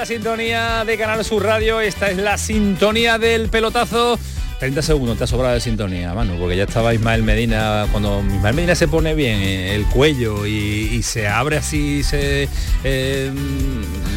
La sintonía de Canal Sur Radio, esta es la sintonía del pelotazo. 30 segundos te ha sobrado de sintonía, mano, porque ya estaba Ismael Medina, cuando Ismael Medina se pone bien eh, el cuello y, se abre así, se eh,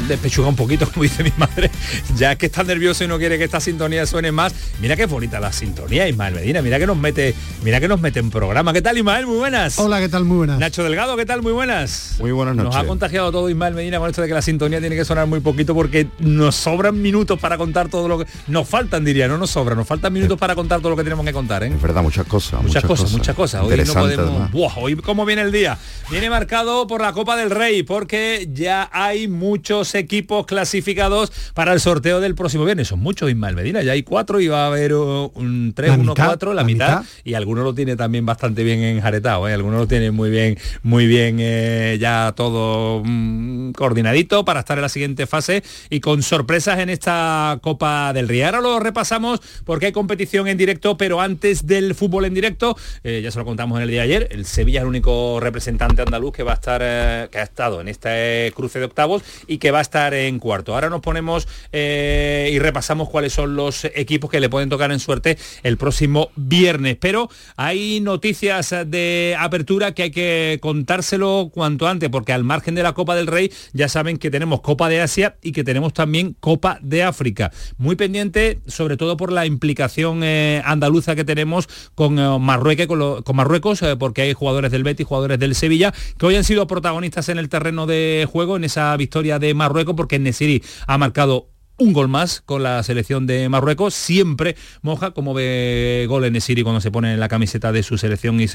despechuga un poquito, como dice mi madre, ya que está nervioso y no quiere que esta sintonía suene más, mira qué bonita la sintonía, Ismael Medina, mira que nos mete, mira que nos mete en programa. ¿Qué tal, Ismael? Muy buenas. Hola, ¿qué tal? Muy buenas. Nacho Delgado, ¿qué tal? Muy buenas. Muy buenas noches. Nos ha contagiado todo Ismael Medina con esto de que la sintonía tiene que sonar muy poquito porque nos sobran minutos para contar todo lo que... Nos faltan, diría, no nos sobran, nos faltan minutos para contar todo lo que tenemos que contar, ¿eh? Es verdad, muchas cosas. Muchas, cosas, muchas cosas. Hoy no podemos. hoy cómo viene el día. Viene marcado por la Copa del Rey, porque ya hay muchos equipos clasificados para el sorteo del próximo viernes. Son muchos, Ismael Medina. Ya hay cuatro y va a haber un 3, 1, 4, la, mitad, Y algunos lo tiene también bastante bien enjaretado, ¿eh? Algunos lo tienen muy bien, muy bien eh, ya todo mm, coordinadito para estar en la siguiente fase y con sorpresas en esta Copa del Rey. Ahora lo repasamos porque hay competición en directo, pero antes del fútbol en directo, eh, ya se lo contamos en el día de ayer, el Sevilla es el único representante andaluz que va a estar, eh, que ha estado en este cruce de octavos y que va a estar en cuarto. Ahora nos ponemos eh, y repasamos cuáles son los equipos que le pueden tocar en suerte el próximo viernes. Pero hay noticias de apertura que hay que contárselo cuanto antes, porque al margen de la Copa del Rey ya saben que tenemos Copa de Asia y que tenemos también Copa de África. Muy pendiente, sobre todo por la implicación andaluza que tenemos con eh, Marruecos, con, Marruecos eh, porque hay jugadores del Betis, jugadores del Sevilla, que hoy han sido protagonistas en el terreno de juego, en esa victoria de Marruecos, porque Nesiri ha marcado un gol más con la selección de Marruecos. Siempre moja como ve gol en Esiri cuando se pone en la camiseta de su selección y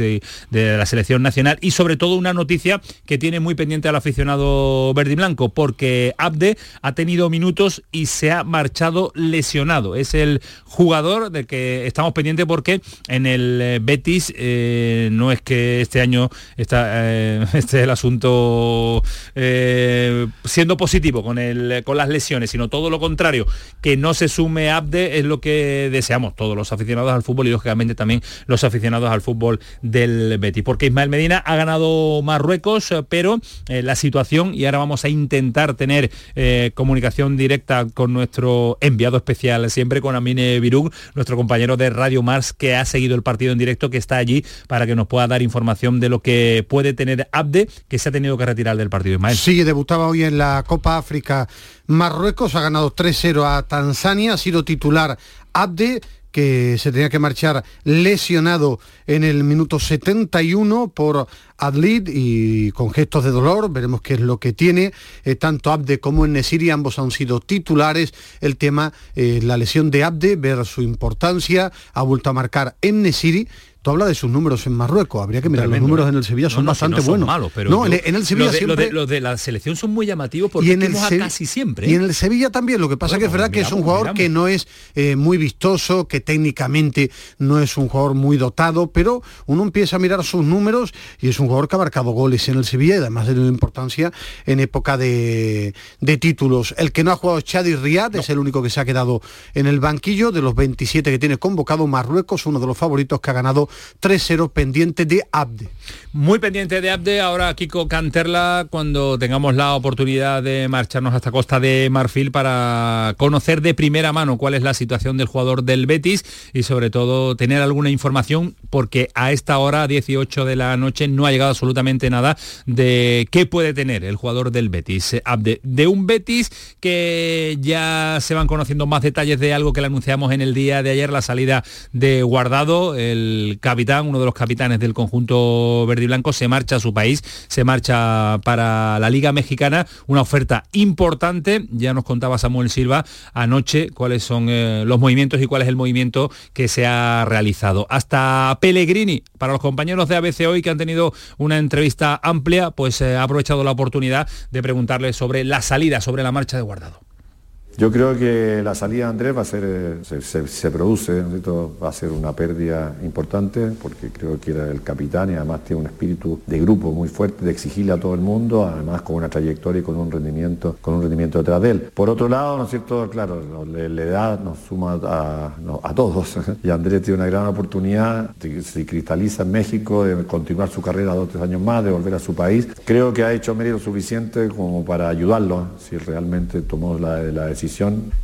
de la selección nacional. Y sobre todo una noticia que tiene muy pendiente al aficionado verde y blanco, porque Abde ha tenido minutos y se ha marchado lesionado. Es el jugador del que estamos pendientes porque en el eh, Betis eh, no es que este año está este el asunto siendo positivo con, el, con las lesiones, sino todo lo contrario, que no se sume Abde es lo que deseamos todos los aficionados al fútbol y lógicamente también los aficionados al fútbol del Betis. Porque Ismael Medina ha ganado Marruecos, eh, pero eh, la situación, y ahora vamos a intentar tener eh, comunicación directa con nuestro enviado especial, siempre con Amine Virug, nuestro compañero de Radio Mars, que ha seguido el partido en directo, que está allí para que nos pueda dar información de lo que puede tener Abde, que se ha tenido que retirar del partido. Ismael. Sí, debutaba hoy en la Copa África Marruecos ha ganado 3-0 a Tanzania, ha sido titular Abde, que se tenía que marchar lesionado en el minuto 71 por Adlid y con gestos de dolor, veremos qué es lo que tiene. Eh, tanto Abde como en Nesiri ambos han sido titulares. El tema, eh, la lesión de Abde, ver su importancia, ha vuelto a marcar en Nesiri habla de sus números en Marruecos, habría que mirar los números en el Sevilla, son bastante buenos. Malos, pero no, en, el Sevilla siempre... Los de, la selección son muy llamativos porque y en el casi siempre. Y en el Sevilla también, lo que pasa que es verdad que es un jugador que no es eh, muy vistoso, que técnicamente no es un jugador muy dotado, pero uno empieza a mirar sus números y es un jugador que ha marcado goles en el Sevilla y además de la importancia en época de, títulos. El que no ha jugado es Chadi Riad, es el único que se ha quedado en el banquillo de los 27 que tiene convocado Marruecos, uno de los favoritos que ha ganado 3-0 pendiente de Abde. Muy pendiente de Abde, ahora Kiko Canterla, cuando tengamos la oportunidad de marcharnos hasta Costa de Marfil para conocer de primera mano cuál es la situación del jugador del Betis y sobre todo tener alguna información, porque a esta hora, 18 de la noche, no ha llegado absolutamente nada de qué puede tener el jugador del Betis. Abde, de un Betis que ya se van conociendo más detalles de algo que le anunciamos en el día de ayer, la salida de Guardado, el capitán, uno de los capitanes del conjunto verde y blanco, se marcha a su país, se marcha para la Liga Mexicana, una oferta importante, ya nos contaba Samuel Silva anoche cuáles son eh, los movimientos y cuál es el movimiento que se ha realizado. Hasta Pellegrini, para los compañeros de ABC hoy que han tenido una entrevista amplia, pues eh, ha aprovechado la oportunidad de preguntarle sobre la salida, sobre la marcha de Guardado. Yo creo que la salida de Andrés va a ser, eh, se, produce, va a ser una pérdida importante porque creo que era el capitán y además tiene un espíritu de grupo muy fuerte, de exigirle a todo el mundo, además con una trayectoria y con un rendimiento, con un rendimiento detrás de él. Por otro lado, ¿no es cierto? Claro, la edad nos suma a, todos y Andrés tiene una gran oportunidad, se cristaliza en México, de continuar su carrera dos o tres años más, de volver a su país. Creo que ha hecho mérito suficiente como para ayudarlo, si realmente tomó la decisión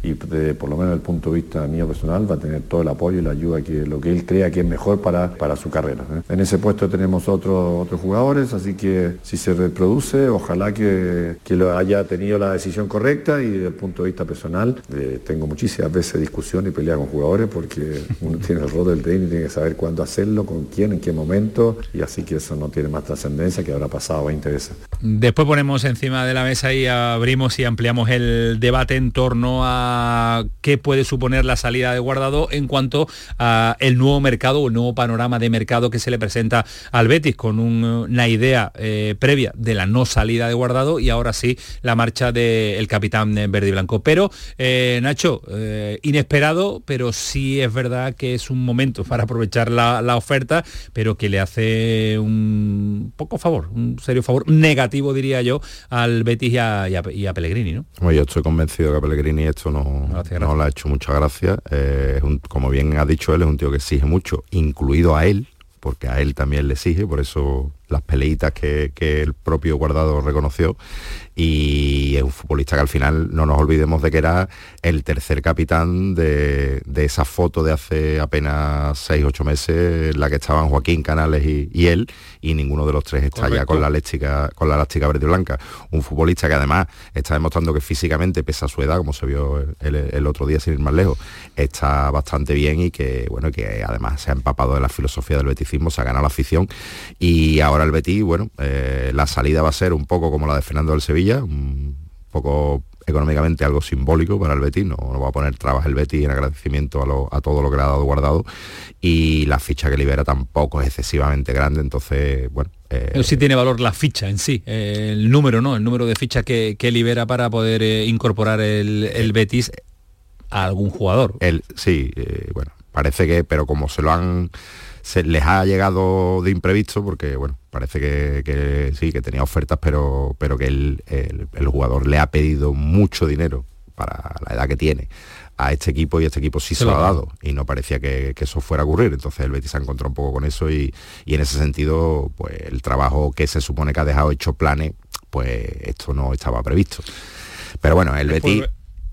y por lo menos desde el punto de vista mío personal va a tener todo el apoyo y la ayuda que lo que él crea que es mejor para, para su carrera. ¿eh? En ese puesto tenemos otros otros jugadores, así que si se reproduce, ojalá que, que lo haya tenido la decisión correcta y desde el punto de vista personal eh, tengo muchísimas veces discusión y pelea con jugadores porque uno tiene el rol del tren y tiene que saber cuándo hacerlo, con quién, en qué momento y así que eso no tiene más trascendencia que habrá pasado 20 veces. Después ponemos encima de la mesa y abrimos y ampliamos el debate en torno a qué puede suponer la salida de Guardado en cuanto a el nuevo mercado o el nuevo panorama de mercado que se le presenta al Betis con una idea eh, previa de la no salida de Guardado y ahora sí la marcha del capitán verde y blanco. Pero eh, Nacho, eh, inesperado, pero sí es verdad que es un momento para aprovechar la, oferta, pero que le hace un poco favor, un serio favor negativo diría yo al Betis y a, Pellegrini, ¿no? yo estoy convencido que a Pellegrini y esto no, no le ha hecho mucha gracia. Eh, como bien ha dicho él, es un tío que exige mucho, incluido a él, porque a él también le exige, por eso las peleitas que, que, el propio Guardado reconoció. Y es un futbolista que al final no nos olvidemos de que era el tercer capitán de, esa foto de hace apenas 6 ocho meses en la que estaban Joaquín Canales y, él y ninguno de los tres está ya con la elástica con la elástica verde y blanca. Un futbolista que además está demostrando que físicamente pese a su edad como se vio el, otro día sin ir más lejos está bastante bien y que bueno que además se ha empapado de la filosofía del beticismo se ha ganado la afición. Y ahora el Betis bueno eh, la salida va a ser un poco como la de Fernando del Sevilla un poco económicamente algo simbólico para el Betis, no, va a poner trabas el Betis en agradecimiento a, todo lo que le ha dado guardado y la ficha que libera tampoco es excesivamente grande, entonces, bueno... Eh, sí tiene valor la ficha en sí, el número, ¿no? El número de fichas que, libera para poder eh, incorporar el, Betis a algún jugador. El, sí, eh, bueno, parece que, pero como se lo han se les ha llegado de imprevisto porque bueno parece que, sí que tenía ofertas pero pero que el, jugador le ha pedido mucho dinero para la edad que tiene a este equipo y este equipo sí se, lo ha dado. y no parecía que, eso fuera a ocurrir. Entonces el Betis se ha encontrado un poco con eso y, en ese sentido pues el trabajo que se supone que ha dejado hecho planes pues esto no estaba previsto. Pero bueno el Betis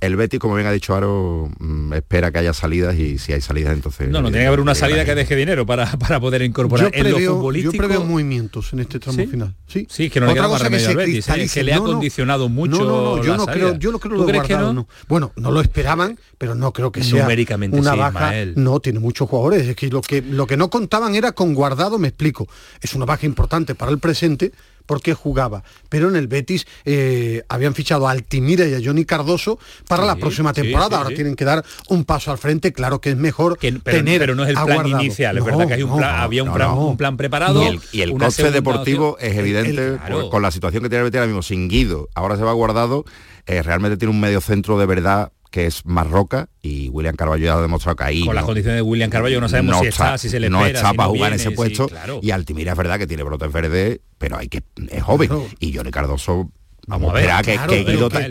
el Betis, como bien ha dicho Aro, mm, espera que haya salidas y si hay salidas entonces... No, no, tiene que haber una salida que deje dinero para, para poder incorporar yo en lo futbolístico. Yo preveo movimientos en este tramo final. Sí, sí que no le queda más remedio al Betis, ¿eh? que le ha condicionado mucho No, no, no, yo no creo, yo no creo lo guardado, no? Bueno, no lo esperaban, pero no creo que sea Numéricamente una sí, baja. No, tiene muchos jugadores. Es que lo que lo que no contaban era con guardado, me explico. Es una baja importante para el presente, porque jugaba. Pero en el Betis eh, habían fichado a Altimira y a Johnny Cardoso para la próxima temporada. Ahora tienen que dar un paso al frente. Claro que es mejor pero, tener pero no es el plan inicial. es verdad que hay un plan, había un, plan, preparado. Y el, coste deportivo es evidente con la situación que tiene el Betis ahora mismo sin Guido. Ahora se va guardado. Eh, realmente tiene un medio centro de verdad que es Marroca y William Carballo ya ha demostrado que ahí con las condiciones de William Carballo no sabemos si está, si se le no está para jugar en ese puesto y Altimira es verdad que tiene brotes verdes pero hay que es joven y Johnny Cardoso Vamos a ver,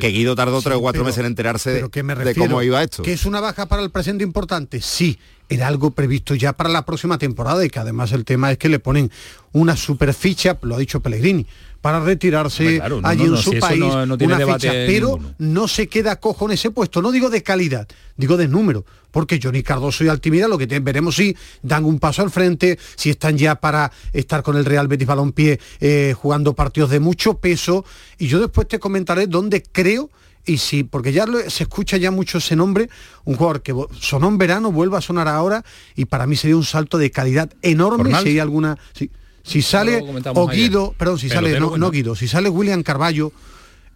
que, Guido, tardó tres o cuatro meses en enterarse de cómo iba esto. ¿Que es una baja para el presente importante? Sí era algo previsto ya para la próxima temporada y que además el tema es que le ponen una superficha, lo ha dicho Pellegrini, para retirarse allí en su país. una ficha, pero no se queda cojo en ese puesto, no digo de calidad, digo de número, porque Johnny Cardoso y Altimira lo que veremos si dan un paso al frente, si están ya para estar con el Real Betis Balompié eh, jugando partidos de mucho peso, y yo después te comentaré dónde creo y sí, porque ya se escucha ya mucho ese nombre, un jugador que sonó en verano, vuelve a sonar ahora y para mí sería un salto de calidad enorme si hay alguna... si sale o Guido, perdón, si sale, no, no Guido, si sale William Carballo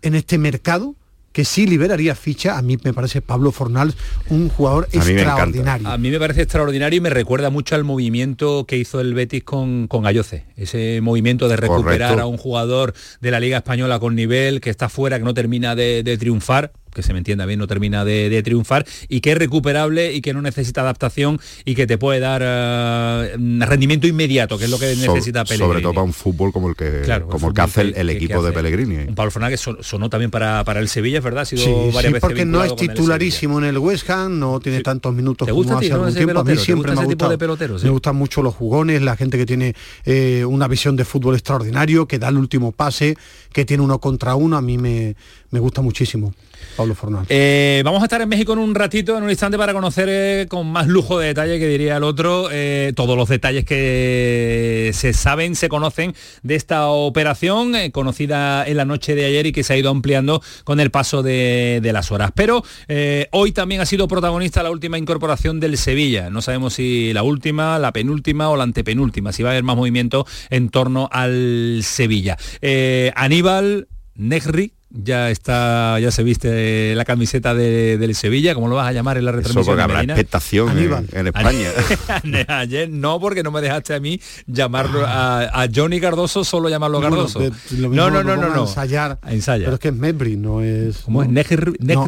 en este mercado, que sí liberaría ficha, a mí me parece Pablo Fornals un jugador extraordinario. a mí me parece extraordinario y me recuerda mucho al movimiento que hizo el Betis con, con Ayoce, ese movimiento de recuperar a un jugador de la Liga Española con nivel, que está fuera, que no termina de triunfar, que se me entienda bien, no termina de, triunfar y que es recuperable y que no necesita adaptación y que te puede dar eh, rendimiento inmediato, que es lo que necesita Pellegrini. Sobre todo para un fútbol como el que, como el que hace el, equipo de Pellegrini. Un Pablo Fernández sonó también para, para el Sevilla, es verdad, ha sido sí, varias porque no es titularísimo en el West Ham, no tiene tantos minutos ¿Te gusta como hace tiempo. A mí siempre me ha gustado. De peloteros, Me gustan mucho los jugones, la gente que tiene eh, una visión de fútbol extraordinario, que da el último pase, que tiene uno contra uno, a mí me, me gusta muchísimo. Pablo Fornal. Eh, vamos a estar en México en un ratito, en un instante, para conocer eh, con más lujo de detalle, que diría el otro, eh, todos los detalles que se saben, se conocen de esta operación, conocida en la noche de ayer y que se ha ido ampliando con el paso de, de las horas. Pero hoy también ha sido protagonista la última incorporación del Sevilla. No sabemos si la última, la penúltima o la antepenúltima, si va a haber más movimiento en torno al Sevilla. Aníbal Negri, ya está, ya se viste la camiseta de, del Sevilla, ¿cómo lo vas a llamar en la retransmisión? Eso habrá expectación en, España. Ayer no, porque no me dejaste a mí llamarlo a, Johnny Cardoso, solo llamarlo Cardoso. no, no, no, no, no. Ensayar. Ensaya. Pero es que es Mebri, no es. ¿Cómo es? Negri. No,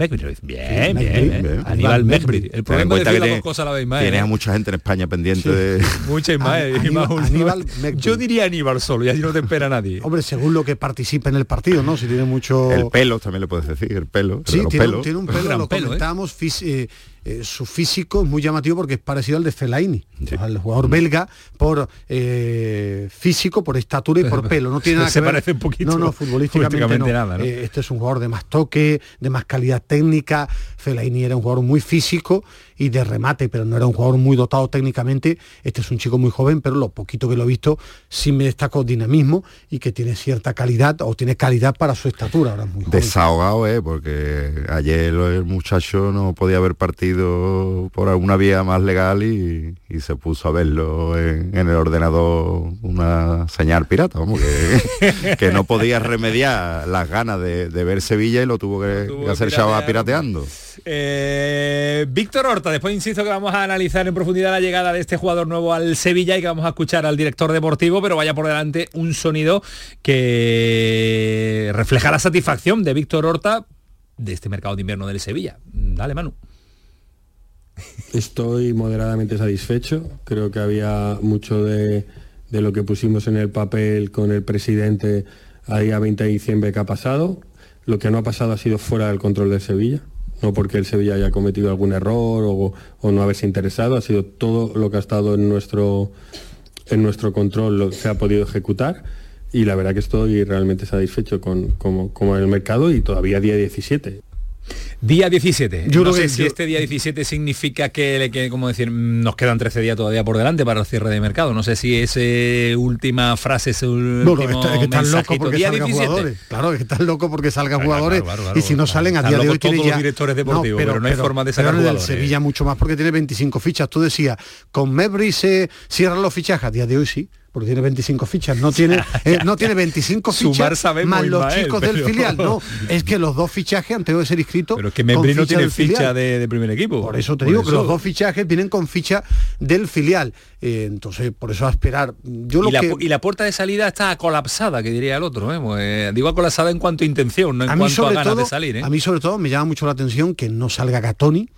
Megri. Bien, bien, bien. Aníbal Mecbri. El problema es que las cosas a la vez más. Tienes a mucha gente en España pendiente de... Mucha más. Aníbal, Yo diría Aníbal solo, y así no te espera nadie. Hombre, según lo que participe en el partido, ¿no? Si tiene mucho... El pelo, también le puedes decir, el pelo. Sí, tiene, tiene, un pelo, lo pelo, ¿eh? comentábamos, eh, eh, su físico es muy llamativo porque es parecido al de Fellaini, al jugador belga, por eh, físico, por estatura y por pelo. No tiene nada Se que parece un poquito. No, no, futbolísticamente no. Nada, eh, este es un jugador de más toque, de más calidad técnica. Fellaini era un jugador muy físico y de remate, pero no era un jugador muy dotado técnicamente. Este es un chico muy joven, pero lo poquito que lo he visto sí me destacó dinamismo y que tiene cierta calidad o tiene calidad para su estatura. Ahora muy Desahogado, ¿eh? porque ayer el muchacho no podía haber partido por alguna vía más legal y, se puso a verlo en, el ordenador una señal pirata, vamos, que, que no podía remediar las ganas de, ver Sevilla y lo tuvo que, hacer Chava pirateando. Eh, Víctor Horta, después insisto que vamos a analizar en profundidad la llegada de este jugador nuevo al Sevilla y que vamos a escuchar al director deportivo, pero vaya por delante un sonido que refleja la satisfacción de Víctor Horta de este mercado de invierno del Sevilla. Dale, Manu. Estoy moderadamente satisfecho. Creo que había mucho de, lo que pusimos en el papel con el presidente a día 20 de diciembre que ha pasado. Lo que no ha pasado ha sido fuera del control de Sevilla no porque el Sevilla haya cometido algún error o, no haberse interesado, ha sido todo lo que ha estado en nuestro, en nuestro control se ha podido ejecutar y la verdad que estoy realmente satisfecho con, con el mercado y todavía día 17. Día 17. Yo no sé si este día 17 significa que, como decir, nos quedan 13 días todavía por delante para el cierre de mercado. No sé si esa última frase es un no, es que están locos porque día salgan 17. jugadores. Claro, es que están locos porque salgan jugadores y si no salen a día de hoy tiene ya... los directores deportivos, pero, no hay forma de sacar jugadores. Sevilla mucho más porque tiene 25 fichas. Tú decías, con Mebri se cierran los fichajes, a día de hoy sí porque tiene 25 fichas, no tiene, eh, no tiene 25 fichas más los chicos del filial, no, es que los dos fichajes han tenido que ser inscritos. Pero es que Membri no tiene ficha de, primer equipo. Por eso te digo que los dos fichajes vienen con ficha del filial. Eh, entonces, por eso a esperar. Yo y, la, y la puerta de salida está colapsada, que diría el otro. ¿eh? Pues, digo colapsada en cuanto a intención, no en cuanto a ganas de salir. A mí sobre todo me llama mucho la atención que no salga Gatoni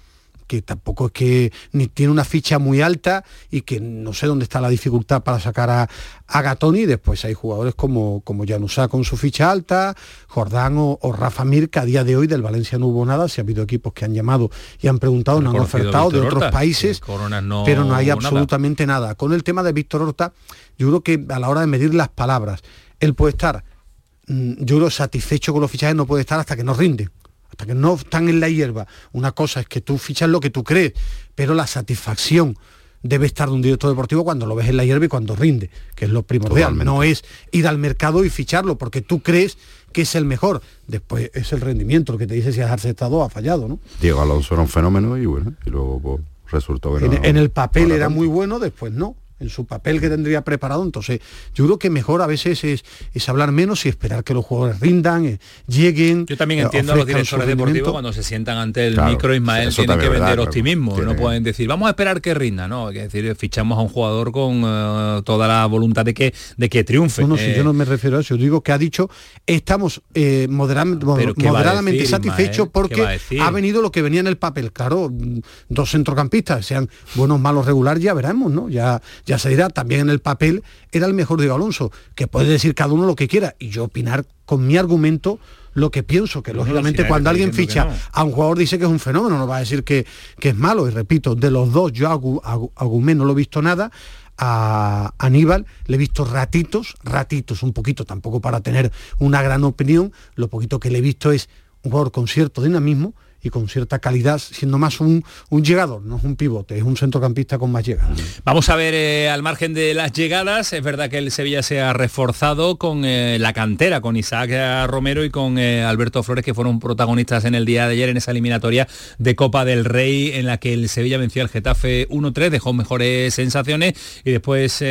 que tampoco es que ni tiene una ficha muy alta y que no sé dónde está la dificultad para sacar a, a Gatoni. Después hay jugadores como, como Janusá con su ficha alta, Jordán o, Rafa Mir, que a día de hoy del Valencia no hubo nada. Si ha habido equipos que han llamado y han preguntado, no han ofertado de otros países, pero no hay absolutamente nada. Con el tema de Víctor Horta, yo creo que a la hora de medir las palabras, él puede estar, mm, yo creo, satisfecho con los fichajes, no puede estar hasta que no rinde hasta que no están en la hierba. Una cosa es que tú fichas lo que tú crees, pero la satisfacción debe estar de un director deportivo cuando lo ves en la hierba y cuando rinde, que es lo primordial. No es ir al mercado y ficharlo porque tú crees que es el mejor. Después es el rendimiento lo que te dice si has acertado o ha fallado, ¿no? Diego Alonso era un fenómeno y bueno, y luego pues, resultó que en, en el papel era muy bueno, después no en su papel que tendría preparado. Entonces, yo creo que mejor a veces es, es hablar menos y esperar que los jugadores rindan, eh, lleguen. Yo también entiendo a los directores deportivos cuando se sientan ante el micro Ismael tienen que vender optimismo. No pueden decir, vamos a esperar que rinda, ¿no? Es decir, fichamos a un jugador con eh, toda la voluntad de que, de que triunfe. No, si yo eh, no me refiero a eso, yo digo que ha dicho, estamos moderadamente satisfechos porque ha, venido lo que venía en el papel. Claro, dos centrocampistas, sean buenos, malos, regular, ya veremos, ¿no? Ya, ya ya se dirá, también en el papel era el mejor Diego Alonso, que puede decir cada uno lo que quiera y yo opinar con mi argumento lo que pienso, que lógicamente cuando alguien ficha a un jugador dice que es un fenómeno, no va a decir que, que es malo, y repito, de los dos yo a, a, Gumé no lo he visto nada, a Aníbal le he visto ratitos, ratitos, un poquito, tampoco para tener una gran opinión, lo poquito que le he visto es un jugador con cierto dinamismo, y con cierta calidad, siendo más un, un llegador, no es un pivote, es un centrocampista con más llegada. Vamos a ver eh, al margen de las llegadas, es verdad que el Sevilla se ha reforzado con eh, la cantera, con Isaac Romero y con eh, Alberto Flores, que fueron protagonistas en el día de ayer en esa eliminatoria de Copa del Rey, en la que el Sevilla venció al Getafe 1-3, dejó mejores sensaciones y después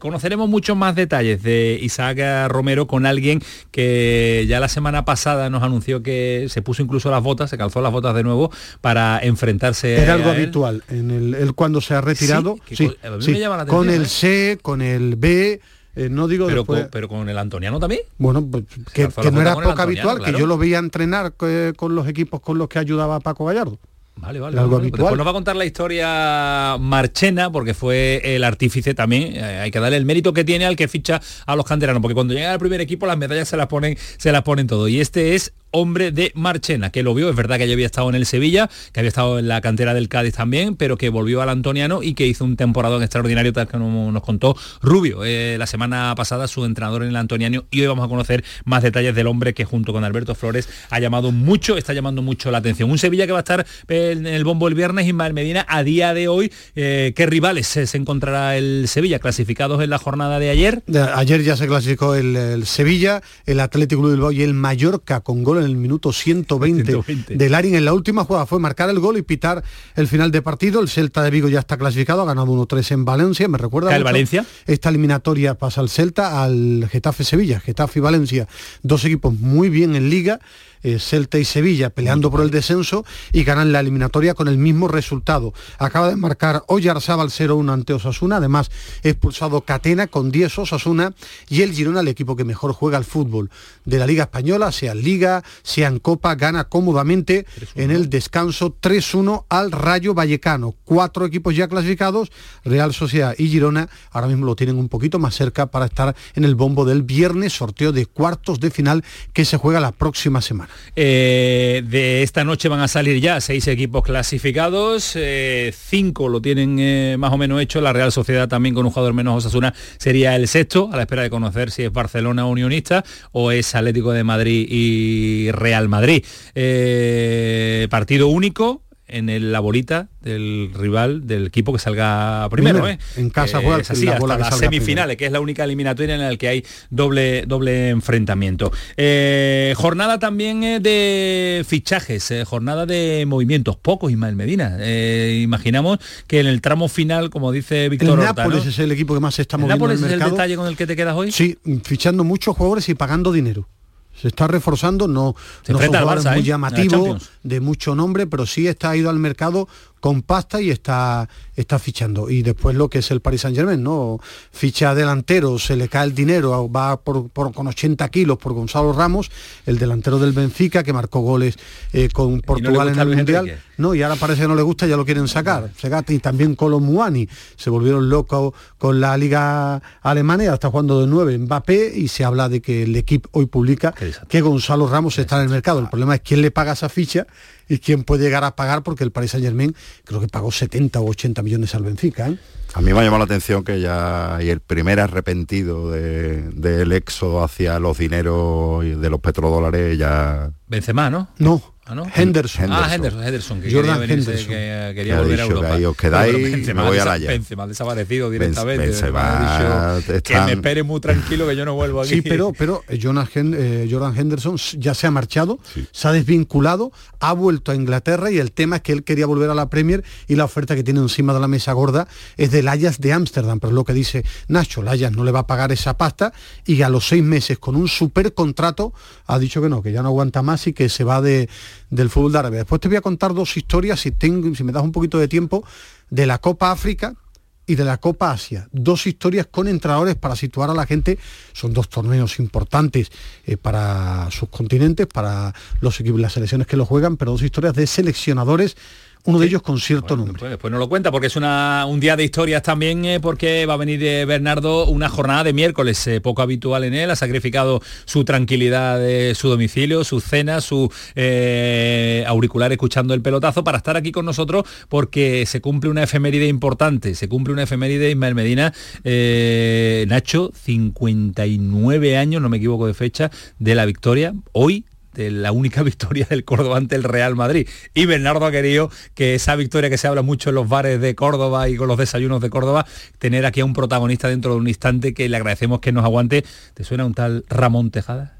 conoceremos muchos más detalles de Isaac Romero con alguien que ya la semana pasada nos anunció que se puso incluso las botas, calzó las botas de nuevo para enfrentarse Era algo habitual. En el, él cuando se ha retirado, con el C, con el B, eh, no digo pero, con, pero con el Antoniano también. Bueno, pues, que, no era poco habitual, que yo lo veía entrenar eh, con los equipos con los que ayudaba Paco Gallardo. Vale, vale. Algo pues Después nos va a contar la historia Marchena, porque fue el artífice también. Eh, hay que darle el mérito que tiene al que ficha a los canteranos, porque cuando llega al primer equipo las medallas se las ponen, se las ponen todo. Y este es hombre de Marchena, que lo vio, es verdad que ya había estado en el Sevilla, que había estado en la cantera del Cádiz también, pero que volvió al Antoniano y que hizo un temporada extraordinario, tal que nos contó Rubio eh, la semana pasada, su entrenador en el Antoniano, y hoy vamos a conocer más detalles del hombre que junto con Alberto Flores ha llamado mucho, está llamando mucho la atención. Un Sevilla que va a estar en el bombo el viernes, Ismael Medina, a día de hoy, eh, ¿qué rivales se, encontrará el Sevilla? ¿Clasificados en la jornada de ayer? ayer ya se clasificó el, Sevilla, el Atlético de Bilbao y el Mallorca con gol en el minuto 120, del Arin. En la última jugada fue marcar el gol y pitar el final de partido. El Celta de Vigo ya está clasificado, ha ganado 1-3 en Valencia. Me recuerda. ¿El Valencia? Esta eliminatoria pasa al Celta, al Getafe Sevilla, Getafe y Valencia. Dos equipos muy bien en liga eh, Celta y Sevilla peleando por el descenso y ganan la eliminatoria con el mismo resultado. Acaba de marcar Oyarzábal 0-1 ante Osasuna, además expulsado Catena con 10 Osasuna y el Girona, el equipo que mejor juega al fútbol de la Liga Española, sea en Liga, sea en Copa, gana cómodamente en el descanso 3-1 al Rayo Vallecano. Cuatro equipos ya clasificados, Real Sociedad y Girona, ahora mismo lo tienen un poquito más cerca para estar en el bombo del viernes, sorteo de cuartos de final que se juega la próxima semana. Eh, de esta noche van a salir ya seis equipos clasificados, eh, cinco lo tienen eh, más o menos hecho, la Real Sociedad también con un jugador menos Osasuna sería el sexto, a la espera de conocer si es Barcelona Unionista o es Atlético de Madrid y Real Madrid. partido único, en la bolita del rival del equipo que salga primero. ¿eh? En casa juega así, hasta las semifinales, que es la única eliminatoria en la que hay doble, doble enfrentamiento. Eh, jornada también eh, de fichajes, jornada de movimientos, pocos Ismael Medina. imaginamos que en el tramo final, como dice Víctor el Nápoles es el equipo que más se está moviendo. ¿El Nápoles es el detalle con el que te quedas hoy? Sí, fichando muchos jugadores y pagando dinero se está reforzando, no, se no son jugadores muy llamativos, de mucho nombre, pero sí está ido al mercado con pasta y está, está fichando. Y después lo que es el Paris Saint Germain, ¿no? Ficha delantero, se le cae el dinero, va por, con 80 kilos por Gonzalo Ramos, el delantero del Benfica, que marcó goles eh, con Portugal en el Mundial. No, y ahora parece que no le gusta, ya lo quieren sacar. Y también con los Muani. Se volvieron locos con la Liga Alemana y ahora está jugando de nueve Mbappé y se habla de que el equipo hoy publica que Gonzalo Ramos está en el mercado. El problema es quién le paga esa ficha y quién puede llegar a pagar porque el Paris Saint Germain creo que pagó 70 o 80 millones al Benfica. ¿eh? A mí me ha llamado la atención que ya hay el primer arrepentido del éxodo hacia los dineros de los petrodólares ya... Benzema, ¿no? No, ¿Ah, Henderson. Ah, Henderson, Henderson, que Jordan quería, Henderson. que quería volver a Europa. Que os quedáis y me voy a la Benzema desaparecido directamente. Benzema, que me espere muy tranquilo que yo no vuelvo aquí. Sí, pero, pero eh, Jordan Henderson ya se ha marchado, se ha desvinculado, ha vuelto a Inglaterra y el tema es que él quería volver a la Premier y la oferta que tiene encima de la mesa gorda es del Ajax de Ámsterdam, pero es lo que dice Nacho, el Ajax no le va a pagar esa pasta y a los seis meses con un super contrato ha dicho que no, que ya no aguanta más y que se va de, del fútbol de Arabia. Después te voy a contar dos historias, si, tengo, si me das un poquito de tiempo, de la Copa África y de la Copa Asia. Dos historias con entrenadores para situar a la gente. Son dos torneos importantes eh, para sus continentes, para los equipos, las selecciones que lo juegan, pero dos historias de seleccionadores uno de ellos con cierto nombre. Después, después, no lo cuenta porque es una, un día de historias también eh, porque va a venir de Bernardo una jornada de miércoles eh, poco habitual en él, ha sacrificado su tranquilidad de su domicilio, su cena, su eh, auricular escuchando el pelotazo para estar aquí con nosotros porque se cumple una efeméride importante, se cumple una efeméride Ismael Medina, Nacho, 59 años, no me equivoco de fecha, de la victoria, hoy de la única victoria del Córdoba ante el Real Madrid. Y Bernardo ha querido que esa victoria que se habla mucho en los bares de Córdoba y con los desayunos de Córdoba, tener aquí a un protagonista dentro de un instante que le agradecemos que nos aguante. ¿Te suena un tal Ramón Tejada?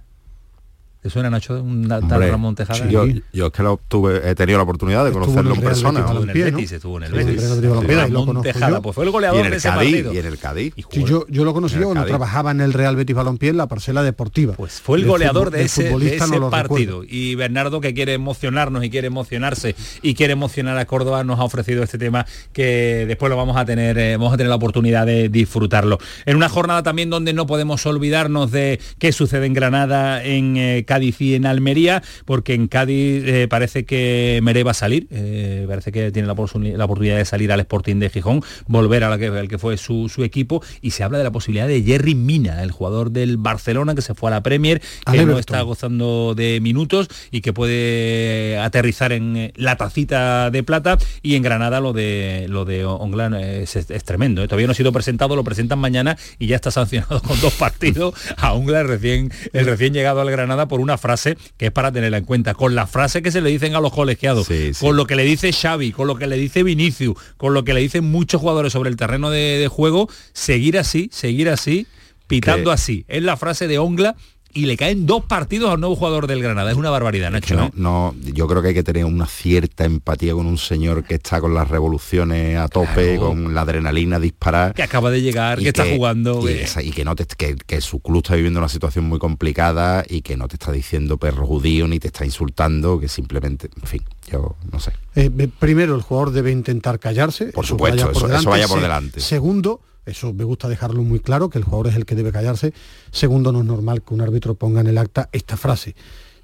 ¿Te suena, Nacho, un tal Ramón Tejada? yo, yo, es que lo tuve, he tenido la oportunidad de conocerlo en, persona. Estuvo en el Betis, estuvo en el Betis. Ramón Tejada, pues fue el goleador de ese Cádiz, partido. Y en el Cádiz. Sí, yo, yo lo conocí cuando trabajaba en el Real Betis Balompié en la parcela deportiva. Pues fue el goleador de ese, de ese partido. Y Bernardo, que quiere emocionarnos y quiere emocionarse y quiere emocionar a Córdoba, nos ha ofrecido este tema que después lo vamos a tener, eh, vamos a tener la oportunidad de disfrutarlo. En una jornada también donde no podemos olvidarnos de qué sucede en Granada, en eh, Cádiz y en Almería porque en Cádiz eh, parece que Meré va a salir, eh, parece que tiene la, oportunidad de salir al Sporting de Gijón, volver a la que, al que fue su, equipo, y se habla de la posibilidad de Jerry Mina, el jugador del Barcelona que se fue a la Premier, que no está gozando de minutos y que puede aterrizar en eh, la tacita de plata, y en Granada lo de lo de Onglan es, tremendo. Todavía no ha sido presentado, lo presentan mañana y ya está sancionado con dos partidos a Onglan recién, el recién llegado al Granada por una frase que es para tenerla en cuenta, con la frase que se le dicen a los colegiados, con lo que le dice Xavi, con lo que le dice Vinicius, con lo que le dicen muchos jugadores sobre el terreno de, juego, seguir así, seguir así, pitando así. Es la frase de Ongla y le caen dos partidos al nuevo jugador del Granada. Es una barbaridad, Nacho. No, no, yo creo que hay que tener una cierta empatía con un señor que está con las revoluciones a tope, con la adrenalina disparar. Que acaba de llegar, que, está jugando. Y, que no te, que, su club está viviendo una situación muy complicada y que no te está diciendo perro judío ni te está insultando, que simplemente, en fin, yo no sé. Eh, primero, el jugador debe intentar callarse. Por supuesto, eso vaya por delante. Segundo, eso me gusta dejarlo muy claro, que el jugador es el que debe callarse. Segundo, no es normal que un árbitro ponga en el acta esta frase.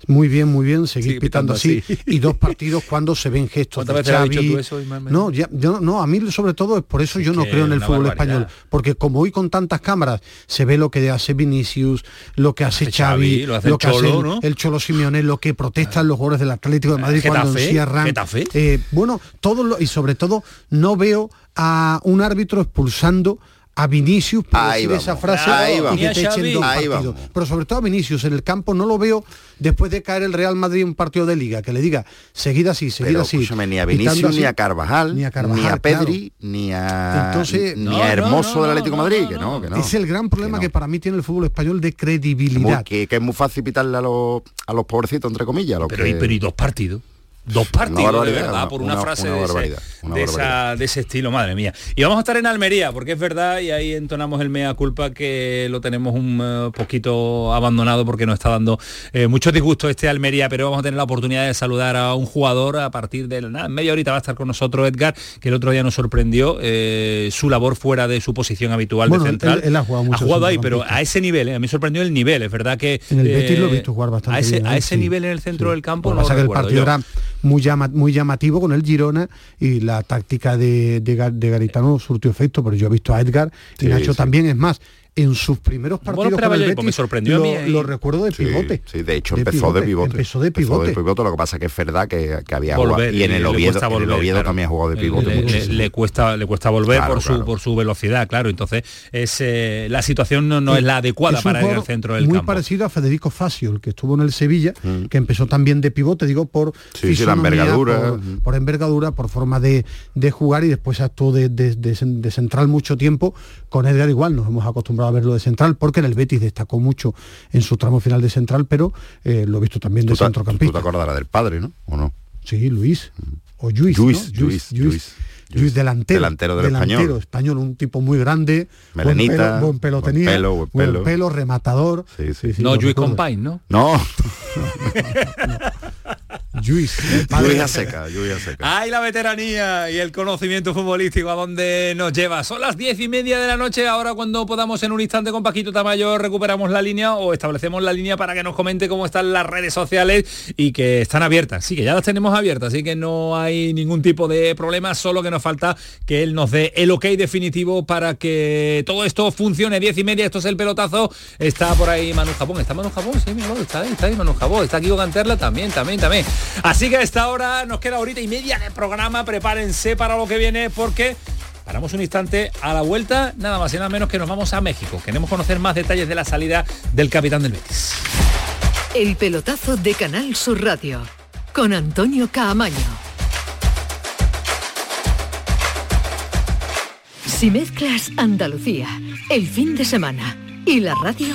Muy bien, muy bien, seguir pitando, así. Y dos partidos cuando se ven gestos de Xavi. no, ya, yo, no, a mí sobre todo es por eso yo no creo en el fútbol español. Porque como hoy con tantas cámaras se ve lo que hace Vinicius, lo que hace, Xavi, lo, que hace el, Cholo Simeone, lo que protestan los jugadores del Atlético de Madrid cuando encierran. Eh, bueno, todo lo, y sobre todo no veo a un árbitro expulsando a Vinicius por decir esa frase y que te echen dos partidos. Pero sobre todo a Vinicius en el campo no lo veo después de caer el Real Madrid en un partido de liga, que le diga, seguida así, seguida así. ni a Vinicius, ni a Carvajal, ni a, Pedri, ni a, ni a Hermoso del Atlético Madrid, que no, que no. Es el gran problema que, para mí tiene el fútbol español de credibilidad. que, es muy fácil pitarle a los, a los pobrecitos, entre comillas. pero, y, pero y dos partidos dos partidos de verdad por una, frase de, ese, estilo, madre mía. Y vamos a estar en Almería, porque es verdad, y ahí entonamos el mea culpa que lo tenemos un eh, poquito abandonado porque nos está dando eh, mucho disgusto este Almería, pero vamos a tener la oportunidad de saludar a un jugador a partir de nada, media horita va a estar con nosotros Edgar, que el otro día nos sorprendió eh, su labor fuera de su posición habitual de central. Él, ha jugado, ha jugado ahí, pero a ese nivel, a mí sorprendió el nivel, es verdad que en el Betis lo he visto jugar bastante a ese, bien, a ese nivel en el centro del campo no pasa que el partido era muy, muy llamativo con el Girona y la táctica de, de, Garitano surtió efecto, pero yo he visto a Edgar y Nacho también, es más, en sus primeros partidos con el Betis, me sorprendió lo, lo recuerdo de pivote. Sí, de hecho empezó de pivote. Empezó de pivote. Lo que pasa que es verdad que, había volver, jugado, y en el Oviedo, en el Oviedo también ha jugado de pivote le, le, cuesta le cuesta volver por su por su velocidad, claro. Entonces es eh, la situación no, no es la adecuada para ir al centro del muy campo. Muy parecido a Federico Facio, el que estuvo en el Sevilla, mm. que empezó también de pivote, digo por sí, la envergadura, por, por, envergadura, por forma de, de jugar y después actuó de, de, de central mucho tiempo. Con Edgar igual nos hemos acostumbrado a verlo de central porque en el Betis destacó mucho en su tramo final de central, pero eh, lo he visto también de centrocampista. Tú te acordarás del padre, ¿no? ¿O no? Sí, Luis. O Luis, Luis, ¿no? Luis, Luis, Luis, delantero, delantero del delantero español. un tipo muy grande, Melenita, buen pelo, buen pelo tenía, pelo, buen pelo. Buen pelo rematador. Sí, sí, sí. no, Luis Compain, ¿no? No. Luis, lluvia seca, lluvia seca. Ay, la veteranía y el conocimiento futbolístico a donde nos lleva. Son las diez y media de la noche. Ahora cuando podamos en un instante con Paquito Tamayo recuperamos la línea o establecemos la línea para que nos comente cómo están las redes sociales y que están abiertas. Sí, que ya las tenemos abiertas, así que no hay ningún tipo de problema, solo que nos falta que él nos dé el ok definitivo para que todo esto funcione. Diez y media, esto es el pelotazo. Está por ahí Manu Japón. ¿Está Manu Japón? Sí, está ahí, está ahí Manu Japón. Está Kiko Canterla también, también, también. Así que a esta hora nos queda ahorita y media de programa. Prepárense para lo que viene porque paramos un instante a la vuelta, nada más y nada menos que nos vamos a México. Queremos conocer más detalles de la salida del capitán del Betis. El pelotazo de Canal Sur Radio con Antonio Caamaño. Si mezclas Andalucía, el fin de semana y la radio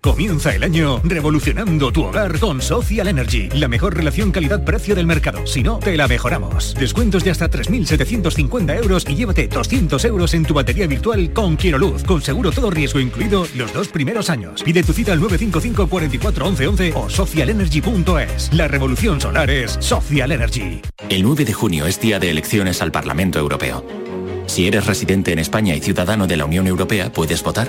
Comienza el año revolucionando tu hogar con Social Energy, la mejor relación calidad-precio del mercado. Si no, te la mejoramos. Descuentos de hasta 3.750 euros y llévate 200 euros en tu batería virtual con Luz, con seguro todo riesgo incluido los dos primeros años. Pide tu cita al 955 44 11 o socialenergy.es. La revolución solar es Social Energy. El 9 de junio es día de elecciones al Parlamento Europeo. Si eres residente en España y ciudadano de la Unión Europea, puedes votar.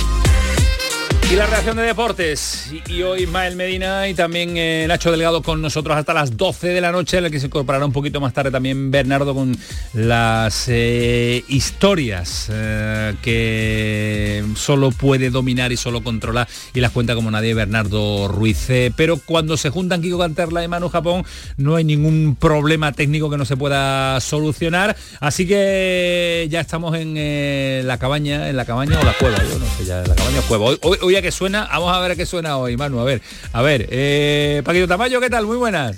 Y la reacción de deportes. Y, hoy Ismael Medina y también eh, Nacho Delgado con nosotros hasta las 12 de la noche, en la que se incorporará un poquito más tarde también Bernardo con las eh, historias eh, que solo puede dominar y solo controlar y las cuenta como nadie Bernardo Ruiz. pero cuando se juntan Kiko Canterla y Manu Japón no hay ningún problema técnico que no se pueda solucionar. Así que ya estamos en la cabaña, en la cabaña o la cueva, yo no sé, ya la cabaña o cueva. hoy que suena, vamos a ver qué suena hoy, Manu, a ver, a ver, eh, Paquito Tamayo, ¿qué tal? Muy buenas.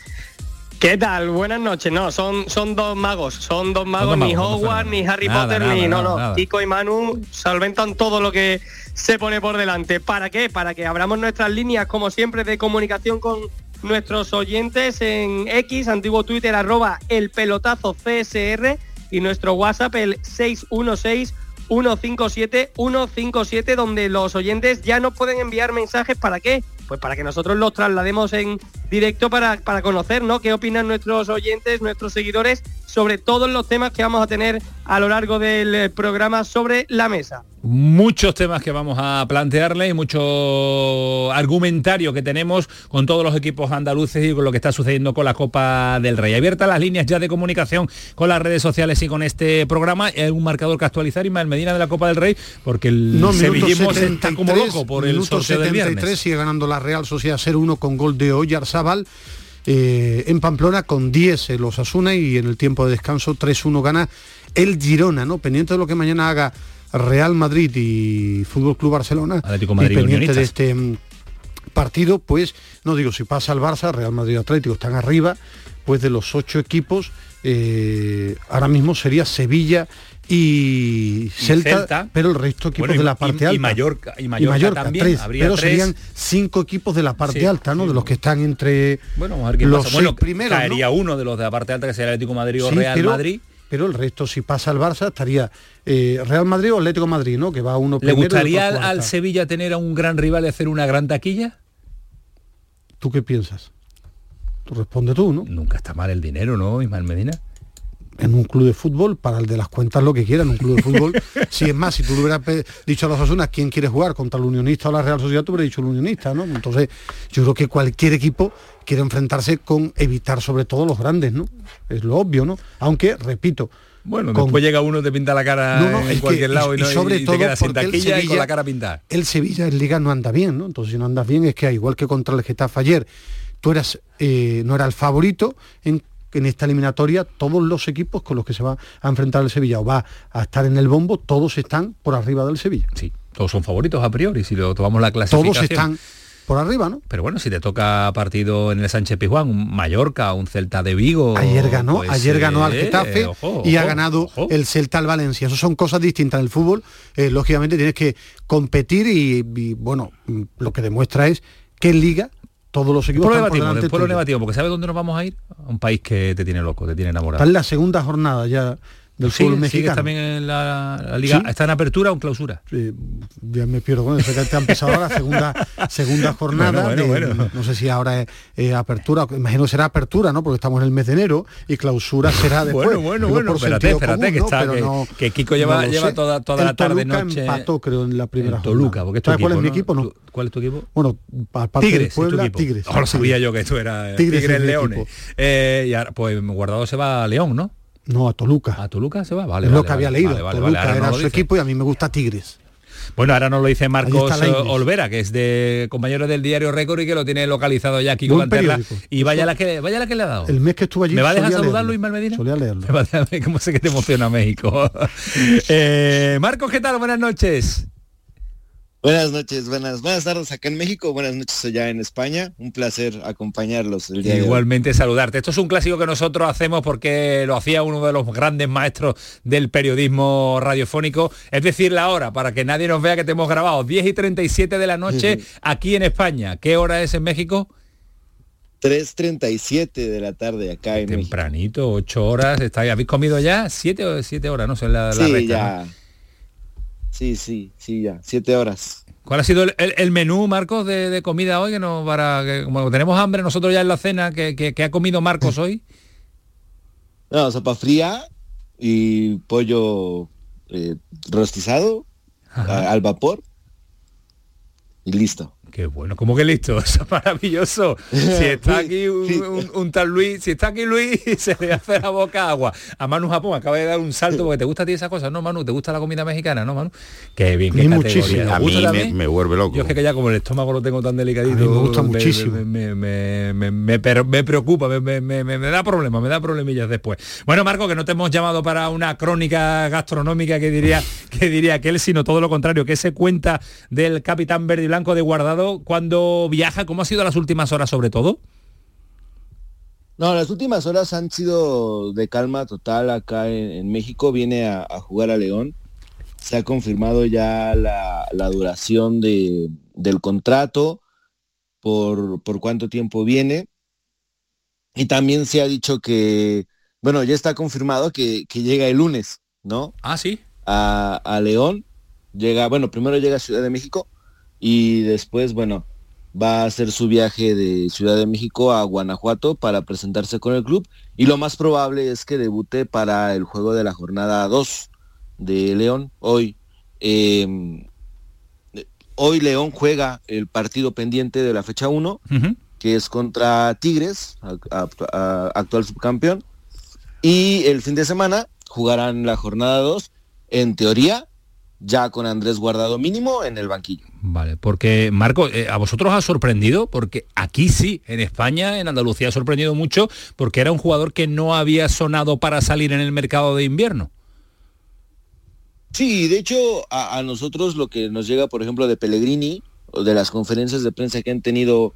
¿Qué tal? Buenas noches. No, son, son dos magos. Son dos magos, ni Hogwarts, ni Harry Potter, ni... no, no. Kiko y Manu solventan todo lo que se pone por delante. ¿Para qué? Para que abramos nuestras líneas, como siempre, de comunicación con nuestros oyentes en X, antiguo Twitter, arroba el pelotazo CSR y nuestro WhatsApp, el 616 157 157 donde los oyentes ya no pueden enviar mensajes. Para qué pues para que nosotros los traslademos en directo para, para conocer ¿no? qué opinan nuestros oyentes nuestros seguidores sobre todos los temas que vamos a tener a lo largo del programa sobre la mesa muchos temas que vamos a plantearle y mucho argumentario que tenemos con todos los equipos andaluces y con lo que está sucediendo con la Copa del Rey. Abierta las líneas ya de comunicación con las redes sociales y con este programa. Hay un marcador que actualizar, Ismael Medina de la Copa del Rey, porque el no, sevillismo está como loco por el sorteo 73, sigue ganando la Real Sociedad 0-1 con gol de Oyarzabal. Eh, en Pamplona con 10 los Asuna y en el tiempo de descanso 3-1 gana el Girona, ¿no? Pendiente de lo que mañana haga Real Madrid y Fútbol Club Barcelona, Atlético Madrid pendiente de este mm, partido, pues no digo si pasa el Barça, Real Madrid y Atlético están arriba, pues de los ocho equipos eh, ahora mismo sería Sevilla y Celta, pero el resto equipos de la parte alta. Y Mallorca, y Mallorca, también. pero serían cinco equipos de la parte alta, ¿no? De los que están entre bueno, vamos a ver qué los Bueno, primeros. Caería uno de los de la parte alta que sería Atlético Madrid o Real Madrid pero el resto, si pasa el Barça, estaría eh, Real Madrid o Atlético Madrid, ¿no? Que va uno ¿Le gustaría al, Sevilla tener a un gran rival y hacer una gran taquilla? ¿Tú qué piensas? Tú responde tú, ¿no? Nunca está mal el dinero, ¿no, Ismael Medina? En un club de fútbol, para el de las cuentas lo que quiera, en un club de fútbol. si es más, si tú le hubieras dicho a los Asunas quién quiere jugar contra el Unionista o la Real Sociedad, tú hubieras dicho el Unionista, ¿no? Entonces, yo creo que cualquier equipo quiere enfrentarse con evitar sobre todo los grandes, ¿no? Es lo obvio, ¿no? Aunque, repito, bueno, después llega uno, te pinta la cara en cualquier lado y, no, sobre todo te sin taquilla y con la cara pintada. El Sevilla en Liga no anda bien, ¿no? Entonces si no andas bien es que igual que contra el Getafe ayer, tú eras, eh, no era el favorito, en en esta eliminatoria todos los equipos con los que se va a enfrentar el Sevilla o va a estar en el bombo, todos están por arriba del Sevilla. Sí, todos son favoritos a priori, si lo tomamos la clasificación. Todos están por arriba, ¿no? Pero bueno, si te toca partido en el Sánchez Pizjuán, un Mallorca, un Celta de Vigo. Ayer ganó, pues, ayer ganó al eh, Getafe y ha ganado el Celta al Valencia. Eso son cosas distintas en el fútbol. Eh, lógicamente tienes que competir y, y, bueno, lo que demuestra es que en liga todos los equipos después lo negativo, porque ¿sabes dónde nos vamos a ir? A un país que te tiene loco, te tiene enamorado. Está en la segunda jornada ya del fútbol mexicano. también en la, liga. ¿Está en apertura o en clausura? ya me pierdo con eso, que ha empezado la segunda, segunda jornada. No sé si ahora es apertura, imagino será apertura, ¿no? Porque estamos en el mes de enero y clausura será después. Bueno, bueno, bueno, espérate, espérate, que, está, que, Kiko lleva, lleva toda, toda la tarde Toluca noche. empató, creo, en la primera Toluca, porque ¿Sabes cuál es mi equipo? No. ¿Cuál es tu equipo? Bueno, aparte Tigres, Puebla, Tigres. Ahora sabía yo que esto era Tigres, Tigres Leones. Eh, y ahora, pues guardado se va a León, ¿no? No, a Toluca. ¿A Toluca se va? Vale. Es lo que había leído. Toluca era su equipo y a mí me gusta Tigres. Bueno, ahora nos lo dice Marcos Olvera, que es de compañero del diario Récord y que lo tiene localizado ya aquí con Y vaya la que vaya la que le ha dado. El mes que estuvo allí. ¿Me va a dejar saludarlo, Ismael Medina? Solía leerlo. ¿Cómo sé que te emociona México? eh, Marcos, ¿qué tal? Buenas noches. Buenas noches, buenas, buenas tardes acá en México, buenas noches allá en España. Un placer acompañarlos el día Igualmente saludarte. Esto es un clásico que nosotros hacemos porque lo hacía uno de los grandes maestros del periodismo radiofónico. Es decir, la hora, para que nadie nos vea que te hemos grabado. 10 y 37 de la noche aquí en España. ¿Qué hora es en México? 3.37 de la tarde acá en Tempranito, 8 horas. ¿Habéis comido ya? ¿7 o 7 horas? No sé, la, sí, ya. Sí, sí, sí, ya. Siete horas. ¿Cuál ha sido el, menú, Marcos, de, comida hoy? Que nos para, que, como tenemos hambre nosotros ya en la cena, que, ha comido Marcos hoy? No, sopa fría y pollo eh, rostizado al vapor y listo. Qué bueno, como que listo, eso es maravilloso. Si está aquí un, tal Luis, si está aquí Luis, se le hace la boca agua. A Manu Japón acaba de dar un salto porque te gusta a ti esa cosa, ¿no, Manu? ¿Te gusta la comida mexicana, no, Manu? Qué bien, qué muchísimo. A mí me, vuelve loco. Yo es que ya como el estómago lo tengo tan delicadito. me gusta muchísimo. Me, me, preocupa, me, da problemas, me da problemillas después. Bueno, Marco, que no te hemos llamado para una crónica gastronómica que diría que diría aquel, sino todo lo contrario, que se cuenta del capitán verde y blanco de guardado cuando viaja? ¿Cómo ha sido las últimas horas sobre todo? No, las últimas horas han sido de calma total acá en, México. Viene a, jugar a León. Se ha confirmado ya la, duración de, del contrato, por, por cuánto tiempo viene. Y también se ha dicho que, bueno, ya está confirmado que, llega el lunes, ¿no? Ah, sí. A, a León. Llega, bueno, primero llega a Ciudad de México y después, bueno, va a hacer su viaje de Ciudad de México a Guanajuato para presentarse con el club y lo más probable es que debute para el juego de la jornada 2 de León hoy. Em, hoy León juega el partido pendiente de la fecha 1, que es contra Tigres, actual subcampeón, y el fin de semana jugarán la jornada 2, en teoría, ya con Andrés Guardado mínimo en el banquillo. Vale, porque Marco, eh, ¿a vosotros ha sorprendido? Porque aquí sí, en España, en Andalucía ha sorprendido mucho porque era un jugador que no había sonado para salir en el mercado de invierno. Sí, de hecho a, nosotros lo que nos llega, por ejemplo, de Pellegrini, o de las conferencias de prensa que han tenido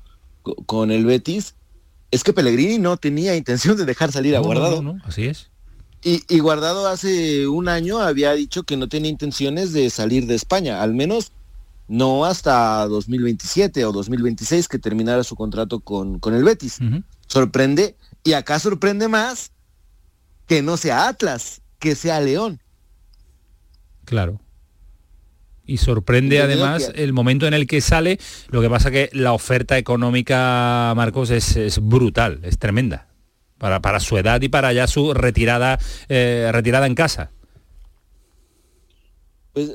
con el Betis, es que Pellegrini no tenía intención de dejar salir a Guardado. no, así es. Y, Guardado hace un año había dicho que no tenía intenciones de salir de España, al menos no hasta 2027 o 2026 que terminara su contrato con, con el Betis. Sorprende, y acá sorprende más que no sea Atlas, que sea León. Claro. Y sorprende además el momento en el que sale, lo que pasa que la oferta económica, Marcos, es, es brutal, es tremenda para, para su edad y para ya su retirada, eh, retirada en casa. Pues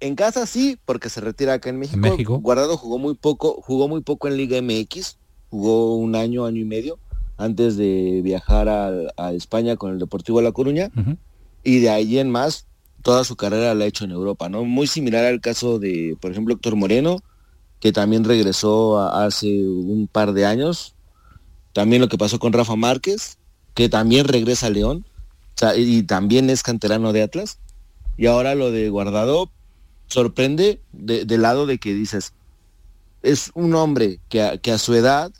en casa sí, porque se retira acá en México. Guardado jugó muy poco, jugó muy poco en Liga MX, jugó un año, año y medio, antes de viajar a, España con el Deportivo de La Coruña. Y de ahí en más, toda su carrera la ha hecho en Europa, ¿no? Muy similar al caso de, por ejemplo, Héctor Moreno, que también regresó hace un par de años, también lo que pasó con Rafa Márquez, que también regresa a León, y también es canterano de Atlas. Y ahora lo de Guardado sorprende del lado de que dices, es un hombre que a, que a su edad,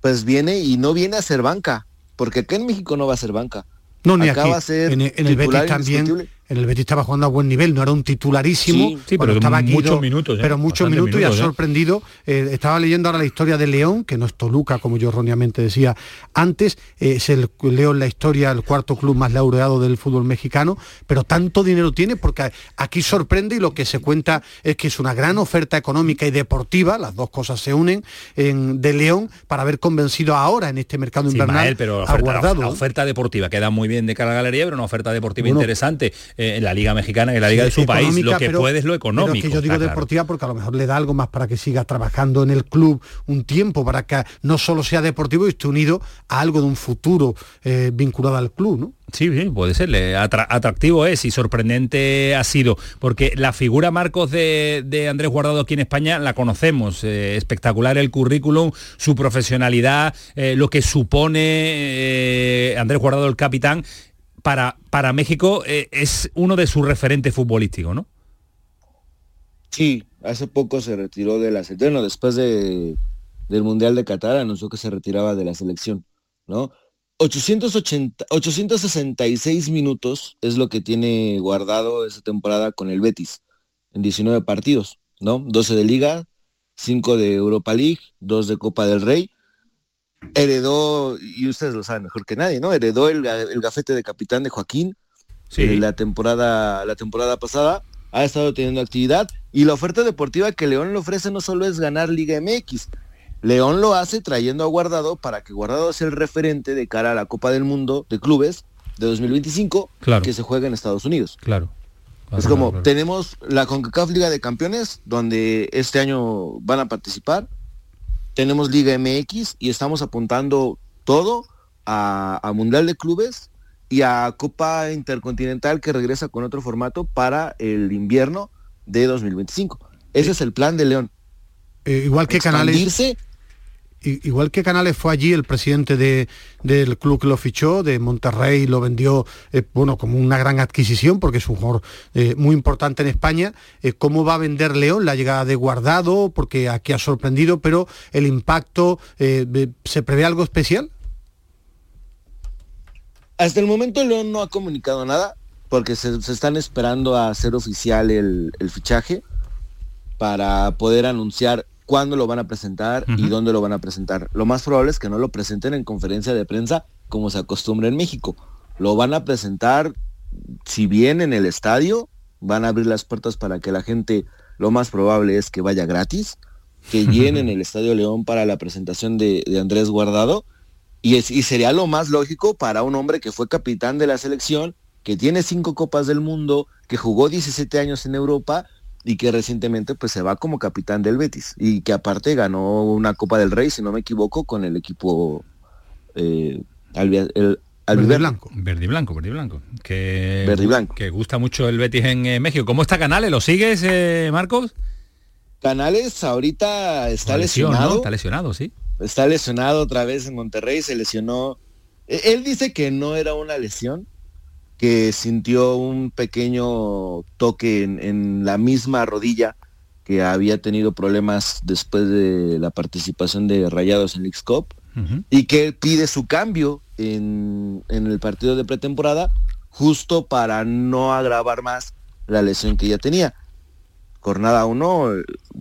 pues viene y no viene a ser banca, porque acá en México no va a ser banca. No, ni Acá aquí. en, el Betis también en el Betis estaba jugando a buen nivel, no era un titularísimo, sí, pero estaba muchos minutos, pero muchos minutos, y ha sorprendido. Eh, estaba leyendo ahora la historia de León, que no es Toluca, como yo erróneamente decía antes, eh, es el León la historia, el cuarto club más laureado del fútbol mexicano, pero tanto dinero tiene porque aquí sorprende y lo que se cuenta es que es una gran oferta económica y deportiva, las dos cosas se unen, en, de León para haber convencido ahora en este mercado invernal pero la oferta, La, oferta deportiva queda muy bien de cara a la galería, pero una oferta deportiva interesante eh, en la Liga Mexicana, en la Liga de su país. Lo que puede es lo económico. Pero que yo digo deportiva porque a lo mejor le da algo más para que siga trabajando en el club un tiempo, para que no solo sea deportivo y esté unido a algo de un futuro eh, vinculado al club, ¿no? Sí, sí, puede ser. atractivo es y sorprendente ha sido, porque la figura Marcos de, Andrés Guardado aquí en España la conocemos. Eh, espectacular el currículum, su profesionalidad, lo que supone Andrés Guardado el capitán para, para México eh, es uno de sus referentes futbolísticos, ¿no? Sí, hace poco se retiró de la selección, bueno, después de, del Mundial de Qatar anunció que se retiraba de la selección, ¿no? 880, 866 minutos es lo que tiene guardado esa temporada con el Betis, en 19 partidos, ¿no? 12 de Liga, 5 de Europa League, 2 de Copa del Rey. Heredó, y ustedes lo saben mejor que nadie, ¿no? Heredó el, gafete de capitán de Joaquín sí. Eh, la, temporada, la temporada pasada. Ha estado teniendo actividad y la oferta deportiva que León le ofrece no solo es ganar Liga MX, León lo hace trayendo a Guardado para que Guardado sea el referente de cara a la Copa del Mundo de Clubes de 2025 que se juega en Estados Unidos. Claro. es como, tenemos la CONCACAF Liga de Campeones, donde este año van a participar. Tenemos Liga MX y estamos apuntando todo a, a Mundial de Clubes y a Copa Intercontinental que regresa con otro formato para el invierno de 2025. Ese es el plan de León. Eh, igual que Canales igual que Canales fue allí el presidente de, del club que lo fichó, de Monterrey, lo vendió eh, bueno, como una gran adquisición, porque es un jugador eh, muy importante en España. ¿Cómo va a vender León la llegada de Guardado? Porque aquí ha sorprendido, pero el impacto, ¿se prevé algo especial? Hasta el momento León no ha comunicado nada, porque se, están esperando a hacer oficial el fichaje para poder anunciar cuándo lo van a presentar y dónde lo van a presentar. Lo más probable es que no lo presenten en conferencia de prensa como se acostumbra en México. Lo van a presentar, si bien en el estadio, van a abrir las puertas para que la gente, lo más probable es que vaya gratis, que llenen el Estadio León para la presentación de, Andrés Guardado. Y, y sería lo más lógico para un hombre que fue capitán de la selección, que tiene cinco copas del mundo, que jugó 17 años en Europa y que recientemente pues se va como capitán del Betis y que aparte ganó una Copa del Rey, si no me equivoco, con el equipo eh, el, Verde blanco. Verde blanco, verde blanco. Que, verde blanco. Que gusta mucho el Betis en eh, México. ¿Cómo está Canales? ¿Lo sigues, eh, Marcos? Canales ahorita está lesionado. Está lesionado, sí. Está lesionado otra vez en Monterrey, se lesionó. E, él dice que no era una lesión, que sintió un pequeño toque en, la misma rodilla que había tenido problemas después de la participación de Rayados en el Cup y que pide su cambio en, el partido de pretemporada justo para no agravar más la lesión que ya tenía. Jornada 1,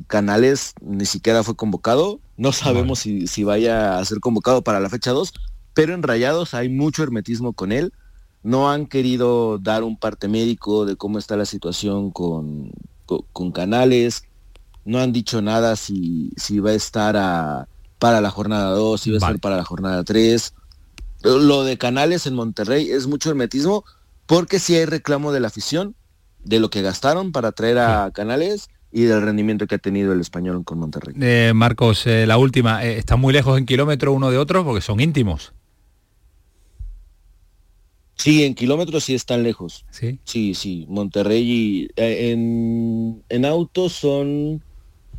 Canales ni siquiera fue convocado, no sabemos si, si, vaya a ser convocado para la fecha 2, pero en Rayados hay mucho hermetismo con él no han querido dar un parte médico de cómo está la situación con, con, Canales, no han dicho nada si, si va a estar a, para la jornada 2, si va a ser para la jornada 3. Lo de Canales en Monterrey es mucho hermetismo porque si hay reclamo de la afición, de lo que gastaron para traer a Canales y del rendimiento que ha tenido el español con Monterrey. Eh, Marcos, eh, la última, eh, ¿están muy lejos en kilómetro uno de otro porque son íntimos? Sí, en kilómetros sí están lejos. Sí. Sí, sí. Monterrey y, eh, en, en auto son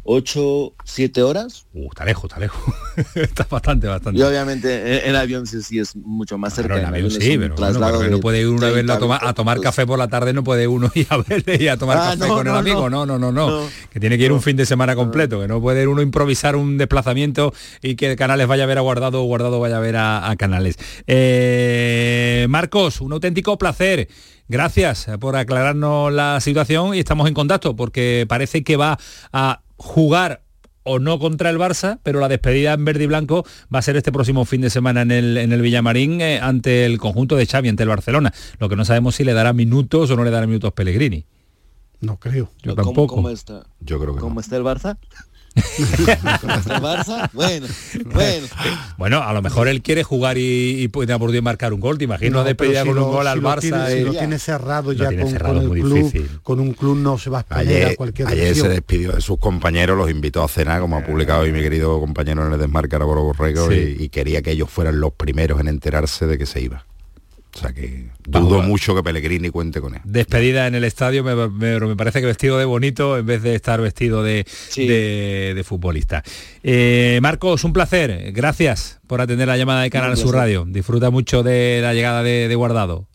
8, 7 horas. Uh, está lejos, está lejos. está bastante, bastante. Y obviamente en, avión sí, es mucho más cerca. en avión sí, pero, no puede ir uno a verlo a tomar, a tomar café por la tarde, no puede uno ir a verle y a tomar ah, café con el amigo. No, no, no, no. que tiene que ir un fin de semana completo, que no puede uno improvisar un desplazamiento y que Canales vaya a ver a Guardado o Guardado vaya a ver a, Canales. Eh, Marcos, un auténtico placer. Gracias por aclararnos la situación y estamos en contacto porque parece que va a jugar o no contra el Barça, pero la despedida en verde y blanco va a ser este próximo fin de semana en el, en el Villamarín eh, ante el conjunto de Xavi, ante el Barcelona. Lo que no sabemos si le dará minutos o no le dará minutos Pellegrini. No creo. Yo tampoco. ¿Cómo, está? Yo creo que ¿Cómo está el Barça? Bueno, bueno. Bueno, a lo mejor él quiere jugar y, y puede por marcar un gol. Te imagino no, despedir con un gol al Barça. Tiene, lo tiene cerrado ya con, el club. Con un club no se va a exponer a cualquier Ayer se despidió de sus compañeros, los invitó a cenar, como ha publicado hoy mi querido compañero en el desmarque, Álvaro Borrego, y quería que ellos fueran los primeros en enterarse de que se iba. O sea que dudo mucho que Pellegrini cuente con él. Despedida en el estadio, me, me, parece que vestido de bonito en vez de estar vestido de, de, futbolista. Eh, Marcos, un placer. Gracias por atender la llamada de Canal Sur Radio. Disfruta mucho de la llegada de, Guardado.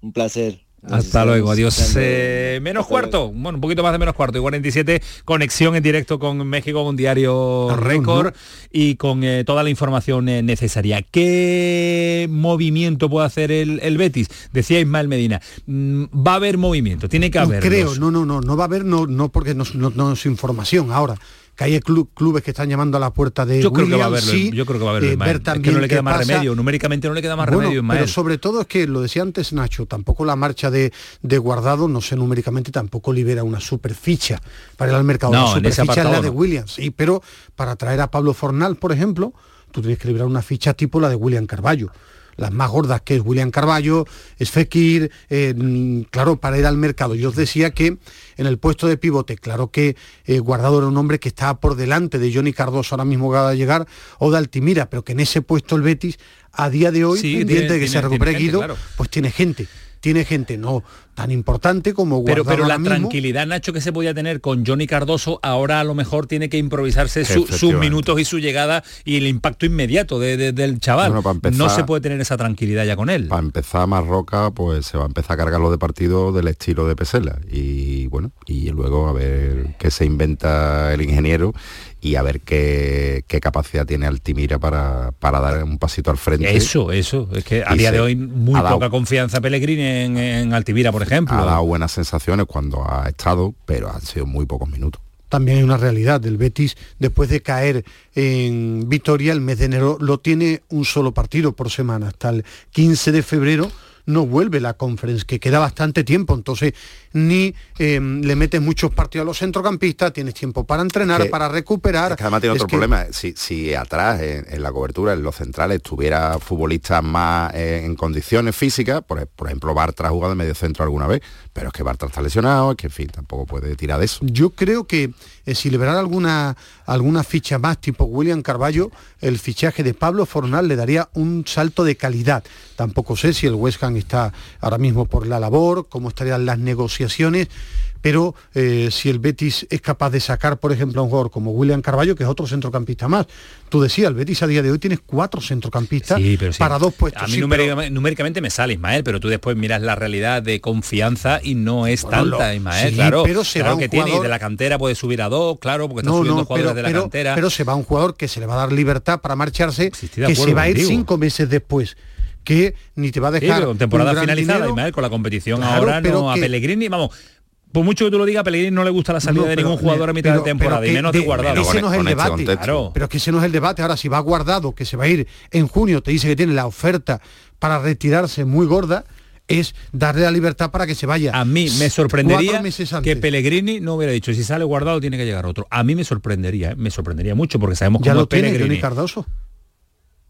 Un placer. Hasta luego, adiós. Eh, menos cuarto, bueno, un poquito más de menos cuarto, y 47, conexión en directo con México, un diario récord y con eh, toda la información eh, necesaria. ¿Qué movimiento puede hacer el, Betis? Decía Ismael Medina, mm, va a haber movimiento, tiene que haber. creo, no, no, no, no va a haber, no, no porque no, no es información ahora que hay clubes que están llamando a la puerta de yo creo que va a haberlo, yo creo que va a haberlo eh, es que no le queda más remedio numéricamente no le queda más remedio pero sobre todo es que lo decía antes Nacho tampoco la marcha de, de guardado no sé numéricamente tampoco libera una super ficha para ir al mercado. No, ficha es la de Williams sí pero para traer a Pablo Fornal por ejemplo tú tienes que liberar una ficha tipo la de William Carballo las más gordas que es William Carballo, es Fekir, eh, claro, para ir al mercado. Yo os decía que en el puesto de pivote, claro que eh, Guardado era un hombre que estaba por delante de Johnny Cardoso ahora mismo va a llegar, o de Altimira, pero que en ese puesto el Betis, a día de hoy, pendiente de que se recupere Guido, pues tiene gente tiene gente no tan importante como Pero, pero la tranquilidad, Nacho, que se podía tener con Johnny Cardoso, ahora a lo mejor tiene que improvisarse sus minutos y su llegada y el impacto inmediato del chaval. no se puede tener esa tranquilidad ya con él. Para empezar Marroca, pues se va a empezar a cargar los de partido del estilo de Pesela. Y bueno, y luego a ver qué se inventa el ingeniero y a ver qué, capacidad tiene Altimira para, para, dar un pasito al frente. Eso, eso. Es que a día de hoy muy poca confianza Pellegrini en, en, Altimira, por ejemplo. Ha dado buenas sensaciones cuando ha estado, pero han sido muy pocos minutos. También hay una realidad del Betis, después de caer en Vitoria, el mes de enero lo tiene un solo partido por semana, hasta el 15 de febrero no vuelve la conference, que queda bastante tiempo, entonces ni em, le metes muchos partidos a los centrocampistas, tienes tiempo para entrenar, para recuperar. Es que además tiene otro problema, si, si atrás en, la cobertura, en los centrales, tuviera futbolistas más eh, en condiciones físicas, por, por ejemplo, Bartra ha jugado de medio centro alguna vez, pero es que Bartra está lesionado, es que en fin, tampoco puede tirar de eso. Yo creo que eh, si liberara alguna, alguna ficha más tipo William Carballo, el fichaje de Pablo Fornal le daría un salto de calidad. Tampoco sé si el West Ham está ahora mismo por la labor, cómo estarían las negociaciones, pero eh, si el Betis es capaz de sacar, por ejemplo, a un jugador como William Carballo, que es otro centrocampista más, tú decías, el Betis a día de hoy tiene cuatro centrocampistas para dos puestos. A mí numéricamente, me sale, Ismael, pero tú después miras la realidad de confianza y no es tanta, Ismael, claro. Pero se va que tiene, de la cantera puede subir a dos, claro, porque está subiendo jugadores de la cantera. Pero se va un jugador que se le va a dar libertad para marcharse, que se va a ir cinco meses después que ni te va a dejar. con temporada finalizada, y con la competición ahora no a Pellegrini, vamos. Por mucho que tú lo digas, a Pellegrini no le gusta la salida de ningún jugador a mitad de temporada, y menos de, guardado. Ese no es el debate. Pero es que ese no es el debate. Ahora, si va guardado, que se va a ir en junio, te dice que tiene la oferta para retirarse muy gorda, es darle la libertad para que se vaya. A mí me sorprendería que Pellegrini no hubiera dicho, si sale guardado tiene que llegar otro. A mí me sorprendería, ¿eh? me sorprendería mucho porque sabemos ya cómo lo tiene Pellegrini. Cardoso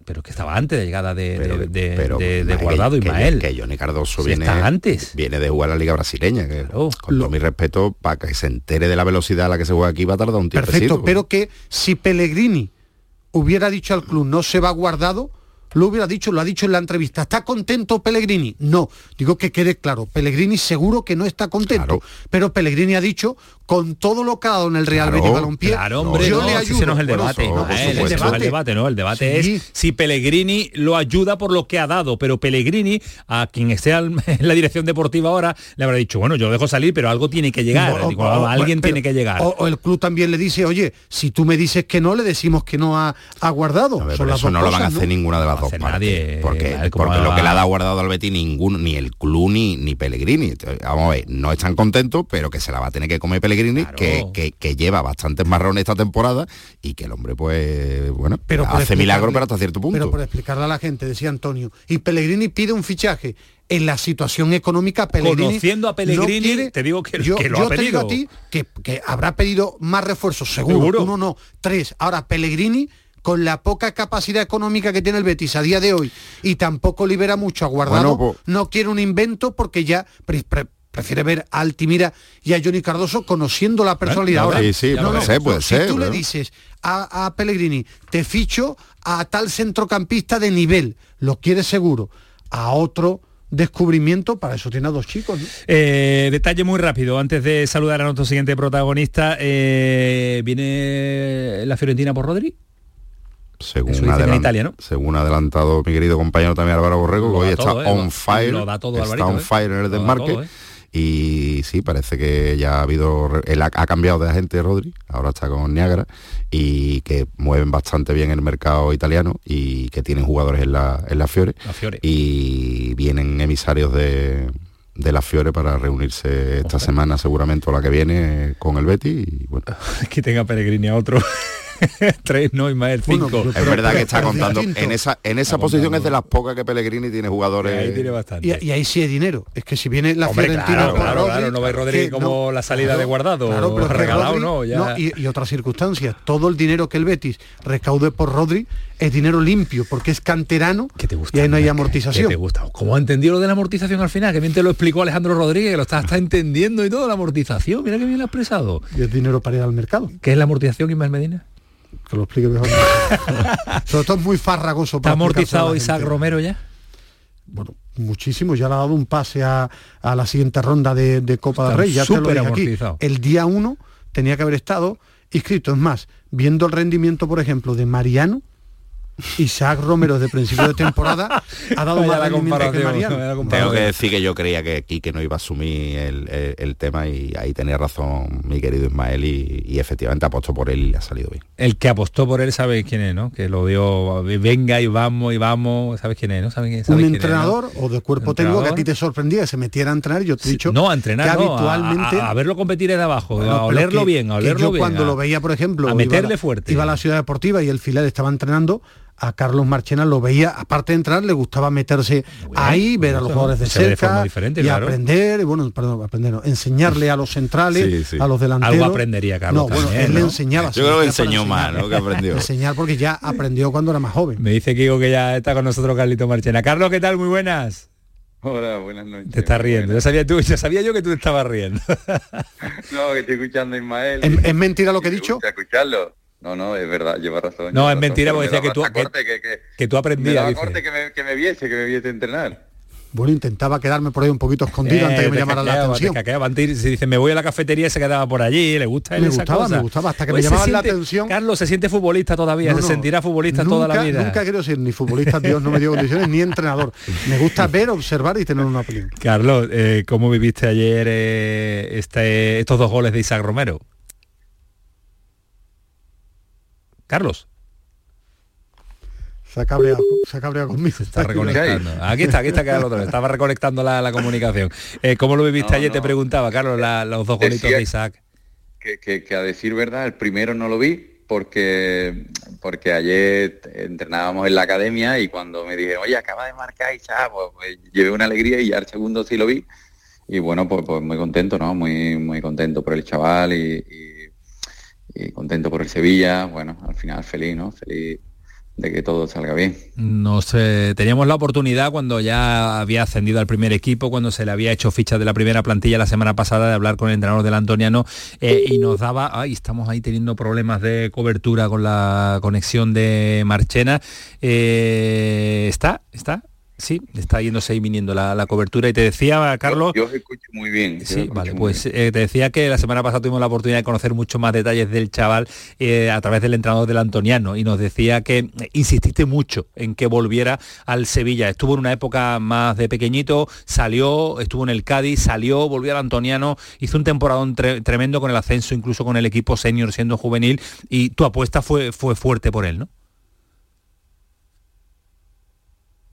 pero que estaba antes de llegada de, de, Guardado y Mael. Que, Johnny Cardoso viene, antes. viene de jugar a la Liga Brasileña, que con todo mi respeto, para que se entere de la velocidad a la que se juega aquí va a tardar un tiempo. Perfecto, pero que si Pellegrini hubiera dicho al club no se va guardado, lo hubiera dicho, lo ha dicho en la entrevista. ¿Está contento Pellegrini? No. Digo que quede claro, Pellegrini seguro que no está contento. Pero Pellegrini ha dicho, con todo lo que ha dado en el Real Betis Balompié, claro, hombre, yo le ayudo. Ese no es el debate. no, el, debate. no, el debate es si Pellegrini lo ayuda por lo que ha dado, pero Pellegrini, a quien esté en la dirección deportiva ahora, le habrá dicho, bueno, yo lo dejo salir, pero algo tiene que llegar. alguien tiene que llegar. O, el club también le dice, oye, si tú me dices que no, le decimos que no ha, guardado. eso no lo van a hacer ninguna de las Nadie, porque, lo que le ha dado guardado al Betis ninguno, ni el club ni, ni Pellegrini. Vamos a ver, no están contentos, pero que se la va a tener que comer Pellegrini, que, que, lleva bastantes marrones esta temporada y que el hombre, pues, bueno, pero hace milagro, pero hasta cierto punto. Pero por explicarle a la gente, decía Antonio, y Pellegrini pide un fichaje en la situación económica Pellegrini conociendo a Pellegrini te digo que, yo, que lo ha pedido. te digo a ti que, que, habrá pedido más refuerzos seguro. seguro uno no tres ahora Pellegrini con la poca capacidad económica que tiene el Betis a día de hoy y tampoco libera mucho a Guardado, pues- no quiere un invento porque ya prefiere ver a Altimira y a Johnny Cardoso conociendo la personalidad. Ahora, sí, sí, puede ser, puede si tú le dices a, a, Pellegrini, te ficho a tal centrocampista de nivel, lo quiere seguro, a otro descubrimiento, para eso tiene a dos chicos. Eh, detalle muy rápido, antes de saludar a nuestro siguiente protagonista, eh, ¿viene la Fiorentina por Rodri? Según, según ha adelantado mi querido compañero también Álvaro Borrego, que hoy está ¿eh? on fire, está on fire en el desmarque. Y sí, parece que ya ha habido, él ha, cambiado de agente Rodri, ahora está con Niagara, y que mueven bastante bien el mercado italiano y que tienen jugadores en la, en la Fiore. Y vienen emisarios de, de la Fiore para reunirse esta semana seguramente o la que viene con el Betty y bueno. que tenga Peregrini a otro. tres, no, Ismael, cinco. es verdad que está contando. En esa, en esa posición es de las pocas que Pellegrini tiene jugadores. Y ahí tiene bastante. Y, ahí sí hay dinero. Es que si viene la Fiorentina claro, claro, claro, no va Rodríguez como la salida de guardado. Claro, pero regalado, no, ya. y, y otras circunstancias. Todo el dinero que el Betis recaude por Rodri es dinero limpio, porque es canterano ¿Qué te gusta, y ahí no hay amortización. ¿Qué te gusta? ¿Cómo ha entendido lo de la amortización al final? Que bien te lo explicó Alejandro Rodríguez, que lo está, está entendiendo y todo, la amortización. Mira que bien lo ha expresado. Y es dinero para ir al mercado. ¿Qué es la amortización, Ismael Medina? Que lo explique mejor. Sobre todo es muy farragoso. ¿Está amortizado Isaac Romero ya? Bueno, muchísimo. Ya le ha dado un pase a, la siguiente ronda de, Copa del Rey. Ya te lo dije aquí. El día 1 tenía que haber estado inscrito. Es más, viendo el rendimiento, por ejemplo, de Mariano, Isaac Romero de principio de temporada ha dado más la que Tengo que decir que yo creía que Quique no iba a asumir el, tema y ahí tenía razón mi querido Ismael y, efectivamente apostó por él y le ha salido bien. El que apostó por él sabe quién es, ¿no? Que lo dio, venga y vamos y vamos, ¿sabes quién es, no? ¿Sabe Un entrenador o de cuerpo técnico que a ti te sorprendía que se metiera a entrenar, yo te he dicho no, a entrenar, habitualmente a, verlo competir de abajo, a olerlo bien, a olerlo bien. cuando lo veía, por ejemplo, a meterle fuerte. Iba a la ciudad deportiva y el final estaba entrenando a Carlos Marchena lo veía, aparte de entrar, le gustaba meterse ahí, ver a los jugadores de cerca y aprender, bueno, perdón, aprender, enseñarle a los centrales, a los delanteros. Algo aprendería Carlos. No, bueno, él le enseñaba. Yo creo que enseñó más, ¿no? Que aprendió. Enseñar porque ya aprendió cuando era más joven. Me dice Kiko que ya está con nosotros Carlito Marchena. Carlos, ¿qué tal? Muy buenas. Hola, buenas noches. Te estás riendo. Yo sabía, tú, yo sabía yo que tú te estabas riendo. no, que estoy escuchando a Ismael. ¿Es, mentira lo que he dicho? escucharlo. No, no, es verdad, lleva razón. No, es mentira porque decía que tú, que, tú aprendías. Me corte que me, que me viese, que me viese entrenar. Bueno, intentaba quedarme por ahí un poquito escondido antes que me llamara la atención. si dice, me voy a la cafetería y se quedaba por allí, le gusta él Me gustaba, me gustaba, hasta que me llamaban la atención. Carlos se siente futbolista todavía, se sentirá futbolista toda la vida. Nunca quiero ser ni futbolista, Dios no me dio condiciones, ni entrenador. Me gusta ver, observar y tener una opinión. Carlos, eh, ¿cómo viviste ayer eh, este, estos dos goles de Isaac Romero? Carlos. Se ha cabreado, se conmigo. Está reconectando. Aquí está, aquí está otro. Estaba reconectando la, comunicación. Eh, ¿Cómo lo viviste ayer? Te preguntaba, Carlos, los dos golitos de Isaac. Que, a decir verdad, el primero no lo vi porque porque ayer entrenábamos en la academia y cuando me dije, oye, acaba de marcar Isaac, pues, pues, llevé una alegría y ya el segundo sí lo vi. Y bueno, pues, pues muy contento, ¿no? Muy, muy contento por el chaval y y contento por el Sevilla, bueno, al final feliz, ¿no? Feliz de que todo salga bien. Nos teníamos la oportunidad cuando ya había ascendido al primer equipo, cuando se le había hecho ficha de la primera plantilla la semana pasada de hablar con el entrenador del Antoniano eh, y nos daba, ay, estamos ahí teniendo problemas de cobertura con la conexión de Marchena. Eh, ¿Está? ¿Está? Sí, está yéndose y viniendo la, cobertura. Y te decía, Carlos... Yo, os escucho muy bien. Sí, vale, pues eh, te decía que la semana pasada tuvimos la oportunidad de conocer mucho más detalles del chaval eh, a través del entrenador del Antoniano y nos decía que eh, insististe mucho en que volviera al Sevilla. Estuvo en una época más de pequeñito, salió, estuvo en el Cádiz, salió, volvió al Antoniano, hizo un temporadón tremendo con el ascenso, incluso con el equipo senior siendo juvenil y tu apuesta fue, fue fuerte por él, ¿no?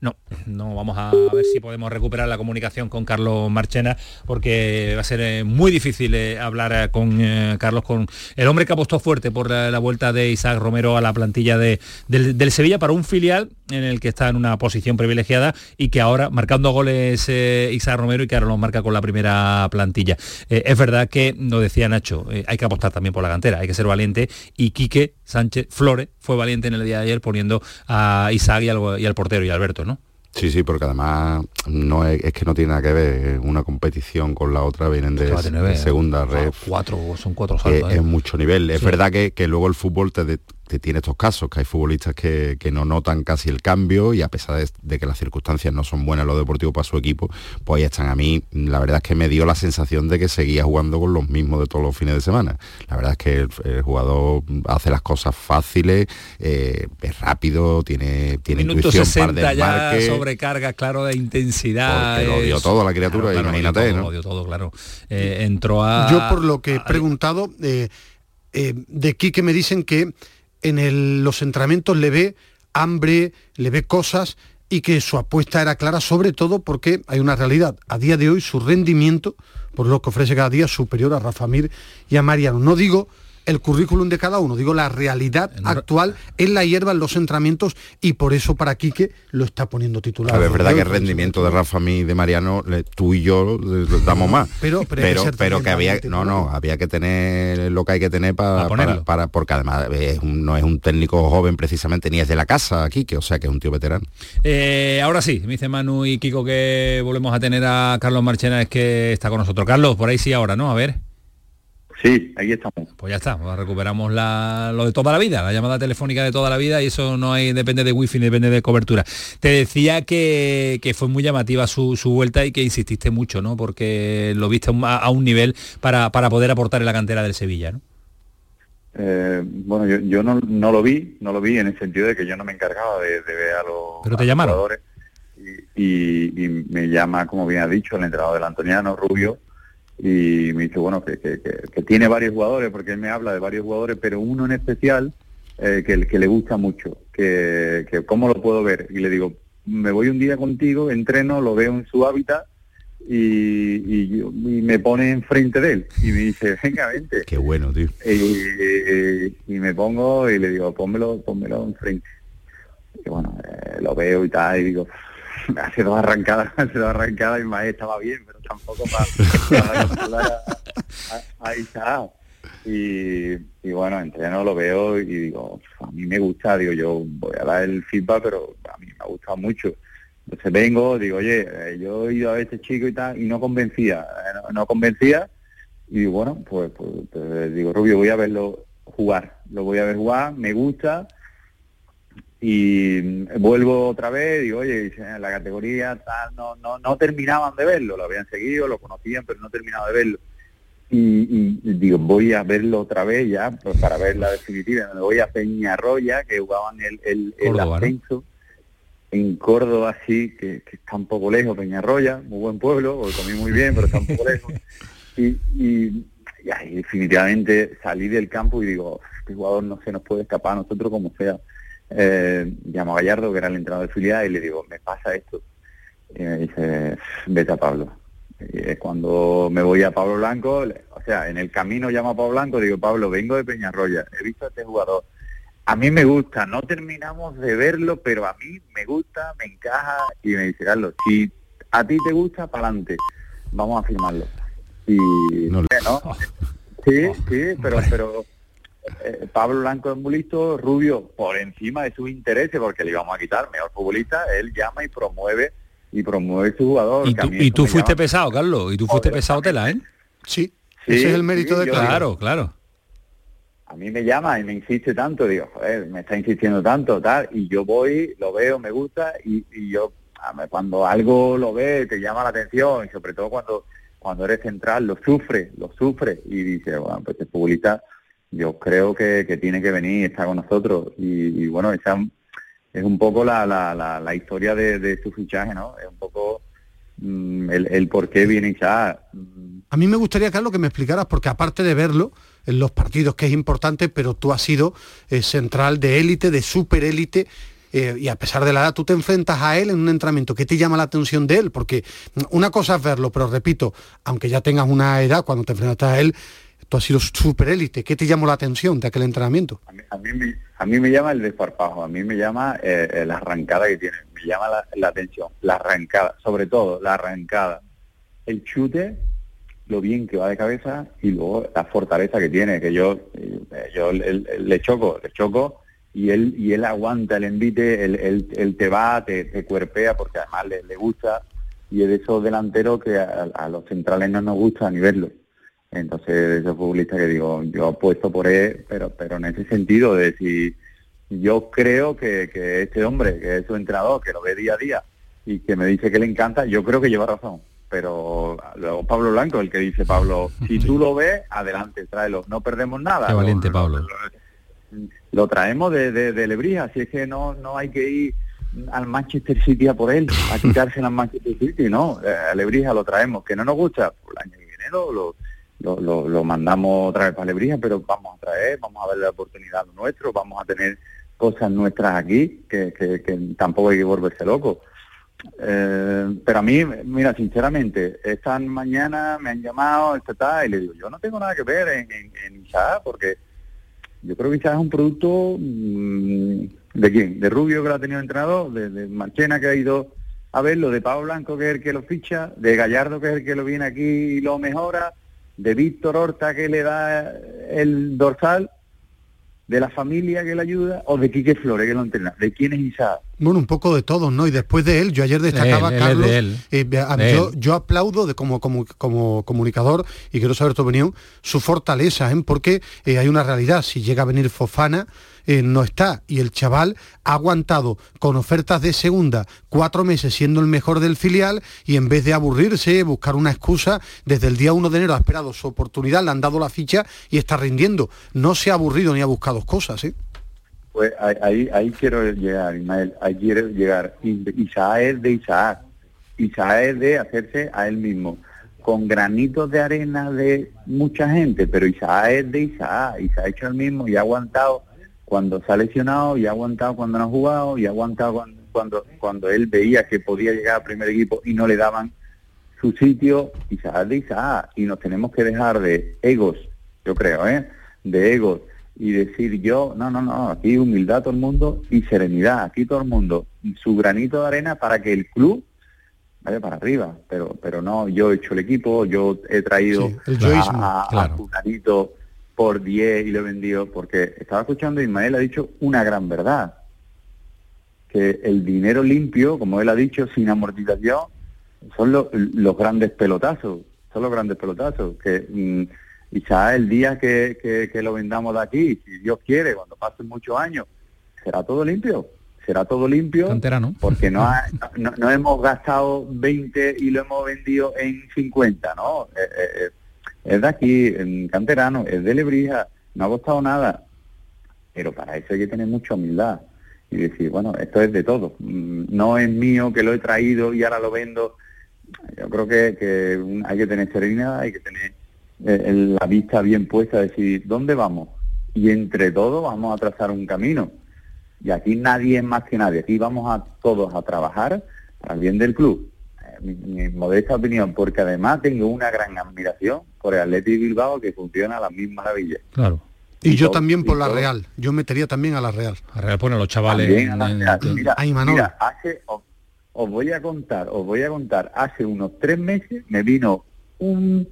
No, no vamos a ver si podemos recuperar la comunicación con Carlos Marchena porque va a ser eh, muy difícil eh, hablar eh, con Carlos, con el hombre que apostó fuerte por la, vuelta de Isaac Romero a la plantilla de, del, Sevilla para un filial en el que está en una posición privilegiada y que ahora, marcando goles Isaac Romero y que ahora lo marca con la primera plantilla. es verdad que, lo decía Nacho, hay que apostar también por la cantera, hay que ser valiente y Quique Sánchez Flores fue valiente en el día de ayer poniendo a Isaac y al, y al portero y a Alberto, ¿no? Sí, sí, porque además no es, que no tiene nada que ver una competición con la otra, vienen de, segunda red. Cuatro, son cuatro saltos. Es, ¿eh? mucho nivel. Es verdad que, luego el fútbol te tiene estos casos, que hay futbolistas que, no notan casi el cambio y a pesar de, que las circunstancias no son buenas lo deportivo para su equipo, pues ahí están. A mí la verdad es que me dio la sensación de que seguía jugando con los mismos de todos los fines de semana. La verdad es que el, jugador hace las cosas fáciles, eh, es rápido, tiene, tiene intuición, 60 par de ya sobrecarga, claro, de intensidad. Porque lo dio todo la criatura, imagínate, ¿no? Lo dio todo, claro. Eh, entró a... Yo por lo que he preguntado, eh, de Quique me dicen que en los entrenamientos le ve hambre, le ve cosas y que su apuesta era clara, sobre todo porque hay una realidad. A día de hoy su rendimiento, por lo que ofrece cada día, superior a Rafa Mir y a Mariano. No digo el currículum de cada uno, digo la realidad actual en la hierba, en los entrenamientos y por eso para Quique lo está poniendo titular. es verdad que el rendimiento de Rafa y de Mariano, tú y yo damos más. Pero, pero, pero, que, había, no, no, había que tener lo que hay que tener para, para, porque además no es un técnico joven precisamente, ni es de la casa Quique, o sea que es un tío veterano. Eh, ahora sí, me dice Manu y Kiko que volvemos a tener a Carlos Marchena, es que está con nosotros. Carlos, por ahí sí ahora, ¿no? A ver. Sí, ahí estamos. Pues ya está, pues recuperamos lo de toda la vida, la llamada telefónica de toda la vida y eso no hay, depende de wifi, depende de cobertura. Te decía que, fue muy llamativa su, vuelta y que insististe mucho, ¿no? Porque lo viste a, un nivel para, poder aportar en la cantera del Sevilla, ¿no? Eh, bueno, yo, no, lo vi, no lo vi en el sentido de que yo no me encargaba de, ver a los, ¿Pero te llamaron? jugadores. Y, y, me llama, como bien ha dicho, el entrenador del Antoniano, Rubio, y me dice, bueno, que, tiene varios jugadores, porque él me habla de varios jugadores, pero uno en especial eh, que, que, le gusta mucho, que, que cómo lo puedo ver. Y le digo, me voy un día contigo, entreno, lo veo en su hábitat y, y, me pone enfrente de él y me dice, venga, vente. Qué bueno, tío. Y, me pongo y le digo, pónmelo, pónmelo enfrente. Y bueno, eh, lo veo y tal, y digo, hace dos arrancadas, hace dos arrancadas y Mae estaba bien, pero tampoco para, ahí está. Y, y bueno, entreno lo veo y digo, a mí me gusta, digo, yo voy a dar el feedback, pero a mí me ha gustado mucho. Entonces vengo, digo, oye, eh, yo he ido a ver este chico y tal, y no convencía, eh, no, convencía, y bueno, pues, pues, pues, digo, Rubio, voy a verlo jugar, lo voy a ver jugar, me gusta, y vuelvo otra vez, digo, oye, la categoría tal, no, no, no terminaban de verlo, lo habían seguido, lo conocían, pero no terminaban de verlo. Y, digo, voy a verlo otra vez ya, pues, para ver la definitiva, me voy a Peñarroya, que jugaban el, el, el ascenso en Córdoba, así, que, está un poco lejos, Peñarroya, muy buen pueblo, comí muy bien, pero está un poco lejos. Y, y, ahí definitivamente salí del campo y digo, este jugador no se nos puede escapar a nosotros como sea eh, llamo a Gallardo, que era el entrenador de filial, y le digo, me pasa esto. Y me dice, vete a Pablo. Y es cuando me voy a Pablo Blanco, o sea, en el camino llamo a Pablo Blanco, digo, Pablo, vengo de Peñarroya, he visto a este jugador. A mí me gusta, no terminamos de verlo, pero a mí me gusta, me encaja, y me dice, Carlos, si a ti te gusta, para adelante, vamos a firmarlo. Y no, ¿no? Sí, sí, pero, pero eh, Pablo Blanco es muy listo, Rubio por encima de sus intereses, porque le íbamos a quitar mejor futbolista, él llama y promueve y promueve su jugador. Y tú, fuiste pesado, Carlos, y tú fuiste pesado tela, ¿eh? Sí, ese es el mérito de Claro, claro. A mí me llama y me insiste tanto, digo, joder, me está insistiendo tanto, tal, y yo voy, lo veo, me gusta, y, yo, cuando algo lo ve, te llama la atención, y sobre todo cuando cuando eres central, lo sufre, lo sufre, y dice, bueno, pues el futbolista yo creo que, tiene que venir, está con nosotros y, bueno, esa es un poco la, la, la, historia de, su fichaje, ¿no? Es un poco mm, el, por qué viene ya. A mí me gustaría, Carlos, que me explicaras, porque aparte de verlo en los partidos, que es importante, pero tú has sido eh, central de élite, de super élite, eh, y a pesar de la edad, tú te enfrentas a él en un entrenamiento. ¿Qué te llama la atención de él? Porque una cosa es verlo, pero repito, aunque ya tengas una edad, cuando te enfrentas a él, Tú has sido súper élite. ¿Qué te llamó la atención de aquel entrenamiento? A mí, me, llama el desparpajo, a mí me llama eh, la arrancada que tiene, me llama la, atención, la arrancada, sobre todo la arrancada, el chute, lo bien que va de cabeza y luego la fortaleza que tiene, que yo, eh, yo le choco, le choco y él y él aguanta el envite, él, te va, te, cuerpea porque además le, gusta y es de esos delanteros que a, a, los centrales no nos gusta ni verlo Entonces, esos futbolistas que digo, yo apuesto por él, pero, pero en ese sentido de si yo creo que, que este hombre, que es su entrenador, que lo ve día a día y que me dice que le encanta, yo creo que lleva razón. Pero luego Pablo Blanco, el que dice, Pablo, si tú lo ves, adelante, tráelo, no perdemos nada. Qué valiente, Pablo. Lo, traemos de, de, de Lebrija, así es que no, no hay que ir al Manchester City a por él, a quitarse al Manchester City, no, eh, a Lebrija lo traemos, que no nos gusta, por el año que viene lo, lo, lo, mandamos otra vez para Lebrija, pero vamos a traer, vamos a darle la oportunidad nuestro, vamos a tener cosas nuestras aquí, que, que, tampoco hay que volverse loco. Eh, pero a mí, mira, sinceramente, esta mañana me han llamado, y le digo, yo no tengo nada que ver en, en, porque yo creo que Isaac es un producto mm, de quién, de Rubio que lo ha tenido entrenador, de, de Marchena que ha ido a verlo, de Pablo Blanco que es el que lo ficha, de Gallardo que es el que lo viene aquí y lo mejora, de Víctor Horta que le da el dorsal, de la familia que le ayuda o de Quique Flores que lo entrena. ¿De quién es Isaac? Bueno, un poco de todo, ¿no? Y después de él, yo ayer destacaba Carlos, eh, yo, aplaudo de como, como, como comunicador y quiero saber tu opinión, su fortaleza, ¿eh? porque eh, hay una realidad, si llega a venir Fofana, eh, no está. Y el chaval ha aguantado con ofertas de segunda cuatro meses siendo el mejor del filial y en vez de aburrirse, buscar una excusa, desde el día 1 de enero ha esperado su oportunidad, le han dado la ficha y está rindiendo. No se ha aburrido ni ha buscado cosas. ¿eh? Pues ahí, ahí quiero llegar, Ismael, ahí quiero llegar. Isaac es de Isaac. Isaac es de hacerse a él mismo con granitos de arena de mucha gente, pero Isaac es de Isaac, Isaac ha hecho el mismo y ha aguantado cuando se ha lesionado y ha aguantado cuando no ha jugado y ha aguantado cuando, cuando, él veía que podía llegar al primer equipo y no le daban su sitio y de Isaac y nos tenemos que dejar de egos, yo creo, ¿eh? de egos y decir yo, no, no, no, aquí humildad todo el mundo y serenidad, aquí todo el mundo, su granito de arena para que el club vaya para arriba, pero pero no, yo he hecho el equipo, yo he traído a, su granito por 10 y lo he vendido, porque estaba escuchando Ismael ha dicho una gran verdad, que el dinero limpio, como él ha dicho, sin amortización, son los grandes pelotazos, son los grandes pelotazos, que mm, quizá el día que, que, lo vendamos de aquí, si Dios quiere, cuando pasen muchos años, será todo limpio, será todo limpio, porque no, no, hemos gastado 20 y lo hemos vendido en 50, ¿no? Eh, eh, eh, es de aquí, en Canterano, es de Lebrija, no ha costado nada. Pero para eso hay que tener mucha humildad y decir, bueno, esto es de todo. Mm, no es mío que lo he traído y ahora lo vendo. Yo creo que, hay que tener serenidad, hay que tener eh, la vista bien puesta, decir, ¿dónde vamos? Y entre todos vamos a trazar un camino. Y aquí nadie es más que nadie. Aquí vamos a todos a trabajar para bien del club mi, modesta opinión, porque además tengo una gran admiración por el Atleti Bilbao que funciona a las mismas maravillas. Claro. Y, yo también por la Real, yo metería también a la Real. La Real pone a los chavales. Mira, hace, os, voy a contar, os voy a contar, hace unos tres meses me vino un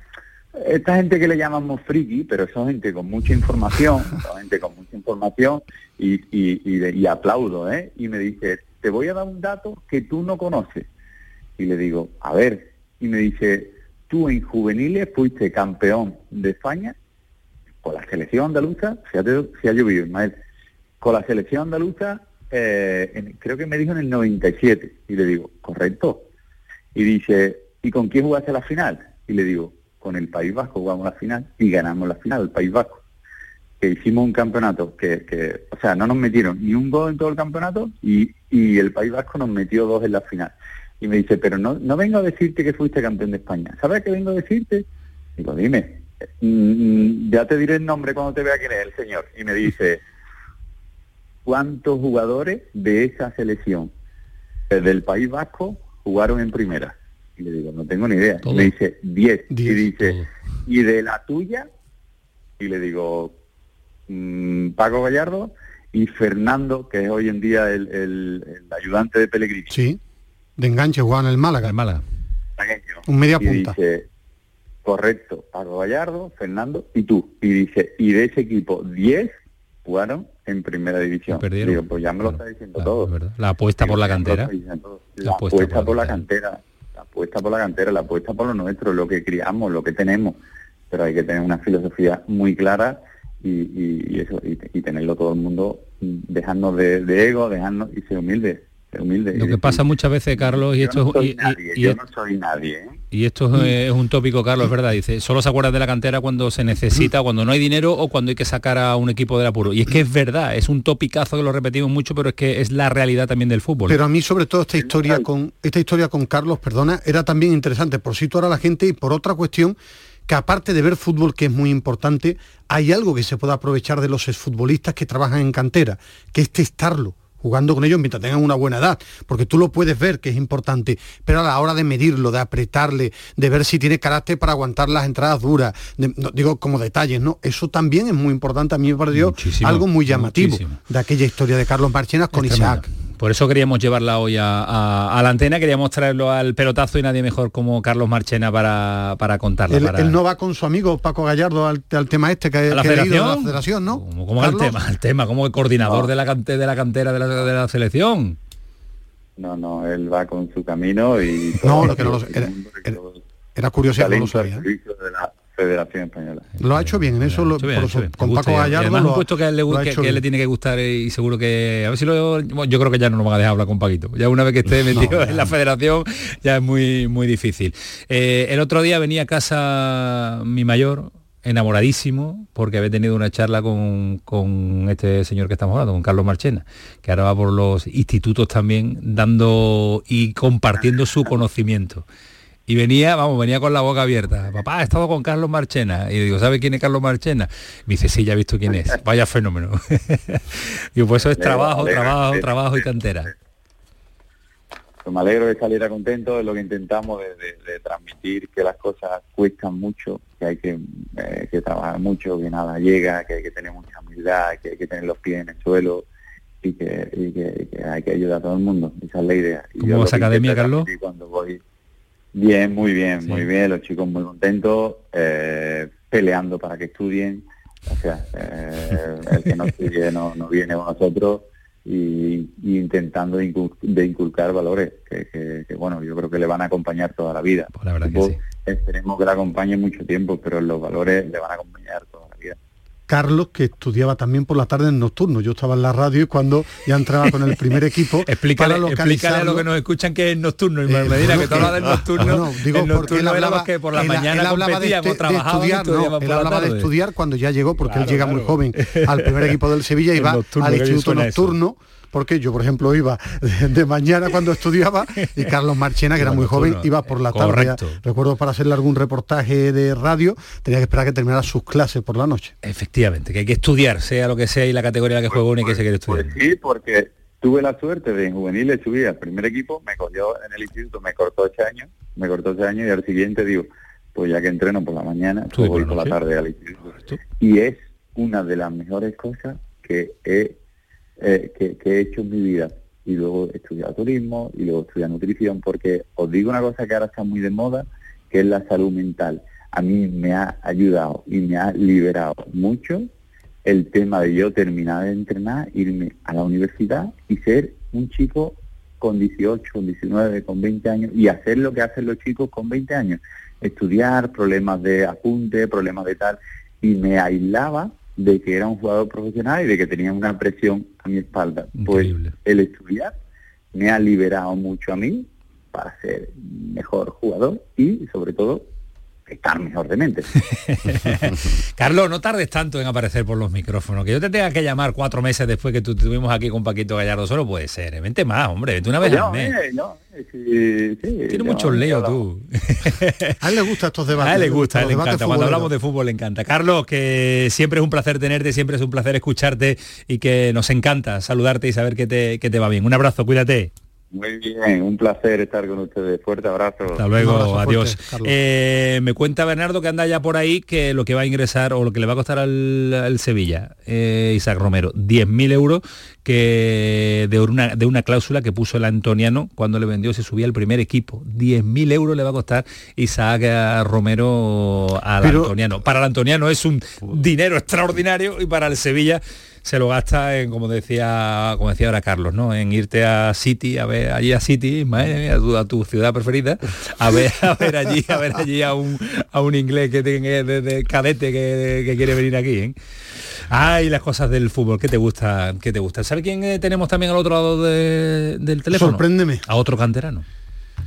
esta gente que le llamamos friki, pero son gente con mucha información, son gente con mucha información y, y, y aplaudo, ¿eh? Y me dice, te voy a dar un dato que tú no conoces y le digo, a ver, y me dice, tú en juveniles fuiste campeón de España con la selección andaluza, fíjate si ha llovido, Ismael, con la selección andaluza, eh, creo que me dijo en el 97, y le digo, correcto. Y dice, ¿y con quién jugaste la final? Y le digo, con el País Vasco jugamos la final y ganamos la final, el País Vasco. Que hicimos un campeonato que, que, o sea, no nos metieron ni un gol en todo el campeonato y, y el País Vasco nos metió dos en la final. Y me dice, pero no, no vengo a decirte que fuiste campeón de España. ¿Sabes qué vengo a decirte? Digo, dime, mm, ya te diré el nombre cuando te vea quién es el señor. Y me dice, ¿cuántos jugadores de esa selección del País Vasco jugaron en primera? Y le digo, no tengo ni idea. Me dice, 10. Y dice, ¿y de la tuya? Y le digo, mm, Paco Gallardo y Fernando, que es hoy en día el, el ayudante de Pellegrini. Sí de enganche jugaban en el Málaga. El Málaga. Un media punta. Dice, correcto, Paco Gallardo, Fernando y tú. Y dice, y de ese equipo 10 jugaron en primera división. Perdieron. Digo, pues ya me lo está diciendo todo. La apuesta por la cantera. La, apuesta, por, la cantera. La apuesta por la cantera, la apuesta por lo nuestro, lo que criamos, lo que tenemos. pero hay que tener una filosofía muy clara y, eso y, tenerlo todo el mundo dejando de, de ego, dejando y ser humilde lo que pasa muchas veces, Carlos, y esto es... nadie, Y esto es, un tópico, Carlos, ¿verdad? Dice, solo se acuerdan de la cantera cuando se necesita, cuando no hay dinero o cuando hay que sacar a un equipo del apuro. Y es que es verdad, es un topicazo que lo repetimos mucho, pero es que es la realidad también del fútbol. Pero a mí, sobre todo, esta historia con, esta historia con Carlos, perdona, era también interesante por situar a la gente y por otra cuestión que aparte de ver fútbol, que es muy importante, hay algo que se puede aprovechar de los exfutbolistas que trabajan en cantera, que es testarlo jugando con ellos mientras tengan una buena edad, porque tú lo puedes ver que es importante, pero a la hora de medirlo, de apretarle, de ver si tiene carácter para aguantar las entradas duras, digo como detalles, ¿no? Eso también es muy importante, a mí me pareció algo muy llamativo de aquella historia de Carlos Marchenas con Isaac. Por eso queríamos llevarla hoy a, la antena, queríamos traerlo al pelotazo y nadie mejor como Carlos Marchena para, para contarla. Él, no va con su amigo Paco Gallardo al, tema este que, ¿A la, federación? ¿no? ¿Cómo, el tema? El tema, como el coordinador de, la, de la cantera de la, selección. No, no, él va con su camino y... No, lo que no era, era, curiosidad, no lo sabía. Federación Española. Lo ha hecho bien, en eso lo, con Paco Gallardo lo, un puesto que a él le, tiene que gustar y seguro que a ver si lo yo creo que ya no nos van a dejar hablar con Paquito. Ya una vez que esté metido en la federación ya es muy muy difícil. Eh, el otro día venía a casa mi mayor enamoradísimo porque había tenido una charla con, con, este señor que estamos hablando, con Carlos Marchena, que ahora va por los institutos también dando y compartiendo su conocimiento. Y venía, vamos, venía con la boca abierta. Papá, he estado con Carlos Marchena. Y digo, ¿sabe quién es Carlos Marchena? Me dice, sí, ya he visto quién es. Vaya fenómeno. y pues eso es trabajo, trabajo, trabajo y cantera. Pues me alegro de salir a contento, es lo que intentamos de, transmitir que las cosas cuestan mucho, que hay eh, que, trabajar mucho, que nada llega, que hay que tener mucha humildad, que hay que tener los pies en el suelo y que, hay que ayudar a todo el mundo. Esa es la idea. ¿Cómo vas academia, Carlos? Cuando voy, Bien, muy bien, muy bien, los chicos muy contentos, eh, peleando para que estudien, o sea, eh, el que no estudie no, viene con nosotros y, intentando de inculcar valores que, bueno, yo creo que le van a acompañar toda la vida. Pues la verdad que sí. Esperemos que le acompañe mucho tiempo, pero los valores le van a acompañar toda la. Carlos, que estudiaba también por la tarde en nocturno. Yo estaba en la radio y cuando ya entraba con el primer equipo. explícale, a lo que nos escuchan que es nocturno. Y me dirá que tú hablas del nocturno. No, digo, porque él hablaba, que por la mañana hablaba de, este- estudiar. él hablaba de estudiar cuando ya llegó, porque él llega muy joven al primer equipo del Sevilla y va al instituto nocturno porque yo, por ejemplo, iba de, mañana cuando estudiaba y Carlos Marchena, que era muy joven, iba por la tarde. Recuerdo para hacerle algún reportaje de radio, tenía que esperar que terminara sus clases por la noche. Efectivamente, que hay que estudiar, sea lo que sea y la categoría en la que juega uno y que se quiere estudiar. Pues sí, porque tuve la suerte de en juveniles subir al primer equipo, me cogió en el instituto, me cortó ese año, me cortó ese año y al siguiente digo, pues ya que entreno por la mañana, pues voy por la tarde al instituto. Y es una de las mejores cosas que he eh, que, he hecho en mi vida. Y luego he estudiado turismo y luego he nutrición, porque os digo una cosa que ahora está muy de moda, que es la salud mental. A mí me ha ayudado y me ha liberado mucho el tema de yo terminar de entrenar, irme a la universidad y ser un chico con 18, con 19, con 20 años y hacer lo que hacen los chicos con 20 años. Estudiar, problemas de apunte, problemas de tal. Y me aislaba de que era un jugador profesional y de que tenía una presión a mi espalda. Pues el estudiar me ha liberado mucho a mí para ser mejor jugador y sobre todo estar mejor de mente. Carlos, no tardes tanto en aparecer por los micrófonos. Que yo te tenga que llamar cuatro meses después que tú estuvimos aquí con Paquito Gallardo, solo puede ser. ¿eh? Vente más, hombre, vente una vez al mes. Eh, Tiene muchos leos tú. a él le gusta estos debates. A él le gusta, le encanta. Cuando hablamos de fútbol le encanta. Carlos, que siempre es un placer tenerte, siempre es un placer escucharte y que nos encanta saludarte y saber que te, que te va bien. Un abrazo, cuídate. Muy bien, un placer estar con ustedes. Fuerte abrazo. Hasta luego, adiós. Eh, me cuenta Bernardo que anda ya por ahí que lo que va a ingresar o lo que le va a costar al, Sevilla, eh, Isaac Romero, 10.000 euros que de una, de una cláusula que puso el Antoniano cuando le vendió, se subía el primer equipo. 10.000 euros le va a costar Isaac Romero al Antoniano. Para el Antoniano es un dinero extraordinario y para el Sevilla se lo gasta en, como decía, como decía ahora Carlos, ¿no? En irte a City, a ver allí a City, a, tu, ciudad preferida, a ver, a ver allí, a ver allí a un, a un inglés que tiene de, cadete que, quiere venir aquí, ¿eh? Ay, las cosas del fútbol, ¿qué te gusta? ¿Qué te gusta? ¿Sabe quién eh, tenemos también al otro lado del teléfono? Sorpréndeme. A otro canterano.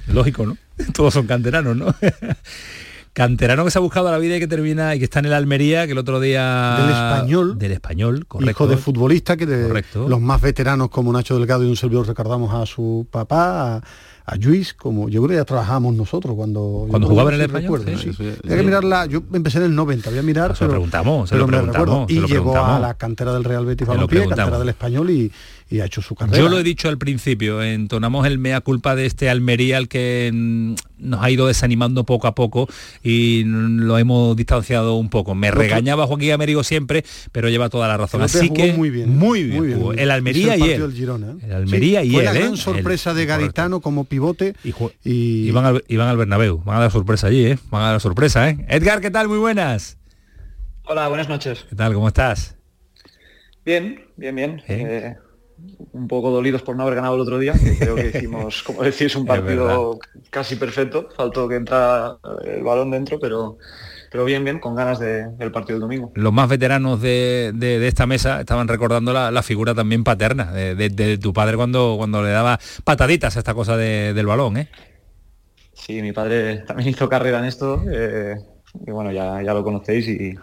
Lógico, ¿no? Todos son canteranos, ¿no? Canterano que se ha buscado la vida y que termina y que está en el Almería, que el otro día... Del español. Del español, correcto. Hijo de futbolista, que de los más veteranos como Nacho Delgado y un servidor recordamos a su papá, a Luis, como yo creo que ya trabajamos nosotros cuando... Cuando jugaba en el español. Sí, sí, que mirarla, yo empecé en el 90, voy a mirar... Se lo preguntamos, se lo preguntamos. Y llegó a la cantera del Real Betis Balompié, cantera del español y y ha hecho su carrera. Yo lo he dicho al principio, entonamos el mea culpa de este Almería al que mm, nos ha ido desanimando poco a poco y lo hemos distanciado un poco. Me regañaba Joaquín Américo siempre, pero lleva toda la razón. Así que muy bien, muy bien, el Almería y él. ¿eh? El Almería y él. la gran ¿eh? sorpresa de Garitano como pivote y, van, al, van, al, Bernabéu. Van a dar sorpresa allí, ¿eh? Van a dar sorpresa, ¿eh? Edgar, ¿qué tal? Muy buenas. Hola, buenas noches. ¿Qué tal? ¿Cómo estás? Bien, bien, bien. ¿Eh? Un poco dolidos por no haber ganado el otro día, que creo que hicimos, como decís, un partido casi perfecto. Faltó que entrara el balón dentro, pero pero bien, bien, con ganas del partido del domingo. Los más veteranos de, esta mesa estaban recordando la, figura también paterna de, tu padre cuando, cuando le daba pataditas a esta cosa del balón, ¿eh? Sí, mi padre también hizo carrera en esto, eh, y bueno, ya, ya lo conocéis y,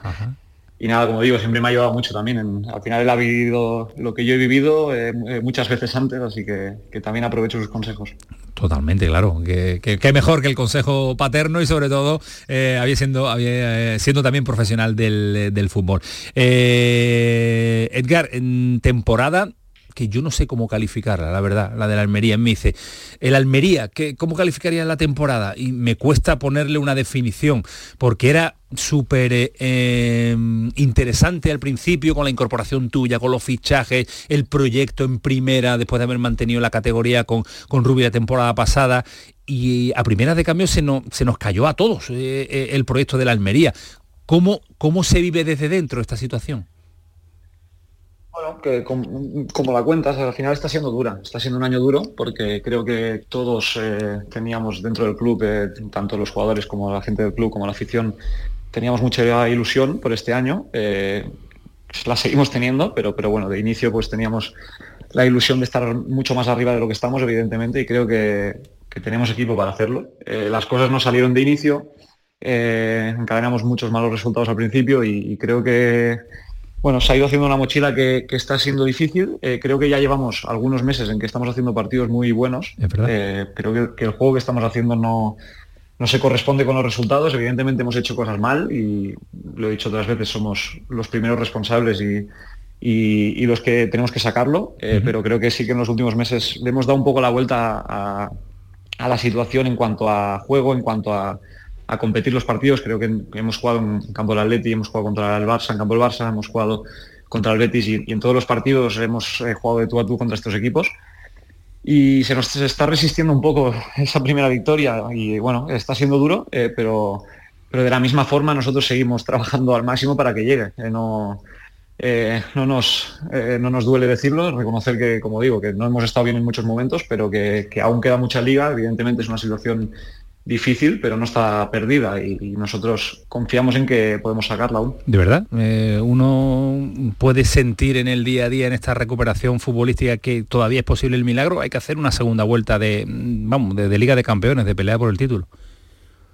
y nada, como digo, siempre me ha ayudado mucho también. al final él ha vivido lo que yo he vivido eh, eh, muchas veces antes, así que, también aprovecho sus consejos. Totalmente, claro. Que, mejor que el consejo paterno y sobre todo eh, había, siendo también profesional del, del fútbol. Edgar, en temporada que yo no sé cómo calificarla, la verdad, la de la Almería. Me dice, el Almería, ¿qué, ¿cómo calificaría la temporada? Y me cuesta ponerle una definición, porque era súper eh, interesante al principio con la incorporación tuya, con los fichajes, el proyecto en primera, después de haber mantenido la categoría con, con Rubio la temporada pasada. Y a primera de cambio se nos, se nos cayó a todos eh, eh, el proyecto de la Almería. ¿Cómo, ¿Cómo se vive desde dentro esta situación? Bueno, que como, la cuentas, al final está siendo dura, está siendo un año duro porque creo que todos eh, teníamos dentro del club, eh, tanto los jugadores como la gente del club, como la afición, teníamos mucha ilusión por este año. Eh, la seguimos teniendo, pero, pero bueno, de inicio pues teníamos la ilusión de estar mucho más arriba de lo que estamos, evidentemente, y creo que, tenemos equipo para hacerlo. las cosas no salieron de inicio, encadenamos muchos malos resultados al principio y creo que bueno, se ha ido haciendo una mochila que, está siendo difícil. Eh, creo que ya llevamos algunos meses en que estamos haciendo partidos muy buenos. Eh, pero que, el juego que estamos haciendo no, no se corresponde con los resultados. Evidentemente hemos hecho cosas mal y lo he dicho otras veces, somos los primeros responsables y, los que tenemos que sacarlo. Eh, pero creo que sí que en los últimos meses le hemos dado un poco la vuelta a la situación en cuanto a juego, en cuanto a a competir los partidos. Creo que, hemos jugado en campo del Atleti, hemos jugado contra el Barça, en campo del Barça, hemos jugado contra el Betis y, en todos los partidos hemos eh, jugado de tú a tú contra estos equipos. Y se nos está resistiendo un poco esa primera victoria y bueno, está siendo duro, eh, pero, pero de la misma forma nosotros seguimos trabajando al máximo para que llegue. Eh, no, no, nos, no nos duele decirlo, reconocer que, como digo, que no hemos estado bien en muchos momentos, pero que, que aún queda mucha liga. Evidentemente es una situación difícil, pero no está perdida y, nosotros confiamos en que podemos sacarla aún. De verdad, eh, uno puede sentir en el día a día en esta recuperación futbolística que todavía es posible el milagro. Hay que hacer una segunda vuelta de, mm, vamos, de, Liga de Campeones, de pelea por el título.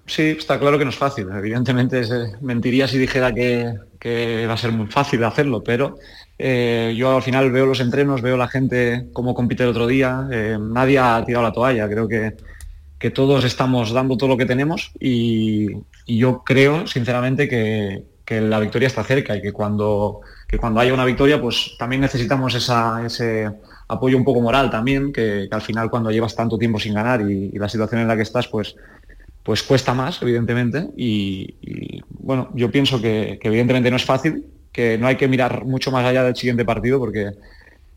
Sí, está claro que no es fácil. Evidentemente mentiría si dijera que, va a ser muy fácil hacerlo, pero eh, yo al final veo los entrenos, veo la gente cómo compite el otro día. Eh, nadie ha tirado la toalla. Creo que que todos estamos dando todo lo que tenemos y, yo creo sinceramente que, la victoria está cerca y que cuando, cuando haya una victoria pues también necesitamos ese apoyo un poco moral también, que, al final cuando llevas tanto tiempo sin ganar y, la situación en la que estás pues, pues cuesta más, evidentemente. Y, bueno, yo pienso que, evidentemente no es fácil, que no hay que mirar mucho más allá del siguiente partido porque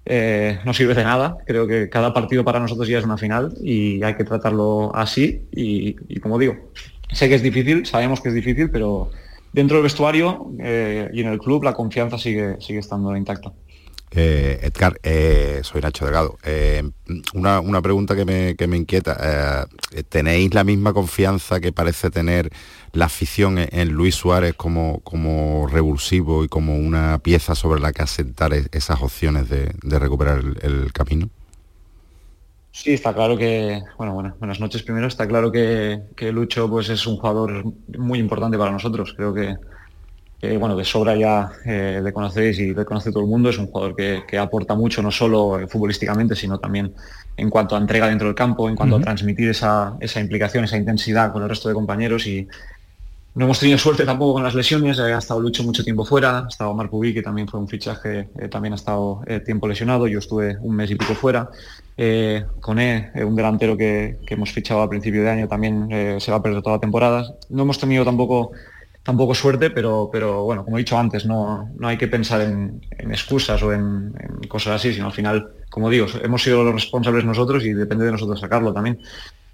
eh, no sirve de nada. Creo que cada partido para nosotros ya es una final y hay que tratarlo así. Y, como digo, sé que es difícil, sabemos que es difícil, pero dentro del vestuario eh, y en el club la confianza sigue, sigue estando intacta. Eh, Edgar, soy Nacho Delgado. una, una, pregunta que me, que me inquieta. ¿Tenéis la misma confianza que parece tener la afición en Luis Suárez como, como revulsivo y como una pieza sobre la que asentar e-, esas opciones de, recuperar el, camino? Sí, está claro que, bueno, bueno, buenas noches primero, está claro que, Lucho pues es un jugador muy importante para nosotros, creo que, bueno, de sobra ya eh, le conocéis y le conoce todo el mundo, es un jugador que, aporta mucho, no solo futbolísticamente, sino también en cuanto a entrega dentro del campo, en cuanto a transmitir esa, esa, implicación, esa intensidad con el resto de compañeros y, no hemos tenido suerte tampoco con las lesiones, ha estado Lucho mucho tiempo fuera, ha estado Marco que también fue un fichaje, eh, también ha estado eh, tiempo lesionado, yo estuve un mes y pico fuera. Eh, Coné, eh, un delantero que, hemos fichado a principio de año, también se va a perder toda la temporada. No hemos tenido tampoco, tampoco suerte, pero, pero bueno, como he dicho antes, no, no hay que pensar en, excusas o en, en, cosas así, sino al final, como digo, hemos sido los responsables nosotros y depende de nosotros sacarlo también.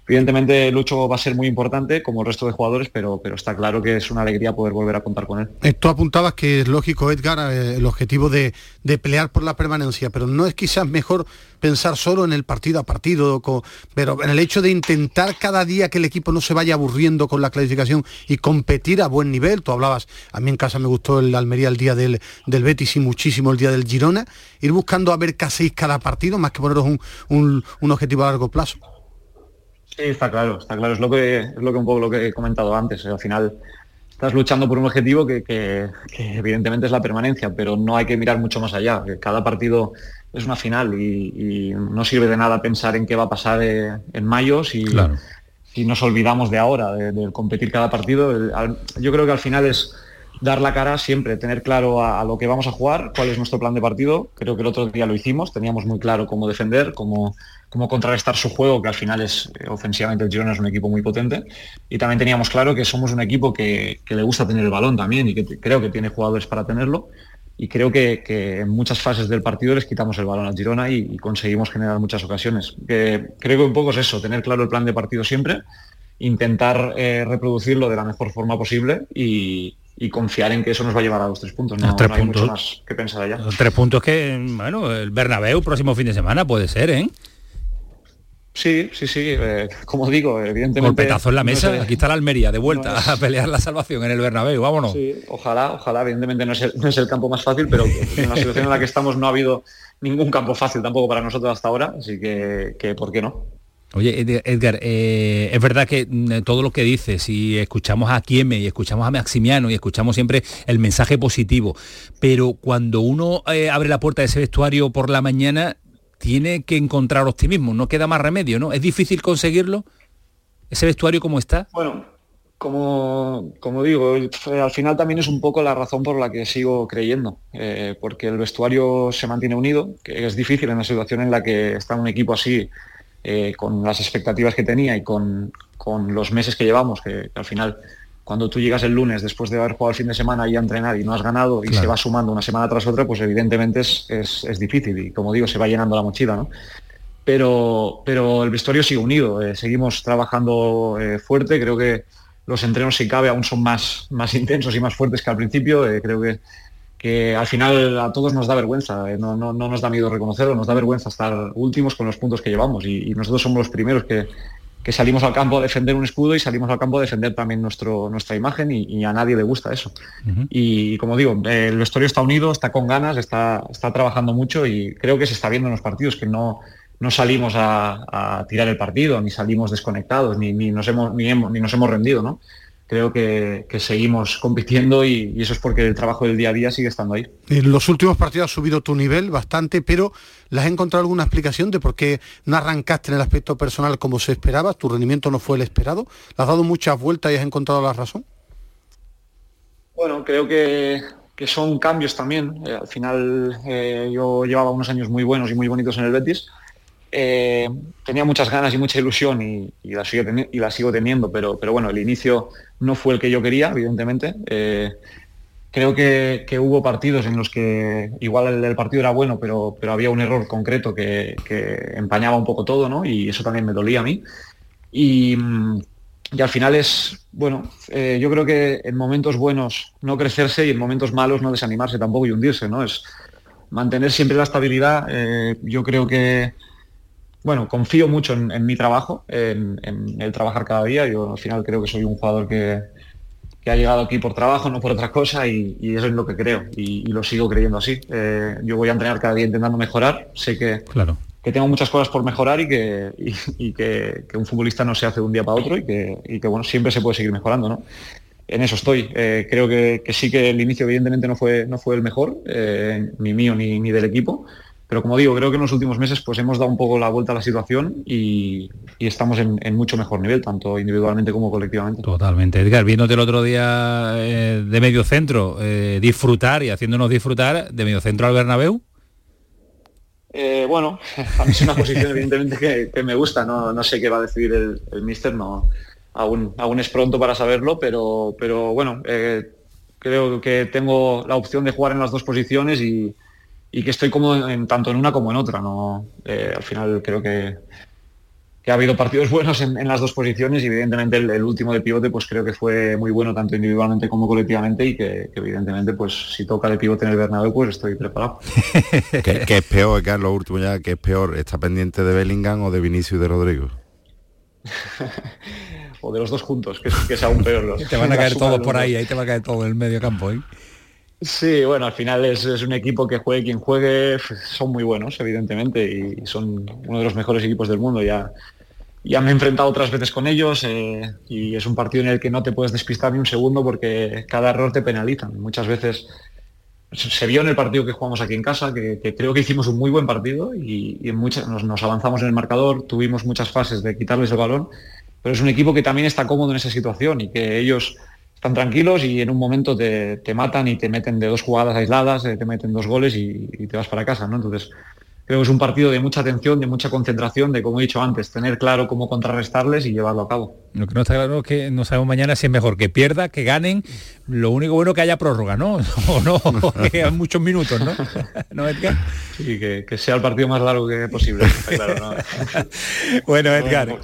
Evidentemente Lucho va a ser muy importante como el resto de jugadores, pero, pero está claro que es una alegría poder volver a contar con él. Tú apuntabas que es lógico, Edgar, eh, el objetivo de, pelear por la permanencia, pero no es quizás mejor pensar solo en el partido a partido, pero en el hecho de intentar cada día que el equipo no se vaya aburriendo con la clasificación y competir a buen nivel. Tú hablabas, a mí en casa me gustó el Almería el día del, del Betis y muchísimo el día del Girona, ir buscando a ver qué hacéis cada partido, más que poneros un, un objetivo a largo plazo. Sí, está claro, está claro. Es lo que es lo que un poco lo que he comentado antes. Al final estás luchando por un objetivo que, evidentemente es la permanencia, pero no hay que mirar mucho más allá. Cada partido es una final y, no sirve de nada pensar en qué va a pasar eh, en mayo si, si nos olvidamos de ahora, de, competir cada partido. Yo creo que al final es dar la cara siempre, tener claro a, lo que vamos a jugar, cuál es nuestro plan de partido. Creo que el otro día lo hicimos, teníamos muy claro cómo defender, cómo, cómo contrarrestar su juego, que al final es eh, ofensivamente el Girona es un equipo muy potente. Y también teníamos claro que somos un equipo que, le gusta tener el balón también y que creo que tiene jugadores para tenerlo. Y creo que, en muchas fases del partido les quitamos el balón al Girona y, conseguimos generar muchas ocasiones. creo que un poco es eso, tener claro el plan de partido siempre, intentar eh, reproducirlo de la mejor forma posible y, y confiar en que eso nos va a llevar a los tres puntos. No, tres hay puntos. mucho más que pensar allá. tres puntos que, bueno, el Bernabéu próximo fin de semana puede ser, ¿eh? Sí, sí, sí. Eh, como digo, evidentemente. Golpetazo en la mesa. Aquí está la Almería de vuelta a pelear la salvación en el Bernabéu. Vámonos. Sí, ojalá, ojalá. Evidentemente no es, el, no es el campo más fácil, pero en la situación en la que estamos no ha habido ningún campo fácil tampoco para nosotros hasta ahora. Así que, que ¿por qué no? Oye, Edgar, eh, es verdad que mm, todo lo que dices, y escuchamos a Kieme, y escuchamos a Maximiano, y escuchamos siempre el mensaje positivo, pero cuando uno eh, abre la puerta de ese vestuario por la mañana, tiene que encontrar optimismo, no queda más remedio, ¿no? ¿Es difícil conseguirlo? ¿Ese vestuario cómo está? Bueno, como, como digo, al final también es un poco la razón por la que sigo creyendo, eh, porque el vestuario se mantiene unido, que es difícil en la situación en la que está un equipo así eh, con las expectativas que tenía y con, los meses que llevamos, que, al final cuando tú llegas el lunes después de haber jugado el fin de semana y a entrenar y no has ganado y se va sumando una semana tras otra, pues evidentemente es, es, difícil y como digo, se va llenando la mochila, ¿no? Pero, pero el vestuario sigue unido, eh, seguimos trabajando eh, fuerte, creo que los entrenos si cabe aún son más, más intensos y más fuertes que al principio, creo que que al final a todos nos da vergüenza, eh, no, no, no, nos da miedo reconocerlo, nos da vergüenza estar últimos con los puntos que llevamos y, nosotros somos los primeros que, que, salimos al campo a defender un escudo y salimos al campo a defender también nuestro, nuestra imagen y, a nadie le gusta eso. Y como digo, el vestuario está unido, está con ganas, está, está trabajando mucho y creo que se está viendo en los partidos que no, no salimos a, tirar el partido, ni salimos desconectados, ni, ni nos, hemos, ni, ni nos hemos rendido, ¿no? Creo que, seguimos compitiendo y, eso es porque el trabajo del día a día sigue estando ahí. En los últimos partidos has subido tu nivel bastante, pero ¿le has encontrado alguna explicación de por qué no arrancaste en el aspecto personal como se esperaba? ¿Tu rendimiento no fue el esperado? ¿Le has dado muchas vueltas y has encontrado la razón? Bueno, creo que, son cambios también. Eh, al final eh, yo llevaba unos años muy buenos y muy bonitos en el Betis. Eh, tenía muchas ganas y mucha ilusión y, la sigo y, la sigo teniendo, pero, pero bueno, el inicio no fue el que yo quería, evidentemente. Eh, Creo que, hubo partidos en los que igual el, partido era bueno, pero, pero había un error concreto que, empañaba un poco todo, ¿no? Y eso también me dolía a mí. Y, al final es, bueno, eh, yo creo que en momentos buenos no crecerse y en momentos malos no desanimarse tampoco y hundirse, ¿no? Es mantener siempre la estabilidad. Eh, yo creo que, bueno, confío mucho en, mi trabajo, en, en, el trabajar cada día. Yo al final creo que soy un jugador que, que ha llegado aquí por trabajo, no por otra cosa, y, eso es lo que creo, y, lo sigo creyendo así. Eh, yo voy a entrenar cada día intentando mejorar, sé que, claro. que tengo muchas cosas por mejorar y que, y, que, un futbolista no se hace de un día para otro y que, que, bueno, siempre se puede seguir mejorando, ¿no? En eso estoy. Eh, creo que, sí que el inicio evidentemente no fue, no fue el mejor, eh, ni mío ni, ni del equipo, pero como digo, creo que en los últimos meses pues hemos dado un poco la vuelta a la situación y, estamos en, mucho mejor nivel, tanto individualmente como colectivamente. Totalmente. Edgar, viéndote el otro día eh, de medio centro, eh, disfrutar y haciéndonos disfrutar de medio centro al Bernabéu. Eh, bueno, a mí es una posición evidentemente que, me gusta, no, sé qué va a decidir el, el míster, no, aún, aún es pronto para saberlo, pero, pero bueno, creo que tengo la opción de jugar en las dos posiciones y, y que estoy como en, tanto en una como en otra. ¿no? Eh, al final creo que, que, ha habido partidos buenos en, las dos posiciones y evidentemente el, último de pivote pues creo que fue muy bueno tanto individualmente como colectivamente y que, evidentemente pues si toca de pivote en el Bernabéu pues estoy preparado. ¿Qué, es peor, Carlos, lo último ya, qué es peor? ¿Está pendiente de Bellingham o de Vinicius y de Rodrigo? o de los dos juntos, que, que es aún peor. te van a caer todos por ahí, ahí te va a caer todo en el medio campo. ¿eh? Sí, bueno, al final es, un equipo que juegue quien juegue, son muy buenos, evidentemente, y son uno de los mejores equipos del mundo. Ya, ya me he enfrentado otras veces con ellos eh, y es un partido en el que no te puedes despistar ni un segundo porque cada error te penaliza. Muchas veces se vio en el partido que jugamos aquí en casa, que, creo que hicimos un muy buen partido y, muchas, nos, avanzamos en el marcador, tuvimos muchas fases de quitarles el balón, pero es un equipo que también está cómodo en esa situación y que ellos están tranquilos y en un momento te, matan y te meten de dos jugadas aisladas, eh, te meten dos goles y, te vas para casa, ¿no? Entonces, creo que es un partido de mucha atención, de mucha concentración, de como he dicho antes, tener claro cómo contrarrestarles y llevarlo a cabo. Lo que no está claro es que no sabemos mañana si es mejor que pierda, que ganen, lo único bueno que haya prórroga, ¿no? O no, que haya muchos minutos, ¿no? ¿No, Edgar? Sí, que, sea el partido más largo que posible, bueno, Edgar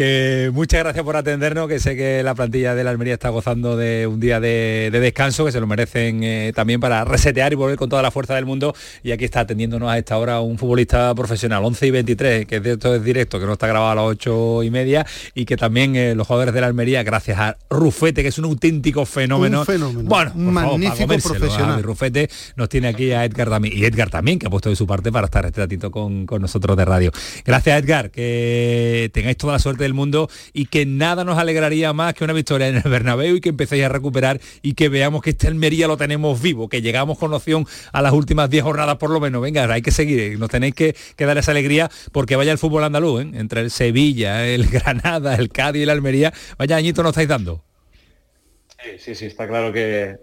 que muchas gracias por atendernos, que sé que la plantilla de la Almería está gozando de un día de, descanso, que se lo merecen eh, también para resetear y volver con toda la fuerza del mundo. Y aquí está atendiéndonos a esta hora un futbolista profesional, 11 y 23, que esto es directo, que no está grabado a las 8 y media, y que también eh, los jugadores de la Almería, gracias a Rufete, que es un auténtico fenómeno. Un fenómeno. Bueno, un magnífico profesional. Rufete nos tiene aquí a Edgar también, y Edgar también, que ha puesto de su parte para estar este ratito con, con nosotros de radio. Gracias, Edgar, que tengáis toda la suerte del mundo y que nada nos alegraría más que una victoria en el Bernabéu y que empecéis a recuperar y que veamos que este Almería lo tenemos vivo, que llegamos con opción a las últimas 10 jornadas por lo menos. Venga, hay que seguir, nos tenéis que, dar esa alegría porque vaya el fútbol andaluz, ¿eh? entre el Sevilla, el Granada, el Cádiz y el Almería, vaya añito nos estáis dando. Sí, sí, sí, está claro que,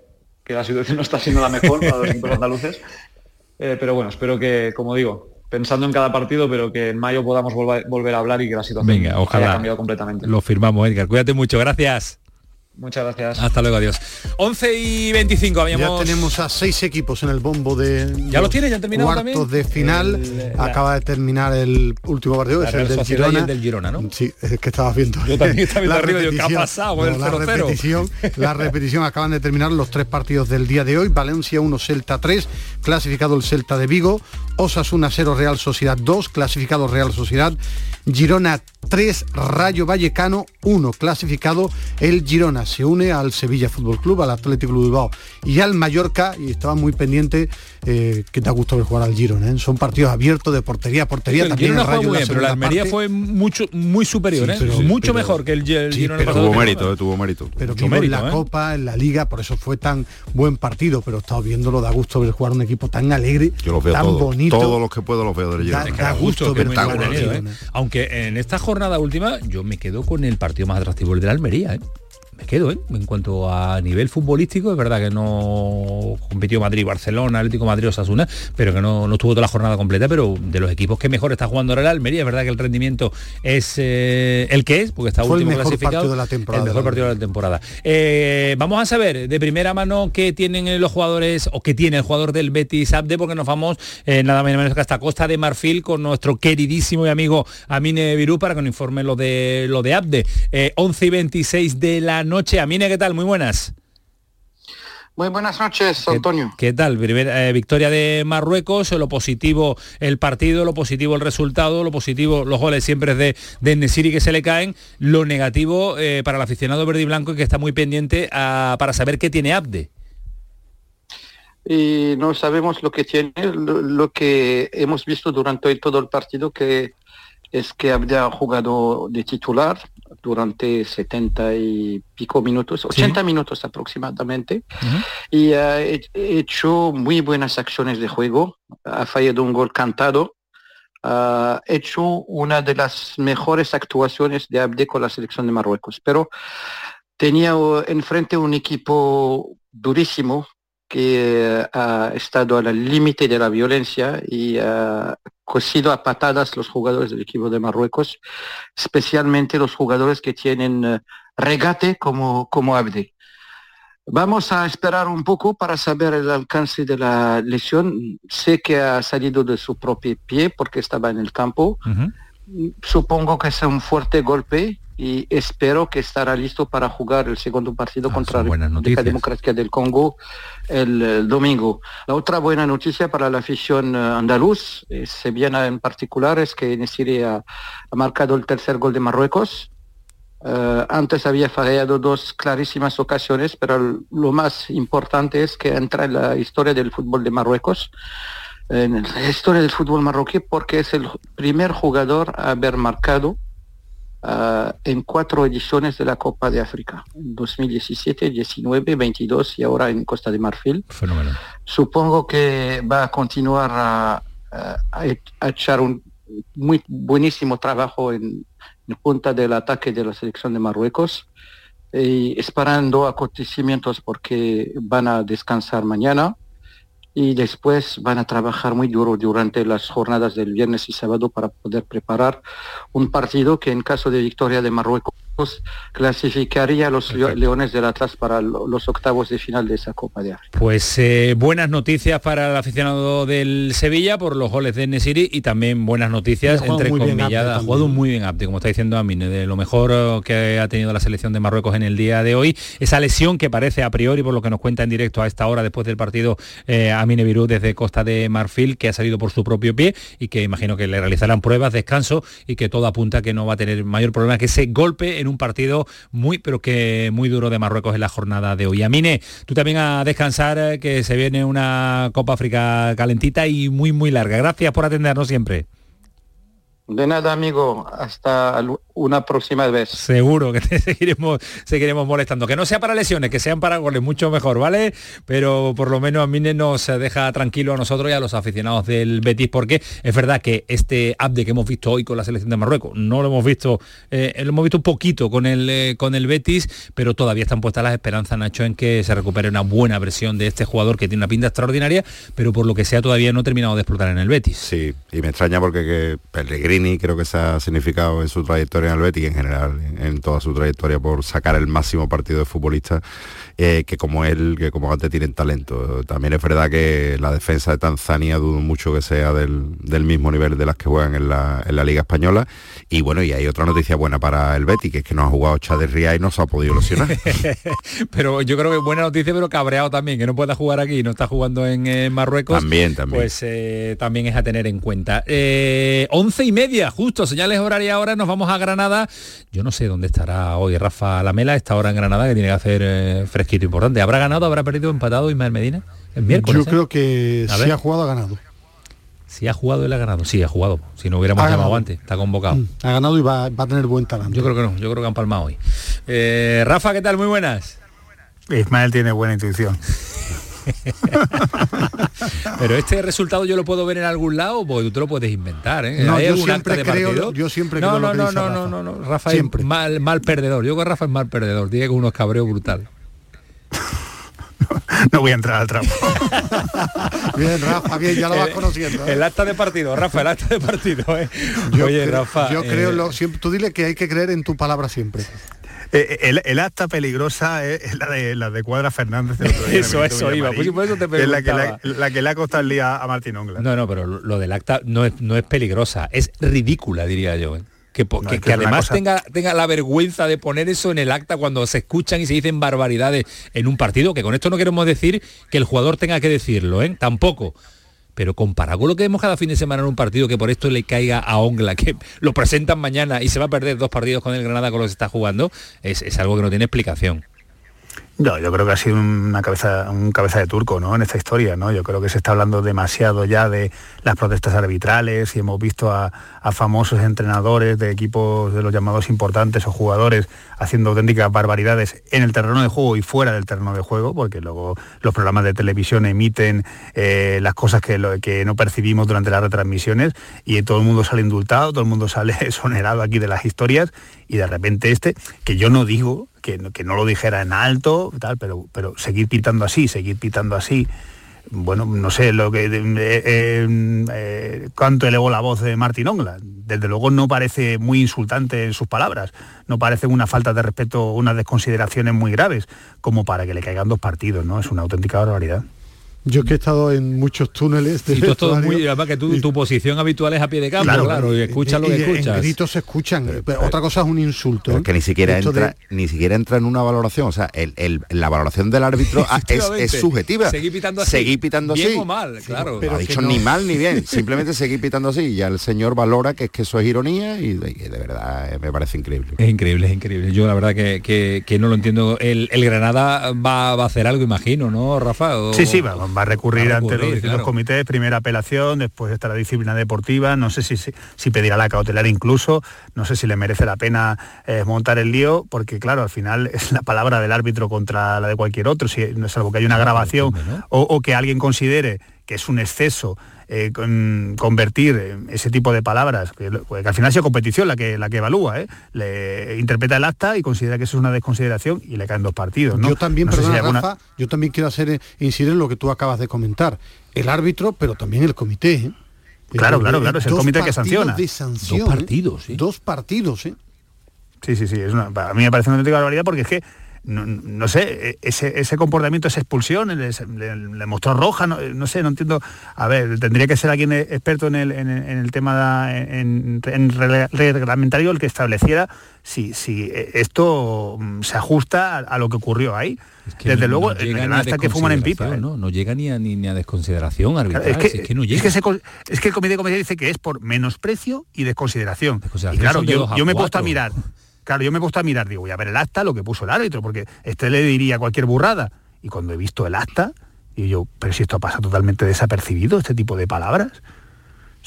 la situación no está siendo la mejor para los andaluces. Eh, pero bueno, espero que, como digo, pensando en cada partido, pero que en mayo podamos volver, a hablar y que la situación haya cambiado completamente. Lo firmamos, Edgar. Cuídate mucho, gracias. Muchas gracias. Hasta luego, adiós. 11 y 25 habíamos... Ya tenemos a seis equipos en el bombo de... ¿Ya lo tiene? ¿Ya han terminado cuartos de final. Acaba de terminar el último partido, es el del Girona. el del Girona, ¿no? Sí, es que estaba viendo. Yo también estaba viendo arriba, yo, ¿qué ha pasado? No, la, repetición, la repetición, acaban de terminar los tres partidos del día de hoy. Valencia 1, Celta 3, clasificado el Celta de Vigo. Osasuna 0, Real Sociedad 2, clasificado Real Sociedad. Girona 3, Rayo Vallecano 1, clasificado el Girona. Se une al Sevilla Fútbol Club, al Atlético de Bilbao y al Mallorca y estaba muy pendiente eh, que te ha gustado ver jugar al Girona. ¿eh? Son partidos abiertos de portería a portería. también el Rayo muy bien, pero la Almería fue mucho, muy superior, ¿eh? mucho mejor que el, Girona. Pero tuvo mérito, tuvo mérito. Pero en la Copa, en la Liga, por eso fue tan buen partido, pero he estado viéndolo, da gusto ver jugar un equipo tan alegre, Yo lo veo tan bonito. Todos los que puedo los veo del Girona. Da, gusto ver Aunque en esta jornada última yo me quedo con el partido más atractivo, el de la Almería. ¿eh? Me quedo, ¿eh? En cuanto a nivel futbolístico, es verdad que no compitió Madrid, Barcelona, Atlético Madrid, Osasuna, pero que no, no estuvo toda la jornada completa, pero de los equipos que mejor está jugando ahora el Almería, es verdad que el rendimiento es eh, el que es, porque está último el mejor clasificado. Partido de la temporada, el mejor partido de la temporada. Eh, vamos a saber de primera mano qué tienen los jugadores o qué tiene el jugador del Betis Abde, porque nos vamos eh, nada menos que hasta Costa de Marfil con nuestro queridísimo y amigo Amine Virú para que nos informe lo de lo de Abde. 11 y 26 de la noche. Amine, ¿qué tal? Muy buenas. Muy buenas noches, Antonio. ¿Qué, tal? Primera, victoria de Marruecos, lo positivo el partido, lo positivo el resultado, lo positivo los goles siempre es de, de Nesiri que se le caen, lo negativo para el aficionado verde y blanco que está muy pendiente para saber qué tiene Abde y no sabemos lo que tiene, lo, que hemos visto durante todo el partido que es que había jugado de titular durante 70 y pico minutos, 80 minutos aproximadamente, y ha hecho muy buenas acciones de juego, ha fallado un gol cantado, ha hecho una de las mejores actuaciones de Abde con la selección de Marruecos, pero tenía enfrente un equipo durísimo, que ha estado al límite de la violencia y ha cosido a patadas los jugadores del equipo de Marruecos, especialmente los jugadores que tienen eh, regate como, como Abde. Vamos a esperar un poco para saber el alcance de la lesión. Sé que ha salido de su propio pie porque estaba en el campo. Supongo que es un fuerte golpe y espero que estará listo para jugar el segundo partido ah, contra la República Democrática del Congo el, domingo. La otra buena noticia para la afición eh, andaluz, eh, se viene en particular, es que Nesiri ha, marcado el tercer gol de Marruecos. Eh, antes había fallado dos clarísimas ocasiones, pero lo más importante es que entra en la historia del fútbol de Marruecos en la historia del fútbol marroquí porque es el primer jugador a haber marcado Ah, en cuatro ediciones de la Copa de África, en 2017, 19, 22 y ahora en Costa de Marfil. Supongo que va a continuar a, echar un muy buenísimo trabajo en, en, punta del ataque de la selección de Marruecos y esperando acontecimientos porque van a descansar mañana y después van a trabajar muy duro durante las jornadas del viernes y sábado para poder preparar un partido que en caso de victoria de Marruecos clasificaría a los Leones del Atlas para los octavos de final de esa Copa de África. Pues eh, buenas noticias para el aficionado del Sevilla por los goles de Nesiri y también buenas noticias entre comilladas. Ha jugado muy bien Abde, como está diciendo Amine, de lo mejor eh, que ha tenido la selección de Marruecos en el día de hoy. Esa lesión que parece a priori, por lo que nos cuenta en directo a esta hora después del partido eh, Amine Virú desde Costa de Marfil, que ha salido por su propio pie y que imagino que le realizarán pruebas, descanso y que todo apunta que no va a tener mayor problema que ese golpe en un partido muy, pero que muy duro de Marruecos en la jornada de hoy. Amine, tú también a descansar, eh, que se viene una Copa África calentita y muy, muy larga. Gracias por atendernos siempre. De nada, amigo. Hasta una próxima vez. Seguro que te seguiremos, seguiremos molestando. Que no sea para lesiones, que sean para goles, mucho mejor, ¿vale? Pero por lo menos a mí nos deja tranquilo a nosotros y a los aficionados del Betis, porque es verdad que este update que hemos visto hoy con la selección de Marruecos, no lo hemos visto, eh, lo hemos visto un poquito con el, eh, con el Betis, pero todavía están puestas las esperanzas, Nacho, en que se recupere una buena versión de este jugador que tiene una pinta extraordinaria, pero por lo que sea todavía no ha terminado de explotar en el Betis. Sí, y me extraña porque que Pellegrini creo que se ha significado en su trayectoria en el Betis y en general en toda su trayectoria por sacar el máximo partido de futbolista eh, que como él, que como antes tienen talento. También es verdad que la defensa de Tanzania dudo mucho que sea del, mismo nivel de las que juegan en la, Liga Española. Y bueno, y hay otra noticia buena para el Betis, que es que no ha jugado Chávez Ría y no se ha podido lesionar. pero yo creo que buena noticia, pero cabreado también, que no pueda jugar aquí, no está jugando en Marruecos. También, también. Pues eh, también es a tener en cuenta. Eh, once y media, justo, señales horarias ahora, nos vamos a Granada. Yo no sé dónde estará hoy Rafa Lamela, esta hora en Granada, que tiene que hacer fresco importante. ¿Habrá ganado, habrá perdido, empatado Ismael Medina? El miércoles. Yo creo que si ha jugado, ha ganado. Si ha jugado, él ha ganado. Sí, ha jugado. Si no hubiéramos llamado antes, está convocado. Mm, ha ganado y va, a tener buen talento. Yo creo que no, yo creo que han palmado hoy. Eh, Rafa, ¿qué tal? Muy buenas. Ismael tiene buena intuición. Pero este resultado yo lo puedo ver en algún lado, porque tú te lo puedes inventar, ¿eh? No, yo siempre, creo, yo siempre no, creo, no, no, no, no, no, no, Rafa siempre. es mal, mal perdedor. Yo creo que Rafa es mal perdedor, tiene unos cabreos brutal. no voy a entrar al trapo. bien, Rafa, bien, ya lo vas conociendo. ¿eh? El acta de partido, Rafa, el acta de partido. ¿eh? Yo Oye, Rafa. Yo creo, eh, lo, siempre, tú dile que hay que creer en tu palabra siempre. Eh, el, acta peligrosa es, la de la de Cuadra Fernández. eso, eso iba. Pues, por eso te es la que, la, que le ha costado el día a Martín Ongla. No, no, pero lo del acta no es, no es peligrosa, es ridícula, diría yo. ¿eh? que, además tenga, tenga la vergüenza de poner eso en el acta cuando se escuchan y se dicen barbaridades en un partido, que con esto no queremos decir que el jugador tenga que decirlo, ¿eh? Tampoco. Pero comparado con lo que vemos cada fin de semana en un partido que por esto le caiga a Ongla, que lo presentan mañana y se va a perder dos partidos con el Granada con los que está jugando, es, es algo que no tiene explicación. No, yo creo que ha sido una cabeza, un cabeza de turco ¿no? en esta historia. ¿no? Yo creo que se está hablando demasiado ya de las protestas arbitrales y hemos visto a, famosos entrenadores de equipos de los llamados importantes o jugadores haciendo auténticas barbaridades en el terreno de juego y fuera del terreno de juego, porque luego los programas de televisión emiten eh, las cosas que, que no percibimos durante las retransmisiones y todo el mundo sale indultado, todo el mundo sale exonerado aquí de las historias y de repente este, que yo no digo que, no lo dijera en alto, tal, pero, pero seguir pitando así, seguir pitando así, bueno, no sé lo que eh, eh, eh, cuánto elevó la voz de Martín Ongla. Desde luego no parece muy insultante en sus palabras, no parece una falta de respeto, unas desconsideraciones muy graves, como para que le caigan dos partidos, ¿no? Es una auténtica barbaridad. Yo que he estado en muchos túneles de y todo muy, además que tu posición habitual es a pie de campo, claro, y escuchas lo que escuchas. En gritos se escuchan, pero, otra cosa es un insulto. Es que ni siquiera entra, ni siquiera entra en una valoración, o sea, el, la valoración del árbitro es, subjetiva. Seguir pitando así. Seguir pitando bien así. o mal, claro. Pero no ha dicho ni mal ni bien, simplemente seguir pitando así. Y ya el señor valora que es que eso es ironía y de, verdad eh, me parece increíble. Es increíble, es increíble. Yo la verdad que, que, no lo entiendo. El, Granada va, va, a hacer algo, imagino, ¿no, Rafa? sí, sí, va, va a recurrir ante los, comités, primera apelación, después está la disciplina deportiva, no sé si, si, pedirá la cautelar incluso, no sé si le merece la pena eh, montar el lío, porque claro, al final es la palabra del árbitro contra la de cualquier otro, si, salvo que hay una grabación o que alguien considere que es un exceso eh, convertir ese tipo de palabras, que, al final sea competición la que, la que evalúa, ¿eh? le interpreta el acta y considera que eso es una desconsideración y le caen dos partidos. Yo también, perdona, yo también quiero hacer eh, incidir en lo que tú acabas de comentar. El árbitro, pero también el comité. Claro, claro, claro, es el comité que sanciona. dos partidos, Dos partidos, ¿eh? Sí, sí, sí. Es una, a mí me parece una auténtica barbaridad porque es que no, sé, e, ese, ese, comportamiento, esa expulsión, le, mostró roja, no, sé, no entiendo. A ver, tendría que ser alguien experto en el, en, el tema en, reglamentario el que estableciera si, si esto mm, se ajusta a, lo que ocurrió ahí. Desde luego, hasta que fuman en pipa. ¿eh? ¿no? no llega ni a, ni, a desconsideración arbitral. Es que, no llega. Es que, el comité de comercio dice que es por menosprecio y desconsideración. y claro, yo, yo me he puesto a mirar Claro, yo me he a mirar, digo, voy a ver el acta, lo que puso el árbitro, porque este le diría cualquier burrada. Y cuando he visto el acta, y yo, pero si esto pasa totalmente desapercibido, este tipo de palabras.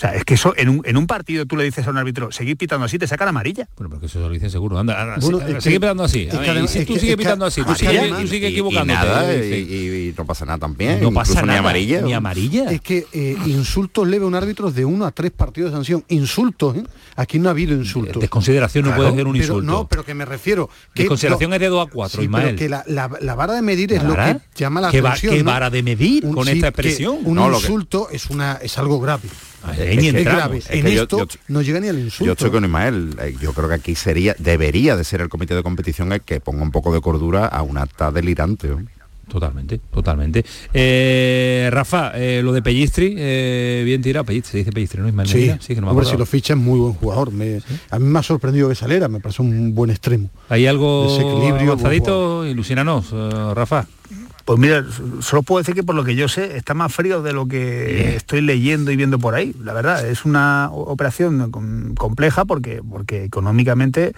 O sea, es que eso en un, en un partido tú le dices a un árbitro, seguir pitando así, te sacan amarilla. Bueno, porque eso lo dicen seguro. Anda, anda sigue, pitando así. si tú sigues pitando así, tú sigues, equivocando. Y, no pasa nada también. No pasa nada. Ni amarilla. Ni amarilla. Es que eh, insultos leve a un árbitro de uno a tres partidos de sanción. Insultos, ¿eh? Aquí no ha habido insultos. Desconsideración no puede ser un insulto. no, pero que me refiero. Que Desconsideración es de 2 a 4, Ismael. que la, la, vara de medir es lo que llama la atención. ¿Qué vara de medir con esta expresión? Un insulto es, es grave. Es, en esto no llega ni al insulto. Yo estoy con Ismael. Eh, yo creo que aquí sería, debería de ser el comité de competición el que ponga un poco de cordura a un acta delirante. Totalmente, totalmente. Eh, Rafa, eh, lo de Pellistri, bien tirado, Pellistri, dice Pellistri, ¿no? Ismael sí, sí que no me si lo ficha es muy buen jugador. A mí me ha sorprendido que saliera, me parece un buen extremo. ¿Hay algo Desequilibrio, avanzadito? Ilusionanos, Rafa. Pues mira, solo puedo decir que por lo que yo sé está más frío de lo que estoy leyendo y viendo por ahí. La verdad, es una operación compleja porque, porque económicamente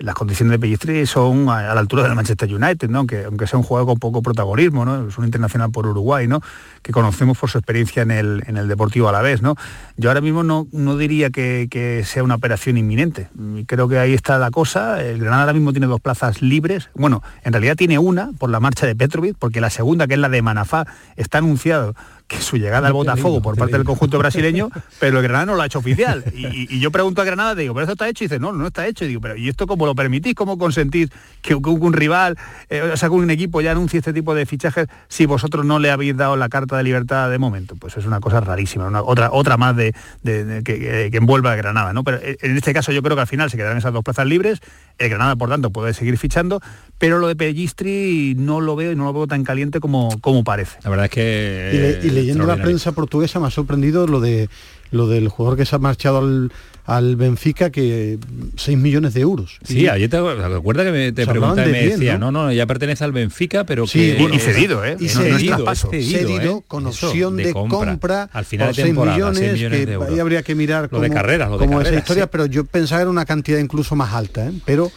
las condiciones de Pellistri son a, la altura del Manchester United, ¿no? aunque, aunque sea un jugador con poco protagonismo, ¿no? es un internacional por Uruguay, ¿no? Que conocemos por su experiencia en el, en el Deportivo a la vez. ¿no? Yo ahora mismo no, no diría que, que, sea una operación inminente. Creo que ahí está la cosa. El Granada ahora mismo tiene dos plazas libres. Bueno, en realidad tiene una por la marcha de Petrovic, porque la segunda, que es la de Manafá, está anunciado que su llegada al Botafogo por parte del conjunto brasileño, pero el Granada no lo ha hecho oficial. Y, yo pregunto a Granada, digo, ¿pero eso está hecho? Y dice, no, no está hecho. Y digo, pero ¿y esto cómo lo permitís? ¿Cómo consentís que, un rival, eh, o sea, que un equipo ya anuncie este tipo de fichajes si vosotros no le habéis dado la carta de libertad de momento? Pues es una cosa rarísima, una, otra, otra más de, que, envuelva a Granada, ¿no? Pero eh, en este caso yo creo que al final se quedarán esas dos plazas libres, el Granada, por tanto, puede seguir fichando, pero lo de Pellistri no lo veo y no lo veo tan caliente como, como parece. La verdad es que leyendo la prensa portuguesa me ha sorprendido lo de lo del jugador que se ha marchado al, al Benfica que 6 millones de euros. Sí, ayer te acuerdas que me, te pregunté y me decía, ¿no? ¿no? ya pertenece al Benfica, pero sí, que y cedido, ¿eh? Y cedido, cedido, ¿eh? con opción de, compra, al final de temporada, 6 millones, de euros. ahí habría que mirar lo cómo, de carreras, lo de carreras, esa historia, pero yo pensaba era una cantidad incluso más alta, ¿eh? pero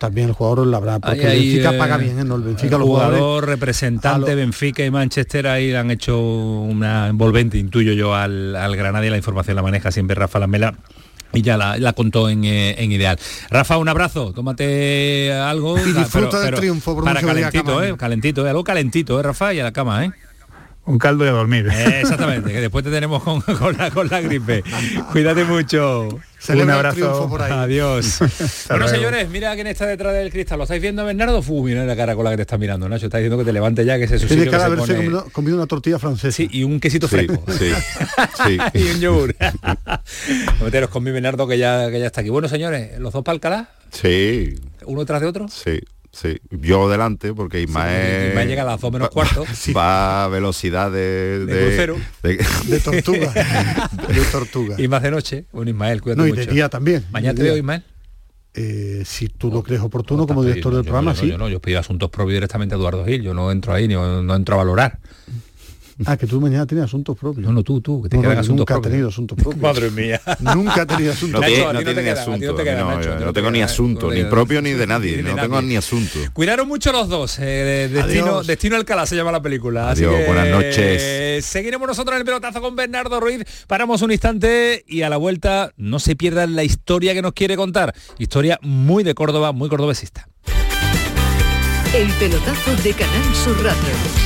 también el jugador la habrá, porque el Benfica eh, paga bien, ¿eh? ¿no? El Benfica, el jugador representante Benfica y Manchester ahí han hecho una envolvente, intuyo yo, al, al Granada y la información la maneja siempre Rafa Lamela y ya la, contó en, eh, en, ideal. Rafa, un abrazo, tómate algo. Y disfruta del triunfo, por para calentito, eh, calentito, algo calentito, eh, Rafa, y a la cama, eh. Un caldo y a dormir. exactamente, que después te tenemos con, la, con la gripe. Cuídate mucho. Un abrazo. Por ahí. Adiós. bueno, señores, mira quién está detrás del cristal. ¿Lo estáis viendo, Bernardo? Fu, mira la cara con la que te está mirando, Nacho. Está diciendo que te levante ya, que ese es Tiene cara haberse pone... comido, una tortilla francesa. Sí, y un quesito fresco. Sí, sí. y un yogur. Meteros con mi Bernardo que ya, que ya está aquí. Bueno, señores, ¿los dos para Alcalá? Sí. ¿Uno tras de otro? Sí. Sí, yo delante, porque Ismael... Ismael llega a las dos menos cuarto. Va a velocidad de... De, de, de, tortuga. de tortuga. Y más de noche. Bueno, Ismael, cuídate no, y mucho. de día también. ¿Mañana te veo, Ismael? Eh, si tú lo crees oportuno como director del programa, sí. Yo no, yo pido asuntos propios directamente a Eduardo Gil, yo no entro ahí, no, no entro a valorar. Ah, que tú mañana tienes asuntos propios. No, no, tú, tú, que te no, quedan asuntos nunca propios. ha tenido asuntos propios. Madre mía. nunca ha tenido asuntos. No, tiene, no tiene ni asunto. No tengo ni asunto, ni propio ni de nadie. No tengo ni asunto. Cuidaron mucho los dos. Eh, destino, Destino Alcalá se llama la película. Adiós, Así que, buenas noches. seguiremos nosotros en el pelotazo con Bernardo Ruiz. Paramos un instante y a la vuelta no se pierdan la historia que nos quiere contar. Historia muy de Córdoba, muy cordobesista. El pelotazo de Canal Sur Radio.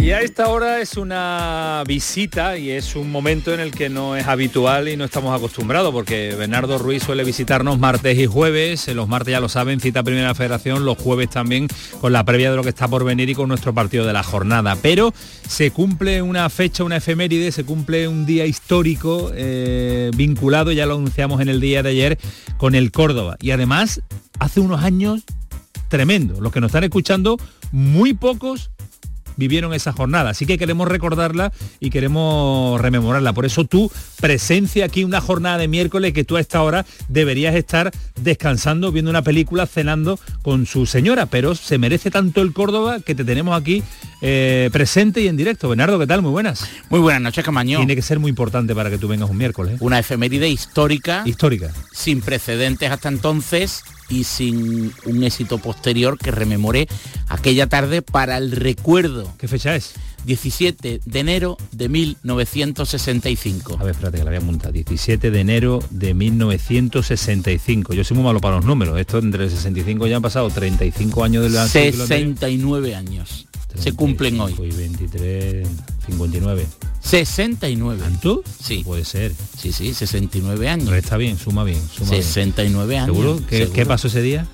Y a esta hora es una visita y es un momento en el que no es habitual y no estamos acostumbrados porque Bernardo Ruiz suele visitarnos martes y jueves, los martes ya lo saben, cita Primera Federación, los jueves también con la previa de lo que está por venir y con nuestro partido de la jornada. Pero se cumple una fecha, una efeméride, se cumple un día histórico eh, vinculado, ya lo anunciamos en el día de ayer, con el Córdoba. Y además, hace unos años tremendo. Los que nos están escuchando, muy pocos vivieron esa jornada. Así que queremos recordarla y queremos rememorarla. Por eso tu presencia aquí una jornada de miércoles que tú a esta hora deberías estar descansando, viendo una película, cenando con su señora. Pero se merece tanto el Córdoba que te tenemos aquí eh, presente y en directo. Bernardo, ¿qué tal? Muy buenas. Muy buenas noches, Camaño. Tiene que ser muy importante para que tú vengas un miércoles. Una efeméride histórica. Histórica. Sin precedentes hasta entonces y sin un éxito posterior que rememore aquella tarde para el recuerdo. ¿Qué fecha es? 17 de enero de 1965. A ver, espérate que la voy a montar. 17 de enero de 1965. Yo soy muy malo para los números. Esto entre el 65 ya han pasado 35 años del 69 años. Se cumplen hoy. Y 23, 59. 69. ¿Tú? Sí. puede ser. Sí, sí, 69 años. está bien, suma bien. Suma 69 años. ¿Seguro? ¿Qué pasó ese día?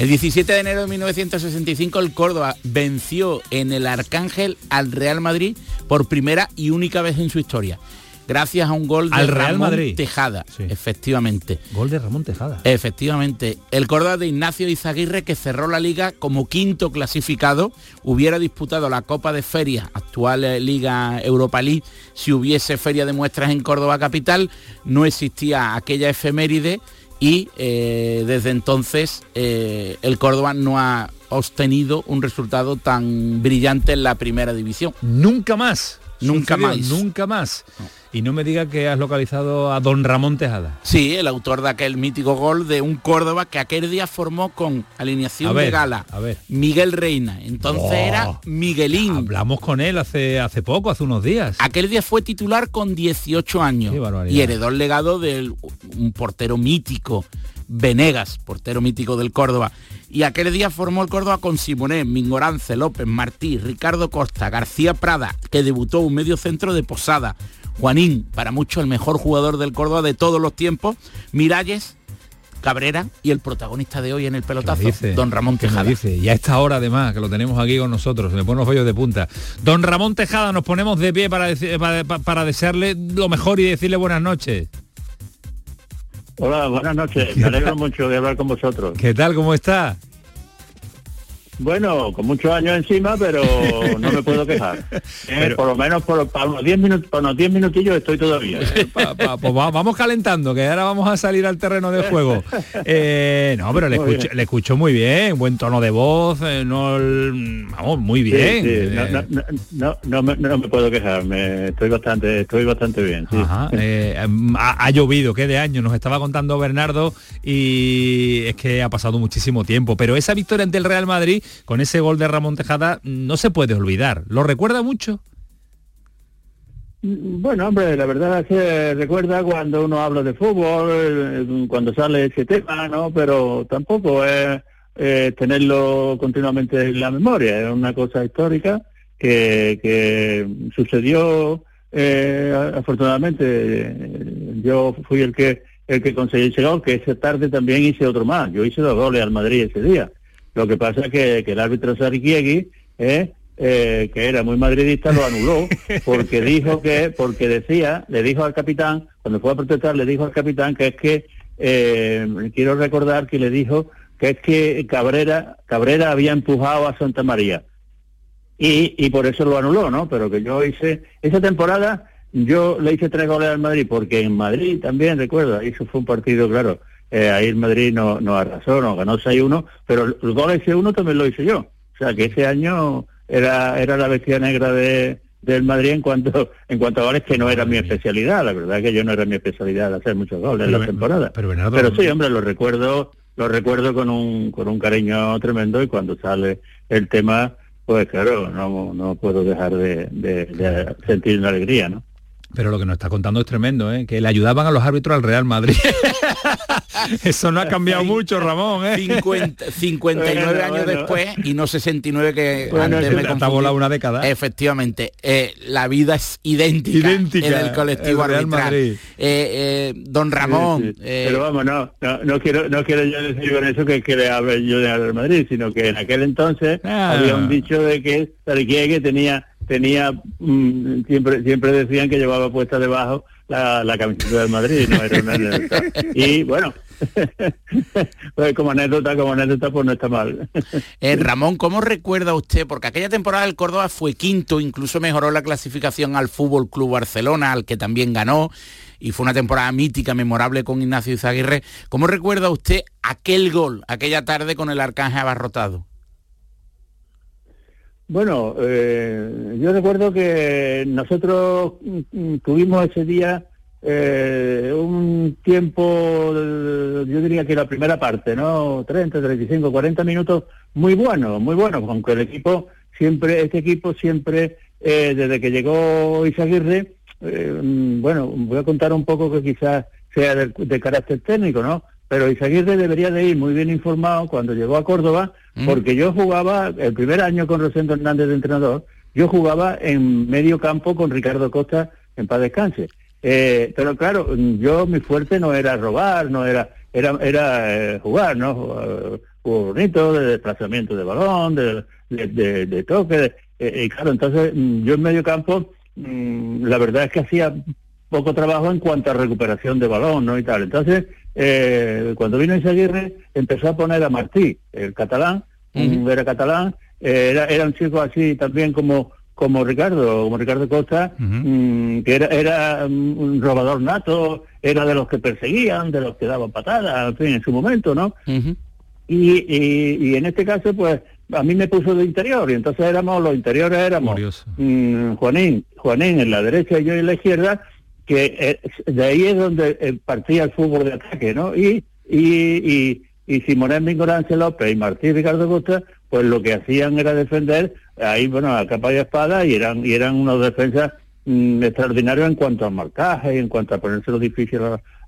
El 17 de enero de 1965 el Córdoba venció en el Arcángel al Real Madrid por primera y única vez en su historia. Gracias a un gol de al Real Ramón Madrid. Tejada, efectivamente. Gol de Ramón Tejada. Efectivamente. El Córdoba de Ignacio Izaguirre, que cerró la liga como quinto clasificado, hubiera disputado la Copa de Ferias, actual eh, Liga Europa League, si hubiese feria de muestras en Córdoba Capital. No existía aquella efeméride y eh, desde entonces eh, el Córdoba no ha obtenido un resultado tan brillante en la primera división. Nunca más. Nunca más. Nunca más. Y no me diga que has localizado a don Ramón Tejada. Sí, el autor de aquel mítico gol de un Córdoba que aquel día formó con alineación de gala. A ver. Miguel Reina. Entonces era Miguelín. Hablamos con él hace, hace poco, hace unos días. Aquel día fue titular con 18 años. y heredó el legado de un portero mítico, Venegas, portero mítico del Córdoba. Y aquel día formó el Córdoba con Simonet, Mingorance, López, Martí, Ricardo Costa, García Prada, que debutó un medio centro de Posada, Juanín, para muchos el mejor jugador del Córdoba de todos los tiempos, Miralles, Cabrera y el protagonista de hoy en el pelotazo, don Ramón Tejada. Dice? Y a esta hora además, que lo tenemos aquí con nosotros, me pone los vellos de punta. Don Ramón Tejada, nos ponemos de pie para, para, desearle lo mejor y decirle buenas noches. Hola, buenas noches. Me alegro mucho de hablar con vosotros. ¿Qué tal? ¿Cómo está? Bueno, con muchos años encima, pero no me puedo quejar. Eh, por lo menos por, para unos 10 minutos, unos 10 minutillos estoy todavía. ¿eh? pues vamos calentando, que ahora vamos a salir al terreno de juego. Eh, no, pero le escucho, le escucho, muy bien, buen tono de voz, no, vamos, muy bien. No, no, me, no, me, puedo quejar, me, estoy bastante, estoy bastante bien. ha, llovido, ¿qué de año? Nos estaba contando Bernardo y es que ha pasado muchísimo tiempo, pero esa victoria ante el Real Madrid con ese gol de Ramón Tejada no se puede olvidar. ¿Lo recuerda mucho? Bueno, hombre, la verdad que recuerda cuando uno habla de fútbol, eh, cuando sale ese tema, ¿no? Pero tampoco es tenerlo continuamente en la memoria, es una cosa histórica que, sucedió eh, afortunadamente. Yo fui el que el que conseguí ese gol, que esa tarde también hice otro más. Yo hice dos goles al Madrid ese día. Lo que pasa es que, el árbitro Sarikiegi, eh, eh, que era muy madridista, lo anuló porque dijo que, porque decía, le dijo al capitán, cuando fue a protestar, le dijo al capitán que es que, eh, quiero recordar que le dijo que es que Cabrera, Cabrera había empujado a Santa María. Y, y por eso lo anuló, ¿no? Pero que yo hice, esa temporada yo le hice tres goles al Madrid, porque en Madrid también, recuerdo, eso fue un partido, claro, eh, ahí el Madrid no, no arrasó, no ganó 6-1, pero el gol ese 1 también lo hice yo. O sea que ese año era, era la bestia negra de, del Madrid en cuanto en cuanto a goles que no era mi especialidad, la verdad que yo no era mi especialidad hacer muchos goles en la temporada. Pero, sí, hombre, lo recuerdo, lo recuerdo con un, con un cariño tremendo y cuando sale el tema, pues claro, no, no puedo dejar de, de sentir una alegría, ¿no? Pero lo que nos está contando es tremendo, ¿eh? que le ayudaban a los árbitros al Real Madrid. Eso no ha cambiado mucho, Ramón. ¿eh? 59 años después y no 69 que bueno, antes me volado una década. Efectivamente, eh, la vida es idéntica, en el colectivo Real Madrid. Eh, eh, don Ramón. Pero vamos, no, no, quiero no quiero yo decir con eso que, que le hable yo de Real Madrid, sino que en aquel entonces ah. había un dicho de que que tenía tenía mm, siempre siempre decían que llevaba puesta debajo la, camiseta del Madrid no era una anécdota y bueno pues como anécdota como anécdota pues no está mal eh, Ramón cómo recuerda usted porque aquella temporada el Córdoba fue quinto incluso mejoró la clasificación al Fútbol Club Barcelona al que también ganó y fue una temporada mítica, memorable con Ignacio Izaguirre. ¿Cómo recuerda usted aquel gol, aquella tarde con el Arcángel abarrotado? Bueno, eh, yo recuerdo que nosotros mm, tuvimos ese día eh, un tiempo, yo diría que la primera parte, ¿no? 30, 35, 40 minutos muy bueno, muy bueno, aunque el equipo siempre, este equipo siempre, eh, desde que llegó Isaguirre, eh, bueno, voy a contar un poco que quizás sea de, carácter técnico, ¿no? Pero Isaguirre debería de ir muy bien informado cuando llegó a Córdoba, mm. porque yo jugaba el primer año con Rosendo Hernández de entrenador, yo jugaba en medio campo con Ricardo Costa en paz descanse. Eh, pero claro, yo mi fuerte no era robar, no era, era, era eh, jugar, ¿no? Jugar bonito, de desplazamiento de balón, de, de, toque. Eh, y claro, entonces mm, yo en medio campo, mm, la verdad es que hacía poco trabajo en cuanto a recuperación de balón, ¿no? Y tal. Entonces, cuando vino Isaguirre, empezó a poner a Martí, el catalán, un era catalán, era, era un chico así también como como Ricardo, como Ricardo Costa, mm, que era, era un robador nato, era de los que perseguían, de los que daban patadas, en fin, en su momento, ¿no? y, y, en este caso, pues, a mí me puso de interior, y entonces éramos, los interiores éramos mm, Juanín, Juanín en la derecha y yo en la izquierda, que eh, de ahí es donde eh, partía el fútbol de ataque, ¿no? Y, y, y, y Simonet López y Martín Ricardo Costa, pues lo que hacían era defender ahí, bueno, a capa y espada y eran, y eran unos defensas mm, extraordinarios en cuanto al marcaje y en cuanto a ponérselo difícil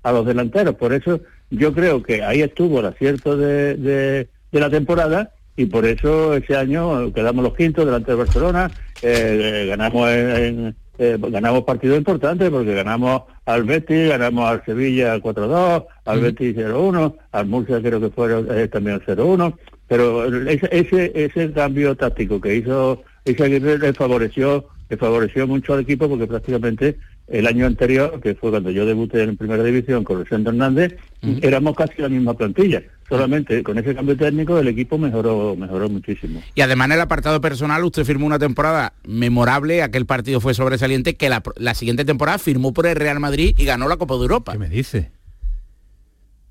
a, los delanteros. Por eso yo creo que ahí estuvo el acierto de, de, la temporada y por eso ese año quedamos los quintos delante de Barcelona, eh, ganamos en, eh, ganamos partidos importantes porque ganamos al Betis, ganamos al Sevilla 4-2, al Betis 0-1, al Murcia creo que fue eh, también 0-1, pero ese, ese, cambio táctico que hizo ese le favoreció, le favoreció mucho al equipo porque prácticamente el año anterior, que fue cuando yo debuté en primera división con Rosendo Hernández, éramos casi la misma plantilla. Solamente con ese cambio técnico el equipo mejoró, mejoró muchísimo. Y además en el apartado personal usted firmó una temporada memorable, aquel partido fue sobresaliente, que la, la siguiente temporada firmó por el Real Madrid y ganó la Copa de Europa. ¿Qué me dice?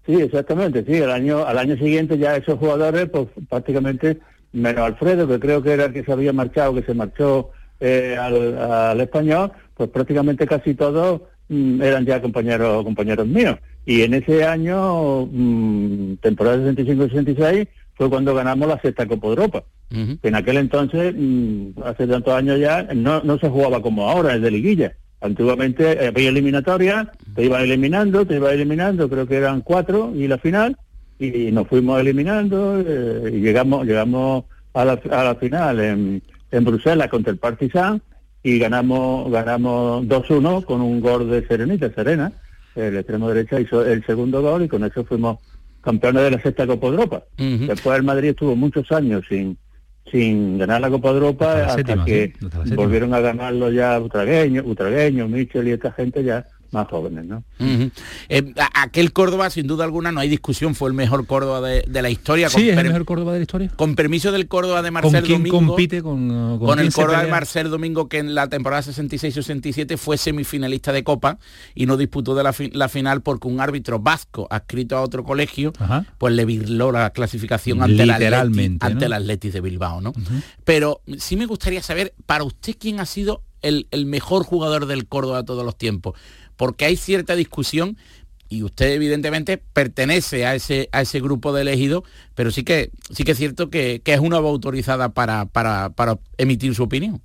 Sí, exactamente, sí, el año, al año siguiente ya esos jugadores, pues prácticamente, menos Alfredo, que creo que era el que se había marchado, que se marchó eh, al, español, pues prácticamente casi todos mm, eran ya compañeros compañeros míos. Y en ese año, mm, temporada 65-66, fue cuando ganamos la sexta Copa de Europa. en aquel entonces, mm, hace tantos años ya, no, no se jugaba como ahora, es de liguilla. Antiguamente había eliminatoria, te iban eliminando, te iban eliminando, creo que eran cuatro y la final, y nos fuimos eliminando eh, y llegamos llegamos a la, a la final en, en Bruselas contra el Partizan y ganamos ganamos 2-1 con un gol de Serenita, Serena, el extremo derecha hizo el segundo gol y con eso fuimos campeones de la sexta Copa Europa. Después el Madrid estuvo muchos años sin sin ganar la Copa Europa hasta, que volvieron a ganarlo ya Utragueño, Utragueño, Michel y esta gente ya más jóvenes, ¿no? Eh, aquel Córdoba, sin duda alguna, no hay discusión, fue el mejor Córdoba de, la historia. Sí, es el mejor Córdoba de la historia. Con permiso del Córdoba de Marcel ¿Con Domingo. compite con, con, el Córdoba de Marcel Domingo, que en la temporada 66-67 fue semifinalista de Copa y no disputó de la, final porque un árbitro vasco adscrito a otro colegio, pues le virló la clasificación ante, la ante el Atletis de Bilbao, ¿no? Pero sí me gustaría saber, para usted, quién ha sido el, el mejor jugador del Córdoba de todos los tiempos porque hay cierta discusión y usted evidentemente pertenece a ese, a ese grupo de elegidos, pero sí que, sí que es cierto que, es una voz autorizada para, para, emitir su opinión.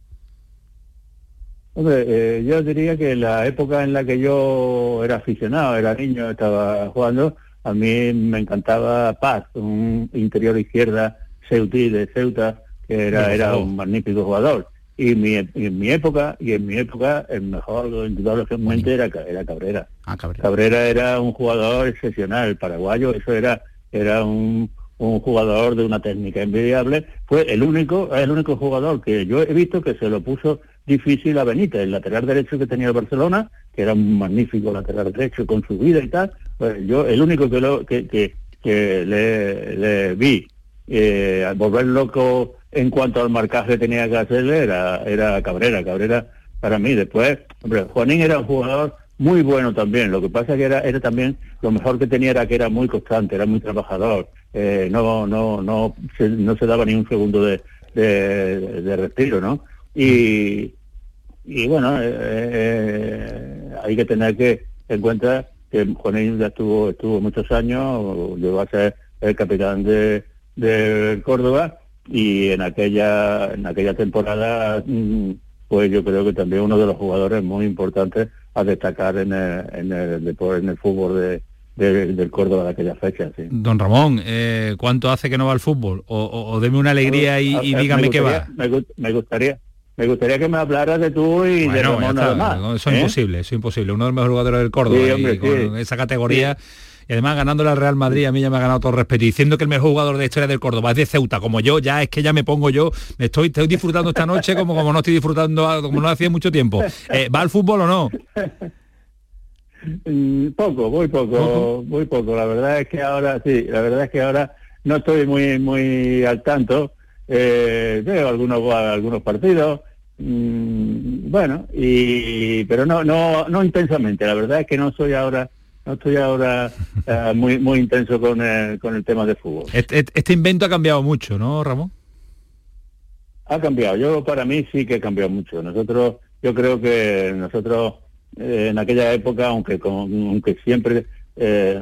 Hombre, eh, yo diría que la época en la que yo era aficionado, era niño, estaba jugando, a mí me encantaba Paz, un interior izquierda ceutí de Ceuta, que era, era un magnífico jugador y mi, en mi época y en mi época el mejor indudablemente era, era Cabrera. Ah, Cabrera. Cabrera era un jugador excepcional paraguayo eso era era un, un jugador de una técnica envidiable fue el único el único jugador que yo he visto que se lo puso difícil a Benítez el lateral derecho que tenía el Barcelona que era un magnífico lateral derecho con su vida y tal pues yo el único que lo que, que, que le, le vi eh, volver loco en cuanto al marcaje tenía que hacerle era, era Cabrera, Cabrera para mí. Después, hombre, Juanín era un jugador muy bueno también, lo que pasa que era, era también, lo mejor que tenía era que era muy constante, era muy trabajador, eh, no, no, no, se, no se daba ni un segundo de, de, retiro, ¿no? Y, y bueno, eh, eh, hay que tener que, en cuenta que Juanín ya estuvo, estuvo muchos años, llegó a ser el capitán de, de Córdoba y en aquella, en aquella temporada mm, pues yo creo que también uno de los jugadores muy importantes a destacar en el, en el, en el fútbol de, del Córdoba de aquella fecha. Sí. Don Ramón, eh, ¿cuánto hace que no va al fútbol? O, deme una alegría y, dígame qué va. Me, gustaría. Me gustaría que me hablaras de tú y de Ramón nada más. eso es ¿eh? imposible, eso es imposible. Uno de los mejores jugadores del Córdoba y con esa categoría y además ganándole al Real Madrid a mí ya me ha ganado todo respeto. Y diciendo que el mejor jugador de historia del Córdoba es de Ceuta como yo ya es que ya me pongo yo me estoy, estoy disfrutando esta noche como como no estoy disfrutando como no hacía mucho tiempo. Eh, va al fútbol o no mm, poco muy poco, muy poco. La verdad es que ahora sí la verdad es que ahora no estoy muy muy al tanto. Eh, veo algunos algunos partidos mm, bueno y pero no no no intensamente. La verdad es que no soy ahora no estoy ahora eh, muy muy intenso con el, con el tema de fútbol. Este, este, invento ha cambiado mucho, ¿no, Ramón? Ha cambiado. Yo para mí sí que ha cambiado mucho. Nosotros, yo creo que nosotros eh, en aquella época, aunque aunque siempre eh,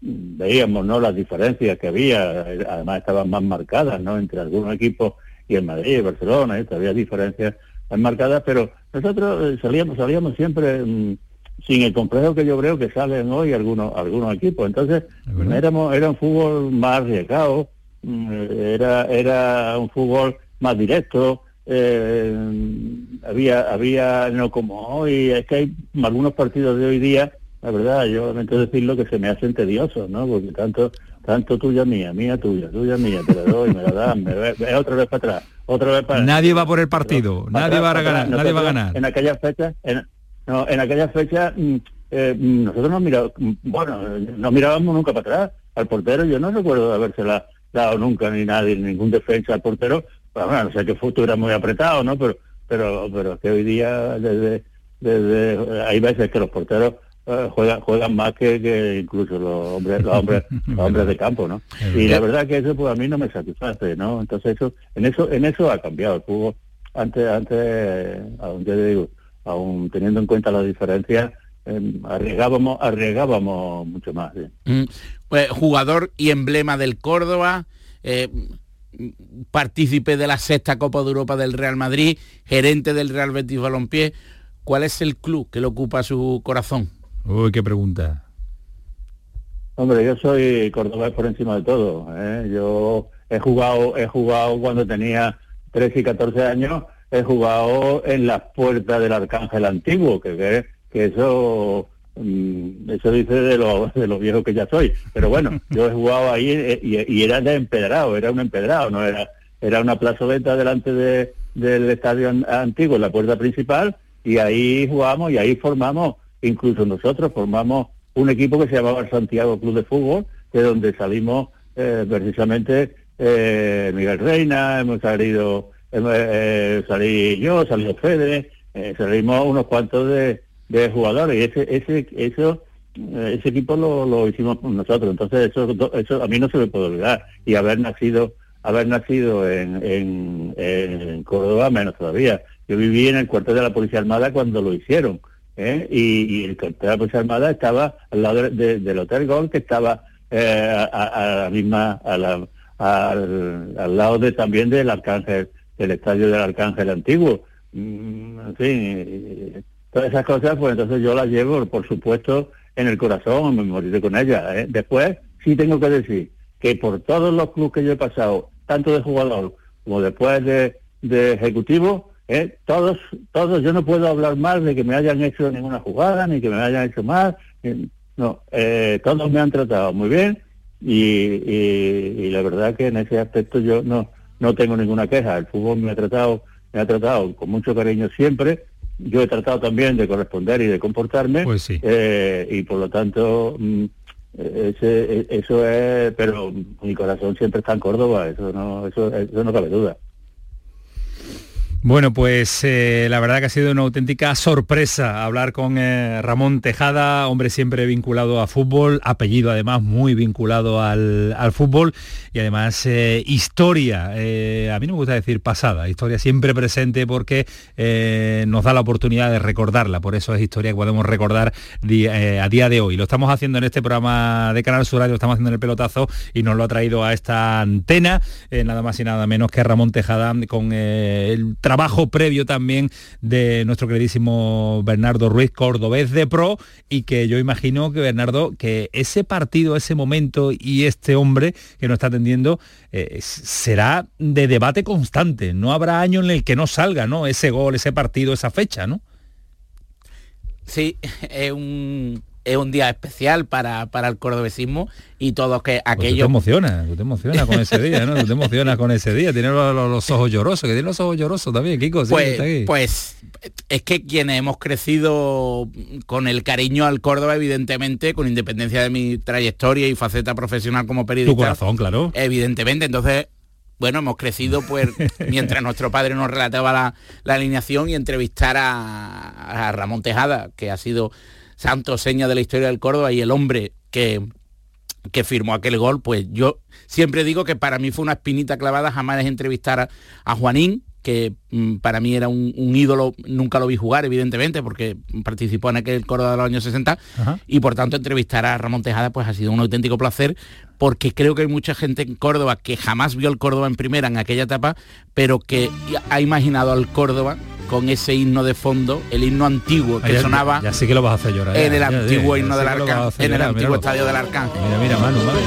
veíamos no las diferencias que había, además estaban más marcadas, ¿no? Entre algunos equipos y el Madrid, y Barcelona, ¿eh? había diferencias más marcadas, pero nosotros salíamos salíamos siempre mm, sin el complejo que yo creo que salen hoy algunos algunos equipos. Entonces, éramos, era un fútbol más arriesgado, mm, era, era un fútbol más directo, eh, había, había, no como hoy, es que hay algunos partidos de hoy día, la verdad, yo lamento decirlo que se me hacen tediosos, ¿no? Porque tanto, tanto tuya mía, mía tuya, tuya mía, te la doy, me la dan, me ve, otra vez para atrás, otra vez para Nadie va por el partido, nadie va a ganar, nadie va a ganar. En aquellas fechas, en, no, en aquella fecha mm, eh, mm, nosotros no mirábamos, mm, bueno, no mirábamos nunca para atrás al portero. Yo no recuerdo de habérsela dado nunca ni nadie, ningún defensa al portero. Bueno, no sé que futuro era muy apretado, ¿no? Pero, pero, pero que hoy día desde, desde hay veces que los porteros eh, juegan juegan más que, incluso los hombres los hombres los hombres de campo no y la verdad que eso pues a mí no me satisface no entonces eso en eso en eso ha cambiado el fútbol antes antes aún yo digo aún teniendo en cuenta las diferencias, eh, arriesgábamos, arriesgábamos mucho más. Mm, pues, jugador y emblema del Córdoba, eh, partícipe de la sexta Copa de Europa del Real Madrid, gerente del Real Betis Balompié. ¿Cuál es el club que le ocupa su corazón? Uy, qué pregunta. Hombre, yo soy cordobés por encima de todo. ¿eh? Yo he jugado, he jugado cuando tenía 13 y 14 años he jugado en las puertas del Arcángel Antiguo, que, eso mm, eso dice de lo, de lo viejo que ya soy. Pero bueno, yo he jugado ahí eh, y, era de empedrado, era un empedrado, no era era una plazoleta delante de, del estadio antiguo, la puerta principal, y ahí jugamos y ahí formamos, incluso nosotros formamos un equipo que se llamaba el Santiago Club de Fútbol, de donde salimos eh, precisamente eh, Miguel Reina, hemos salido eh, salí yo, salió Fede, eh, salimos unos cuantos de, jugadores y ese, ese, eso, eh, ese equipo lo, lo hicimos nosotros. Entonces eso, eso a mí no se me puede olvidar y haber nacido, haber nacido en, en, Córdoba menos todavía. Yo viví en el cuartel de la Policía Armada cuando lo hicieron. ¿eh? Y, el cuartel de la Policía Armada estaba al lado del Hotel Gol, que estaba a, la misma, a la, al, al, lado de también del Arcángel el estadio del Arcángel Antiguo. Mm, en fin, todas esas cosas, pues entonces yo las llevo, por supuesto, en el corazón, me moriré con ellas. ¿eh? Después, sí tengo que decir que por todos los clubes que yo he pasado, tanto de jugador como después de, ejecutivo, ¿eh? todos, todos, yo no puedo hablar más de que me hayan hecho ninguna jugada, ni que me hayan hecho no, eh, todos me han tratado muy bien y, y la verdad que en ese aspecto yo no, no tengo ninguna queja. El fútbol me ha tratado, me ha tratado con mucho cariño siempre. Yo he tratado también de corresponder y de comportarme. Pues sí. Eh, y por lo tanto, mm, ese, eso es, pero mi corazón siempre está en Córdoba, eso no, eso, eso no cabe duda. Bueno, pues eh, la verdad que ha sido una auténtica sorpresa hablar con eh, Ramón Tejada, hombre siempre vinculado a fútbol, apellido además muy vinculado al, fútbol y además eh, historia, a mí no me gusta decir pasada, historia siempre presente porque nos da la oportunidad de recordarla, por eso es historia que podemos recordar a día de hoy. Lo estamos haciendo en este programa de Canal Sur, lo estamos haciendo en el pelotazo y nos lo ha traído a esta antena, nada más y nada menos que Ramón Tejada con el trabajo trabajo previo también de nuestro queridísimo Bernardo Ruiz, cordobés de pro, y que yo imagino que Bernardo, que ese partido, ese momento y este hombre que nos está atendiendo eh, será de debate constante. No habrá año en el que no salga, ¿no? Ese gol, ese partido, esa fecha, ¿no? Sí, es un es un día especial para, para el cordobesismo y todos que aquello... Pues tú te emocionas, tú te emocionas con ese día, ¿no? Tú te emocionas con ese día, tienes los, ojos llorosos, que tiene los ojos llorosos también, Kiko. Pues, pues es que quienes hemos crecido con el cariño al Córdoba, evidentemente, con independencia de mi trayectoria y faceta profesional como periodista. Tu corazón, claro. Evidentemente, entonces bueno, hemos crecido pues mientras nuestro padre nos relataba la, la alineación y entrevistar a, a, Ramón Tejada, que ha sido santo seña de la historia del Córdoba y el hombre que, que firmó aquel gol, pues yo siempre digo que para mí fue una espinita clavada jamás entrevistar a, Juanín, que mm, para mí era un, ídolo, nunca lo vi jugar, evidentemente, porque participó en aquel Córdoba de los años 60, y por tanto entrevistar a Ramón Tejada pues ha sido un auténtico placer, porque creo que hay mucha gente en Córdoba que jamás vio el Córdoba en primera en aquella etapa, pero que ha imaginado al Córdoba con ese himno de fondo, el himno antiguo que sonaba. Ya, sí que lo vas a hacer llorar. En el antiguo himno del Arcángel, en el antiguo estadio del Arcángel. Mira, mira, Manu, Manu.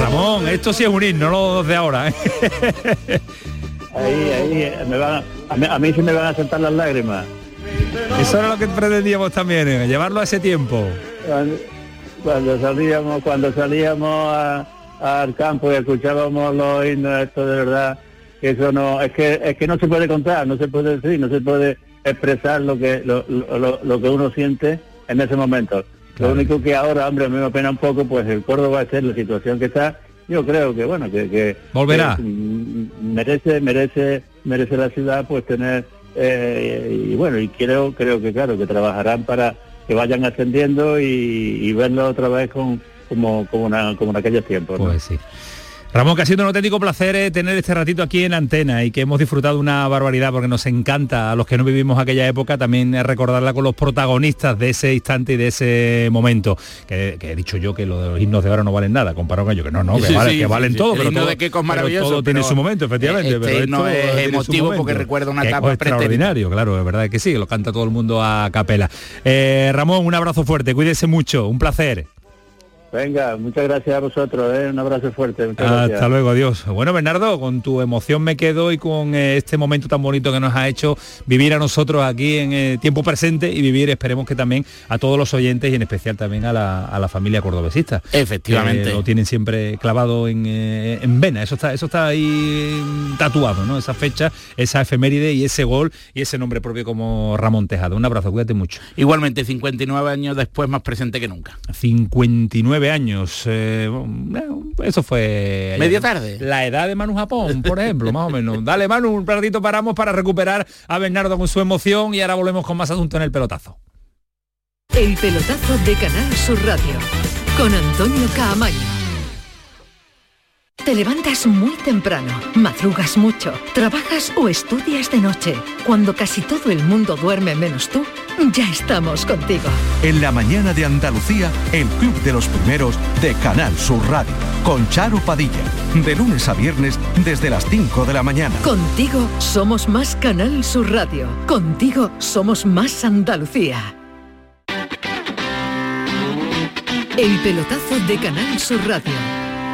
Ramón, esto sí es un himno, no los de ahora. ¿eh? Ahí, ahí, me van, a, mí, a mí sí me van a saltar las lágrimas. Eso era lo que pretendíamos también, ¿eh? llevarlo a ese tiempo. Cuando, salíamos, cuando salíamos al campo y escuchábamos los himnos, esto de verdad, que eso no, es que es que no se puede contar, no se puede decir, no se puede expresar lo que lo, que uno siente en ese momento. Lo único que ahora, hombre, a mí me pena un poco, pues el Córdoba es la situación que está. Yo creo que bueno, que, volverá. merece, merece, merece la ciudad, pues tener eh, y bueno, y creo, creo que claro, que trabajarán para que vayan ascendiendo y, verlo otra vez con, como, como, una, como en aquellos tiempos. Pues sí. Ramón, que ha sido un auténtico placer eh, tener este ratito aquí en antena y que hemos disfrutado una barbaridad porque nos encanta a los que no vivimos aquella época también recordarla con los protagonistas de ese instante y de ese momento. Que, he dicho yo que los himnos de ahora no valen nada, comparado con ellos, que no, no, que, valen, todo, pero todo, de todo tiene su momento, efectivamente. Este pero no es emotivo porque recuerda una etapa extraordinario, claro, es verdad que sí, lo canta todo el mundo a capela. Eh, Ramón, un abrazo fuerte, cuídese mucho, un placer. Venga, muchas gracias a vosotros, ¿eh? un abrazo fuerte. Hasta luego, adiós. Bueno, Bernardo, con tu emoción me quedo y con eh, este momento tan bonito que nos ha hecho vivir a nosotros aquí en eh, tiempo presente y vivir, esperemos que también a todos los oyentes y en especial también a la, familia cordobesista. Efectivamente. lo tienen siempre clavado en, en, vena, eso está, eso está ahí tatuado, ¿no? Esa fecha, esa efeméride y ese gol y ese nombre propio como Ramón Tejado. Un abrazo, cuídate mucho. Igualmente, 59 años después, más presente que nunca. 59 años. Eh, eso fue... Media tarde. La edad de Manu Japón, por ejemplo, más o menos. Dale, Manu, un ratito paramos para recuperar a Bernardo con su emoción y ahora volvemos con más asuntos en el pelotazo. El pelotazo de Canal Sur Radio con Antonio Caamaño. Te levantas muy temprano, madrugas mucho, trabajas o estudias de noche. Cuando casi todo el mundo duerme menos tú, ya estamos contigo. En la mañana de Andalucía, el Club de los Primeros de Canal Sur Radio, con Charo Padilla, de lunes a viernes desde las 5 de la mañana. Contigo somos más Canal Sur Radio. Contigo somos más Andalucía. El pelotazo de Canal Sur Radio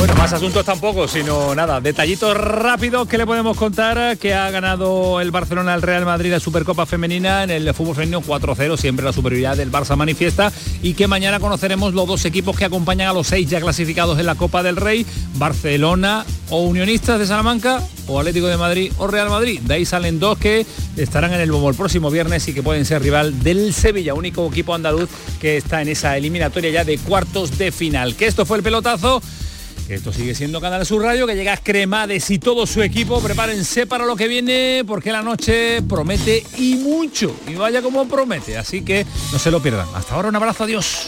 Bueno, más asuntos tampoco, sino nada, detallitos rápidos que le podemos contar que ha ganado el Barcelona al Real Madrid la Supercopa Femenina en el fútbol femenino 4-0, siempre la superioridad del Barça manifiesta y que mañana conoceremos los dos equipos que acompañan a los seis ya clasificados en la Copa del Rey, Barcelona o Unionistas de Salamanca o Atlético de Madrid o Real Madrid. De ahí salen dos que estarán en el bombo el próximo viernes y que pueden ser rival del Sevilla, único equipo andaluz que está en esa eliminatoria ya de cuartos de final. Que esto fue el pelotazo. Esto sigue siendo Canal Sur Radio, que llega Cremades y todo su equipo. Prepárense para lo que viene, porque la noche promete y mucho. Y vaya como promete. Así que no se lo pierdan. Hasta ahora un abrazo, adiós.